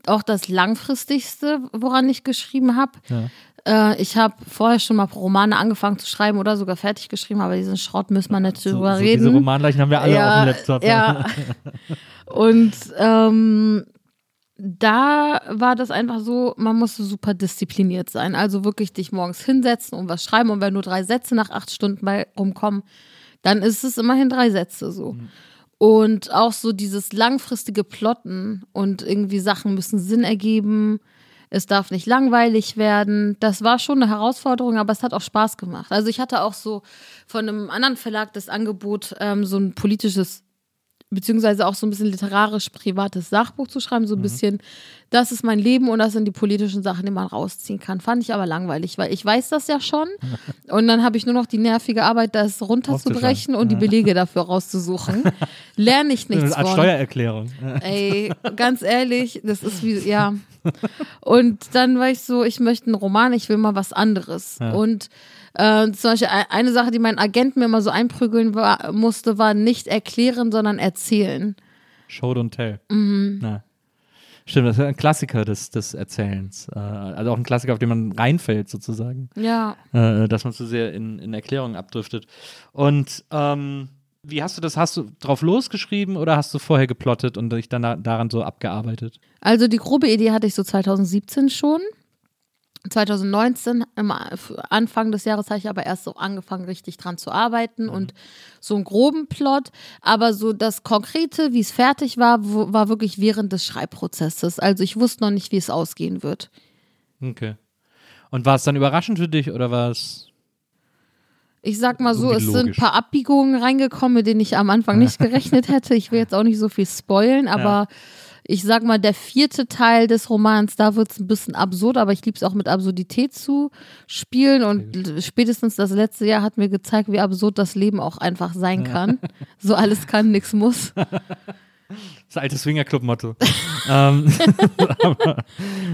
auch das langfristigste, woran ich geschrieben habe. Ja. Äh, ich habe vorher schon mal Romane angefangen zu schreiben oder sogar fertig geschrieben, aber diesen Schrott müssen wir nicht So, drüber so reden. diese Romanleichen haben wir alle ja, auf dem Laptop. Ja. Und ähm, da war das einfach so, man musste super diszipliniert sein. Also wirklich dich morgens hinsetzen und was schreiben. Und wenn nur drei Sätze nach acht Stunden bei rumkommen, dann ist es immerhin drei Sätze so. Und auch so dieses langfristige Plotten und irgendwie Sachen müssen Sinn ergeben. Es darf nicht langweilig werden. Das war schon eine Herausforderung, aber es hat auch Spaß gemacht. Also ich hatte auch so von einem anderen Verlag das Angebot, ähm, so ein politisches beziehungsweise auch so ein bisschen literarisch privates Sachbuch zu schreiben, so ein bisschen, das ist mein Leben und das sind die politischen Sachen, die man rausziehen kann. Fand ich aber langweilig, weil ich weiß das ja schon und dann habe ich nur noch die nervige Arbeit, das runterzubrechen und die Belege dafür rauszusuchen. Lerne ich nichts Als von. Steuererklärung. Ey, ganz ehrlich, das ist wie, ja. Und dann war ich so, ich möchte einen Roman, ich will mal was anderes. Ja. Und äh, zum Beispiel ein- eine Sache, die mein Agent mir immer so einprügeln war, musste, war nicht erklären, sondern erzählen. Show don't tell. Mhm. Na. Stimmt, das ist ein Klassiker des, des Erzählens. Äh, also auch ein Klassiker, auf den man reinfällt, sozusagen. Ja. Äh, dass man zu sehr in, in Erklärungen abdriftet. Und ähm, wie hast du das? Hast du drauf losgeschrieben oder hast du vorher geplottet und dich dann da- daran so abgearbeitet? Also die grobe Idee hatte ich so 2017 schon. 2019, am Anfang des Jahres, habe ich aber erst so angefangen, richtig dran zu arbeiten und so einen groben Plot. Aber so das Konkrete, wie es fertig war, war wirklich während des Schreibprozesses. Also ich wusste noch nicht, wie es ausgehen wird. Okay. Und war es dann überraschend für dich oder war es. Ich sag mal so, es sind ein paar Abbiegungen reingekommen, mit denen ich am Anfang nicht gerechnet hätte. Ich will jetzt auch nicht so viel spoilen, aber ich sag mal, der vierte Teil des Romans, da wird es ein bisschen absurd, aber ich liebe es auch mit Absurdität zu spielen. Und spätestens das letzte Jahr hat mir gezeigt, wie absurd das Leben auch einfach sein kann. So alles kann, nichts muss. Das alte Swingerclub-Motto. ähm, aber,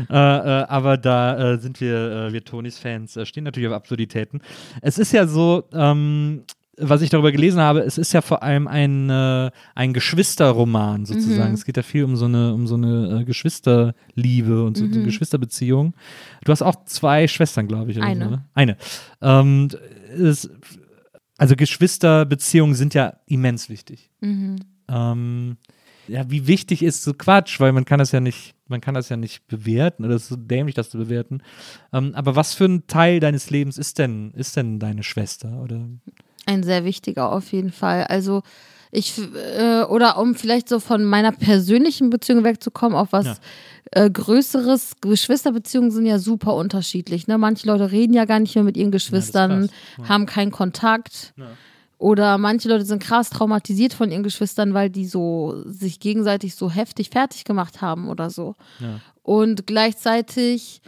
äh, äh, aber da äh, sind wir, äh, wir Tonys Fans, äh, stehen natürlich auf Absurditäten. Es ist ja so, ähm, was ich darüber gelesen habe, es ist ja vor allem ein, äh, ein Geschwisterroman sozusagen. Es geht ja viel um so eine, um so eine äh, Geschwisterliebe und so, so eine Geschwisterbeziehung. Du hast auch zwei Schwestern, glaube ich. Eine. So, ne? Eine. Ähm, es, also Geschwisterbeziehungen sind ja immens wichtig. Ähm, ja, wie wichtig ist so Quatsch, weil man kann das ja nicht, man kann das ja nicht bewerten oder es ist so dämlich, das zu bewerten. Ähm, aber was für ein Teil deines Lebens ist denn, ist denn deine Schwester? Oder Ein sehr wichtiger auf jeden Fall. Also ich, äh, oder um vielleicht so von meiner persönlichen Beziehung wegzukommen, auf was Ja. äh, Größeres. Geschwisterbeziehungen sind ja super unterschiedlich. Ne? Manche Leute reden ja gar nicht mehr mit ihren Geschwistern, krass. haben keinen Kontakt. Oder manche Leute sind krass traumatisiert von ihren Geschwistern, weil die so sich gegenseitig so heftig fertig gemacht haben oder so. Ja. Und gleichzeitig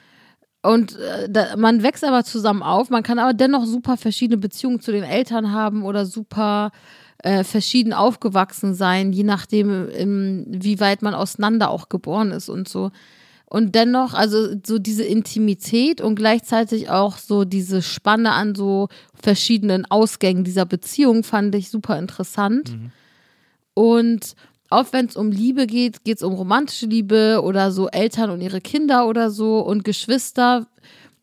und äh, da, man wächst aber zusammen auf, man kann aber dennoch super verschiedene Beziehungen zu den Eltern haben oder super äh, verschieden aufgewachsen sein, je nachdem, im, wie weit man auseinander auch geboren ist und so. Und dennoch, also so diese Intimität und gleichzeitig auch so diese Spanne an so verschiedenen Ausgängen dieser Beziehung fand ich super interessant. Und auch wenn es um Liebe geht, geht es um romantische Liebe oder so Eltern und ihre Kinder oder so und Geschwister.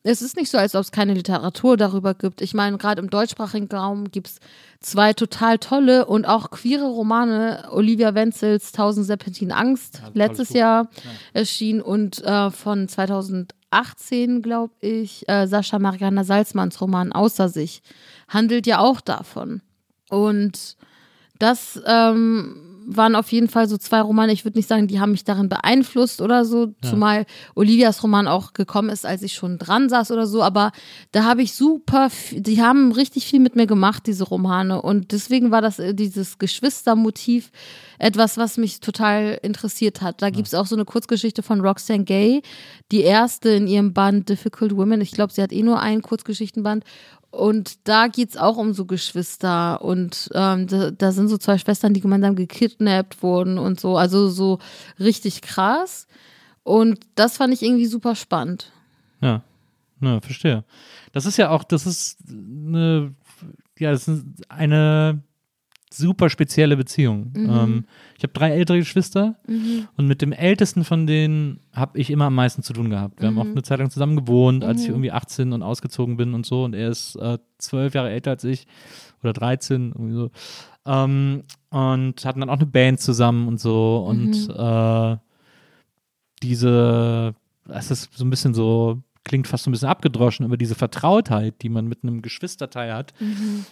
Es ist nicht so, als ob es keine Literatur darüber gibt. Ich meine, gerade im deutschsprachigen Raum gibt es zwei total tolle und auch queere Romane. Olivia Wenzels Tausend Serpentinen Angst, tolles letztes. Jahr erschienen und äh, von 2018, glaube ich, äh, Sascha Mariana Salzmanns Roman Außer sich handelt ja auch davon. Und das ähm, waren auf jeden Fall so zwei Romane. Ich würde nicht sagen, die haben mich darin beeinflusst oder so, zumal Olivias Roman auch gekommen ist, als ich schon dran saß oder so. Aber da habe ich super, die haben richtig viel mit mir gemacht, diese Romane. Und deswegen war das äh, dieses Geschwistermotiv etwas, was mich total interessiert hat. Da gibt's auch so eine Kurzgeschichte von Roxane Gay, die erste in ihrem Band Difficult Women. Ich glaube, sie hat eh nur einen Kurzgeschichtenband. Und da geht's auch um so Geschwister und ähm, da, da sind so zwei Schwestern, die gemeinsam gekidnappt wurden und so, also so richtig krass. Und das fand ich irgendwie super spannend. Ja, ja, verstehe. Das ist ja auch, das ist eine, ja, das ist eine super spezielle Beziehung. Ähm, ich habe drei ältere Geschwister und mit dem ältesten von denen habe ich immer am meisten zu tun gehabt. Wir haben auch eine Zeit lang zusammen gewohnt, als ich irgendwie 18 und ausgezogen bin und so. Und er ist äh, zwölf Jahre älter als ich oder 13, irgendwie so. Ähm, und hatten dann auch eine Band zusammen und so. Und äh, diese, es ist so ein bisschen so, klingt fast so ein bisschen abgedroschen, aber diese Vertrautheit, die man mit einem Geschwisterteil hat,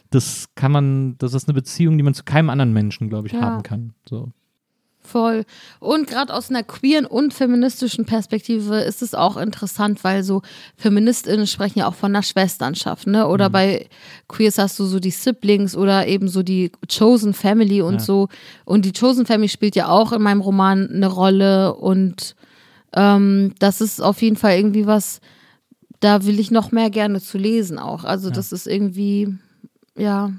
das kann man, das ist eine Beziehung, die man zu keinem anderen Menschen, glaube ich, Ja. haben kann. So. Voll. Und gerade aus einer queeren und feministischen Perspektive ist es auch interessant, weil so FeministInnen sprechen ja auch von einer Schwesternschaft, ne? Oder bei Queers hast du so die Siblings oder eben so die Chosen Family und Ja. so. Und die Chosen Family spielt ja auch in meinem Roman eine Rolle und ähm, das ist auf jeden Fall irgendwie was, da will ich noch mehr gerne zu lesen auch. Also das ist irgendwie, ja,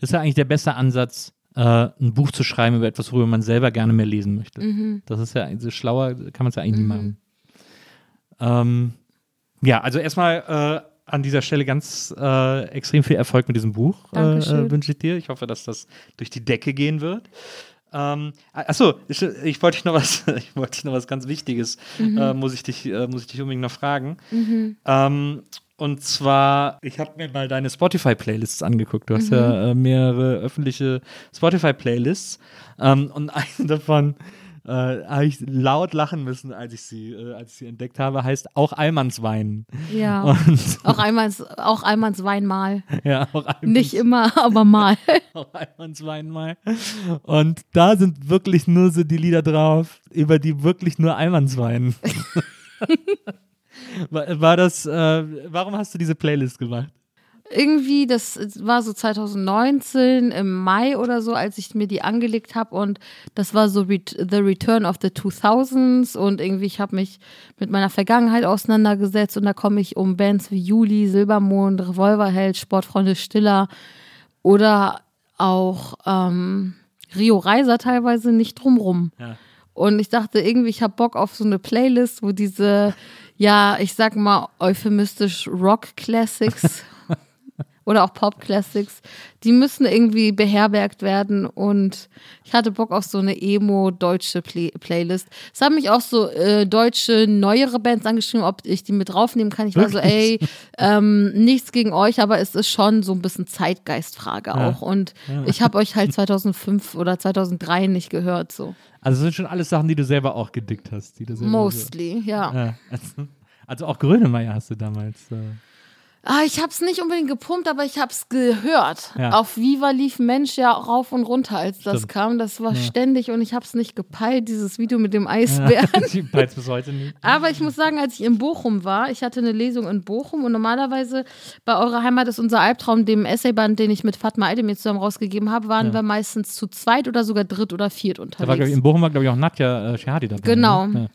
Das ist ja eigentlich der beste Ansatz, äh, ein Buch zu schreiben über etwas, worüber man selber gerne mehr lesen möchte. Das ist ja, also schlauer kann man es ja eigentlich nie machen. Ähm, ja, also erstmal äh, an dieser Stelle ganz äh, extrem viel Erfolg mit diesem Buch äh, äh, wünsche ich dir. Ich hoffe, dass das durch die Decke gehen wird. Ähm, achso, ich, ich wollte dich noch was, ich wollte dich noch was ganz Wichtiges, äh, muss ich dich, äh, muss ich dich unbedingt noch fragen. Ähm, und zwar, ich habe mir mal deine Spotify-Playlists angeguckt. Du hast ja äh, mehrere öffentliche Spotify-Playlists. Ähm, und eine davon äh, habe ich laut lachen müssen, als ich sie, äh, als ich sie entdeckt habe, heißt auch Allmannswein. ja. Und Auch einmal, auch einmal Wein mal. ja, auch Allmanns, Nicht immer, aber mal. auch Allmannswein mal. Und da sind wirklich nur so die Lieder drauf, über die wirklich nur Allmannswein. war, war das, äh, warum hast du diese Playlist gemacht? Irgendwie, das war so 2019 im Mai oder so, als ich mir die angelegt habe und das war so Ret The Return of the 2000s und irgendwie, ich habe mich mit meiner Vergangenheit auseinandergesetzt und da komme ich um Bands wie Juli, Silbermond, Revolverheld, Sportfreunde Stiller oder auch ähm, Rio Reiser teilweise nicht drumrum. Ja. Und ich dachte irgendwie, ich habe Bock auf so eine Playlist, wo diese, ja, ich sag mal euphemistisch Rock-Classics oder auch Pop-Classics, die müssen irgendwie beherbergt werden. Und ich hatte Bock auf so eine emo-deutsche Play Playlist. Es haben mich auch so äh, deutsche, neuere Bands angeschrieben, ob ich die mit draufnehmen kann. Ich war so, ey, ähm, nichts gegen euch, aber es ist schon so ein bisschen Zeitgeistfrage Ja. auch. Und ich habe euch halt 2005 oder 2003 nicht gehört, so. Also das sind schon alles Sachen, die du selber auch gedickt hast. Die du Mostly, ja. So, ja. Also, also auch Grönemeyer hast du damals. Äh, Ah, ich hab's nicht unbedingt gepumpt, aber ich hab's gehört. Ja. Auf Viva lief Mensch ja rauf und runter, als das Stimmt. kam. Das war ständig und ich hab's nicht gepeilt, dieses Video mit dem Eisbären. die peilt's bis heute nicht. Aber ich muss sagen, als ich in Bochum war, ich hatte eine Lesung in Bochum und normalerweise bei eurer Heimat ist unser Albtraum, dem Essayband, den ich mit Fatma Aydemir zusammen rausgegeben habe, waren Ja. wir meistens zu zweit oder sogar dritt oder viert Da war, unterwegs. ich, in Bochum war, glaube ich, auch Nadja äh, Shehadi dabei. Genau. Ne?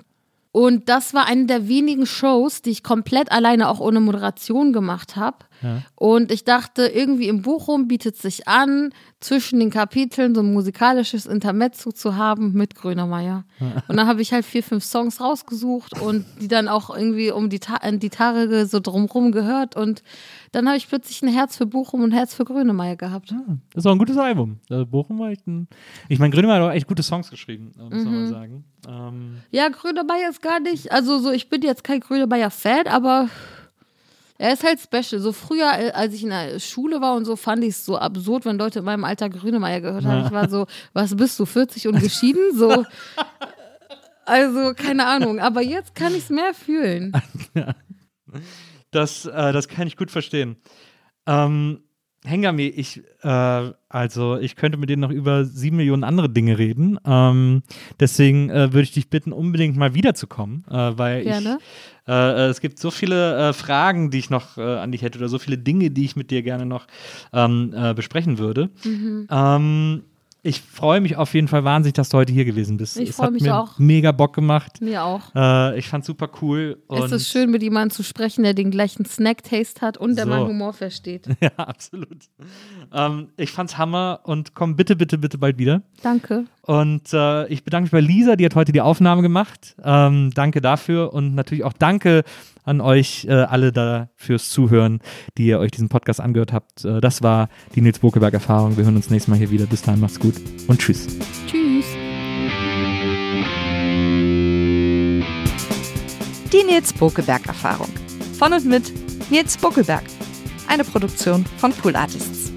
Und das war eine der wenigen Shows, die ich komplett alleine auch ohne Moderation gemacht habe. Ja. Und ich dachte, irgendwie im Bochum bietet sich an, zwischen den Kapiteln so ein musikalisches Intermezzo zu haben mit Grönemeyer. Und dann habe ich halt vier, fünf Songs rausgesucht und die dann auch irgendwie um die, Ta die Tage so drumrum gehört. Und dann habe ich plötzlich ein Herz für Bochum und ein Herz für Grönemeyer gehabt. Ja. Das auch ein gutes Album. Also Bochum war echt ein. Ich meine, Grönemeyer hat auch echt gute Songs geschrieben, äh, muss man Mhm. mal sagen. Ähm, Ja, Grönemeyer ist gar nicht, also so, ich bin jetzt kein Grönemeyer-Fan, aber er ist halt special. So früher, äh, als ich in der Schule war und so, fand ich es so absurd, wenn Leute in meinem Alter Grönemeyer gehört haben. Ich war so, was bist du, 40 und geschieden? So. Also, keine Ahnung. Aber jetzt kann ich es mehr fühlen. das, äh, das kann ich gut verstehen. Ähm, Hengami, ich, äh, also ich könnte mit denen noch über sieben Millionen andere Dinge reden. Ähm, deswegen äh, würde ich dich bitten, unbedingt mal wiederzukommen, äh, weil Gerne. ich, äh, es gibt so viele äh, Fragen, die ich noch äh, an dich hätte oder so viele Dinge, die ich mit dir gerne noch ähm, äh, besprechen würde. Mhm. Ähm, ich freue mich auf jeden Fall wahnsinnig, dass du heute hier gewesen bist. Ich es freu hat mich mir auch. mega Bock gemacht. Mir auch. Äh, ich fand super cool. es ist schön, mit jemandem zu sprechen, der den gleichen Snack-Taste hat und der So. meinen Humor versteht. Ja, absolut. Ähm, ich fand's Hammer und komm bitte, bitte, bitte bald wieder. Danke. Und äh, ich bedanke mich bei Lisa, die hat heute die Aufnahme gemacht. Ähm, danke dafür und natürlich auch danke an euch äh, alle da fürs Zuhören, die ihr euch diesen Podcast angehört habt. Äh, das war die Nils Bokeberg-Erfahrung. Wir hören uns nächstes Mal hier wieder. Bis dahin, macht's gut und tschüss. Tschüss. Die Nils Bokeberg-Erfahrung. Von und mit Nils Bokelberg. Eine Produktion von Pool Artists.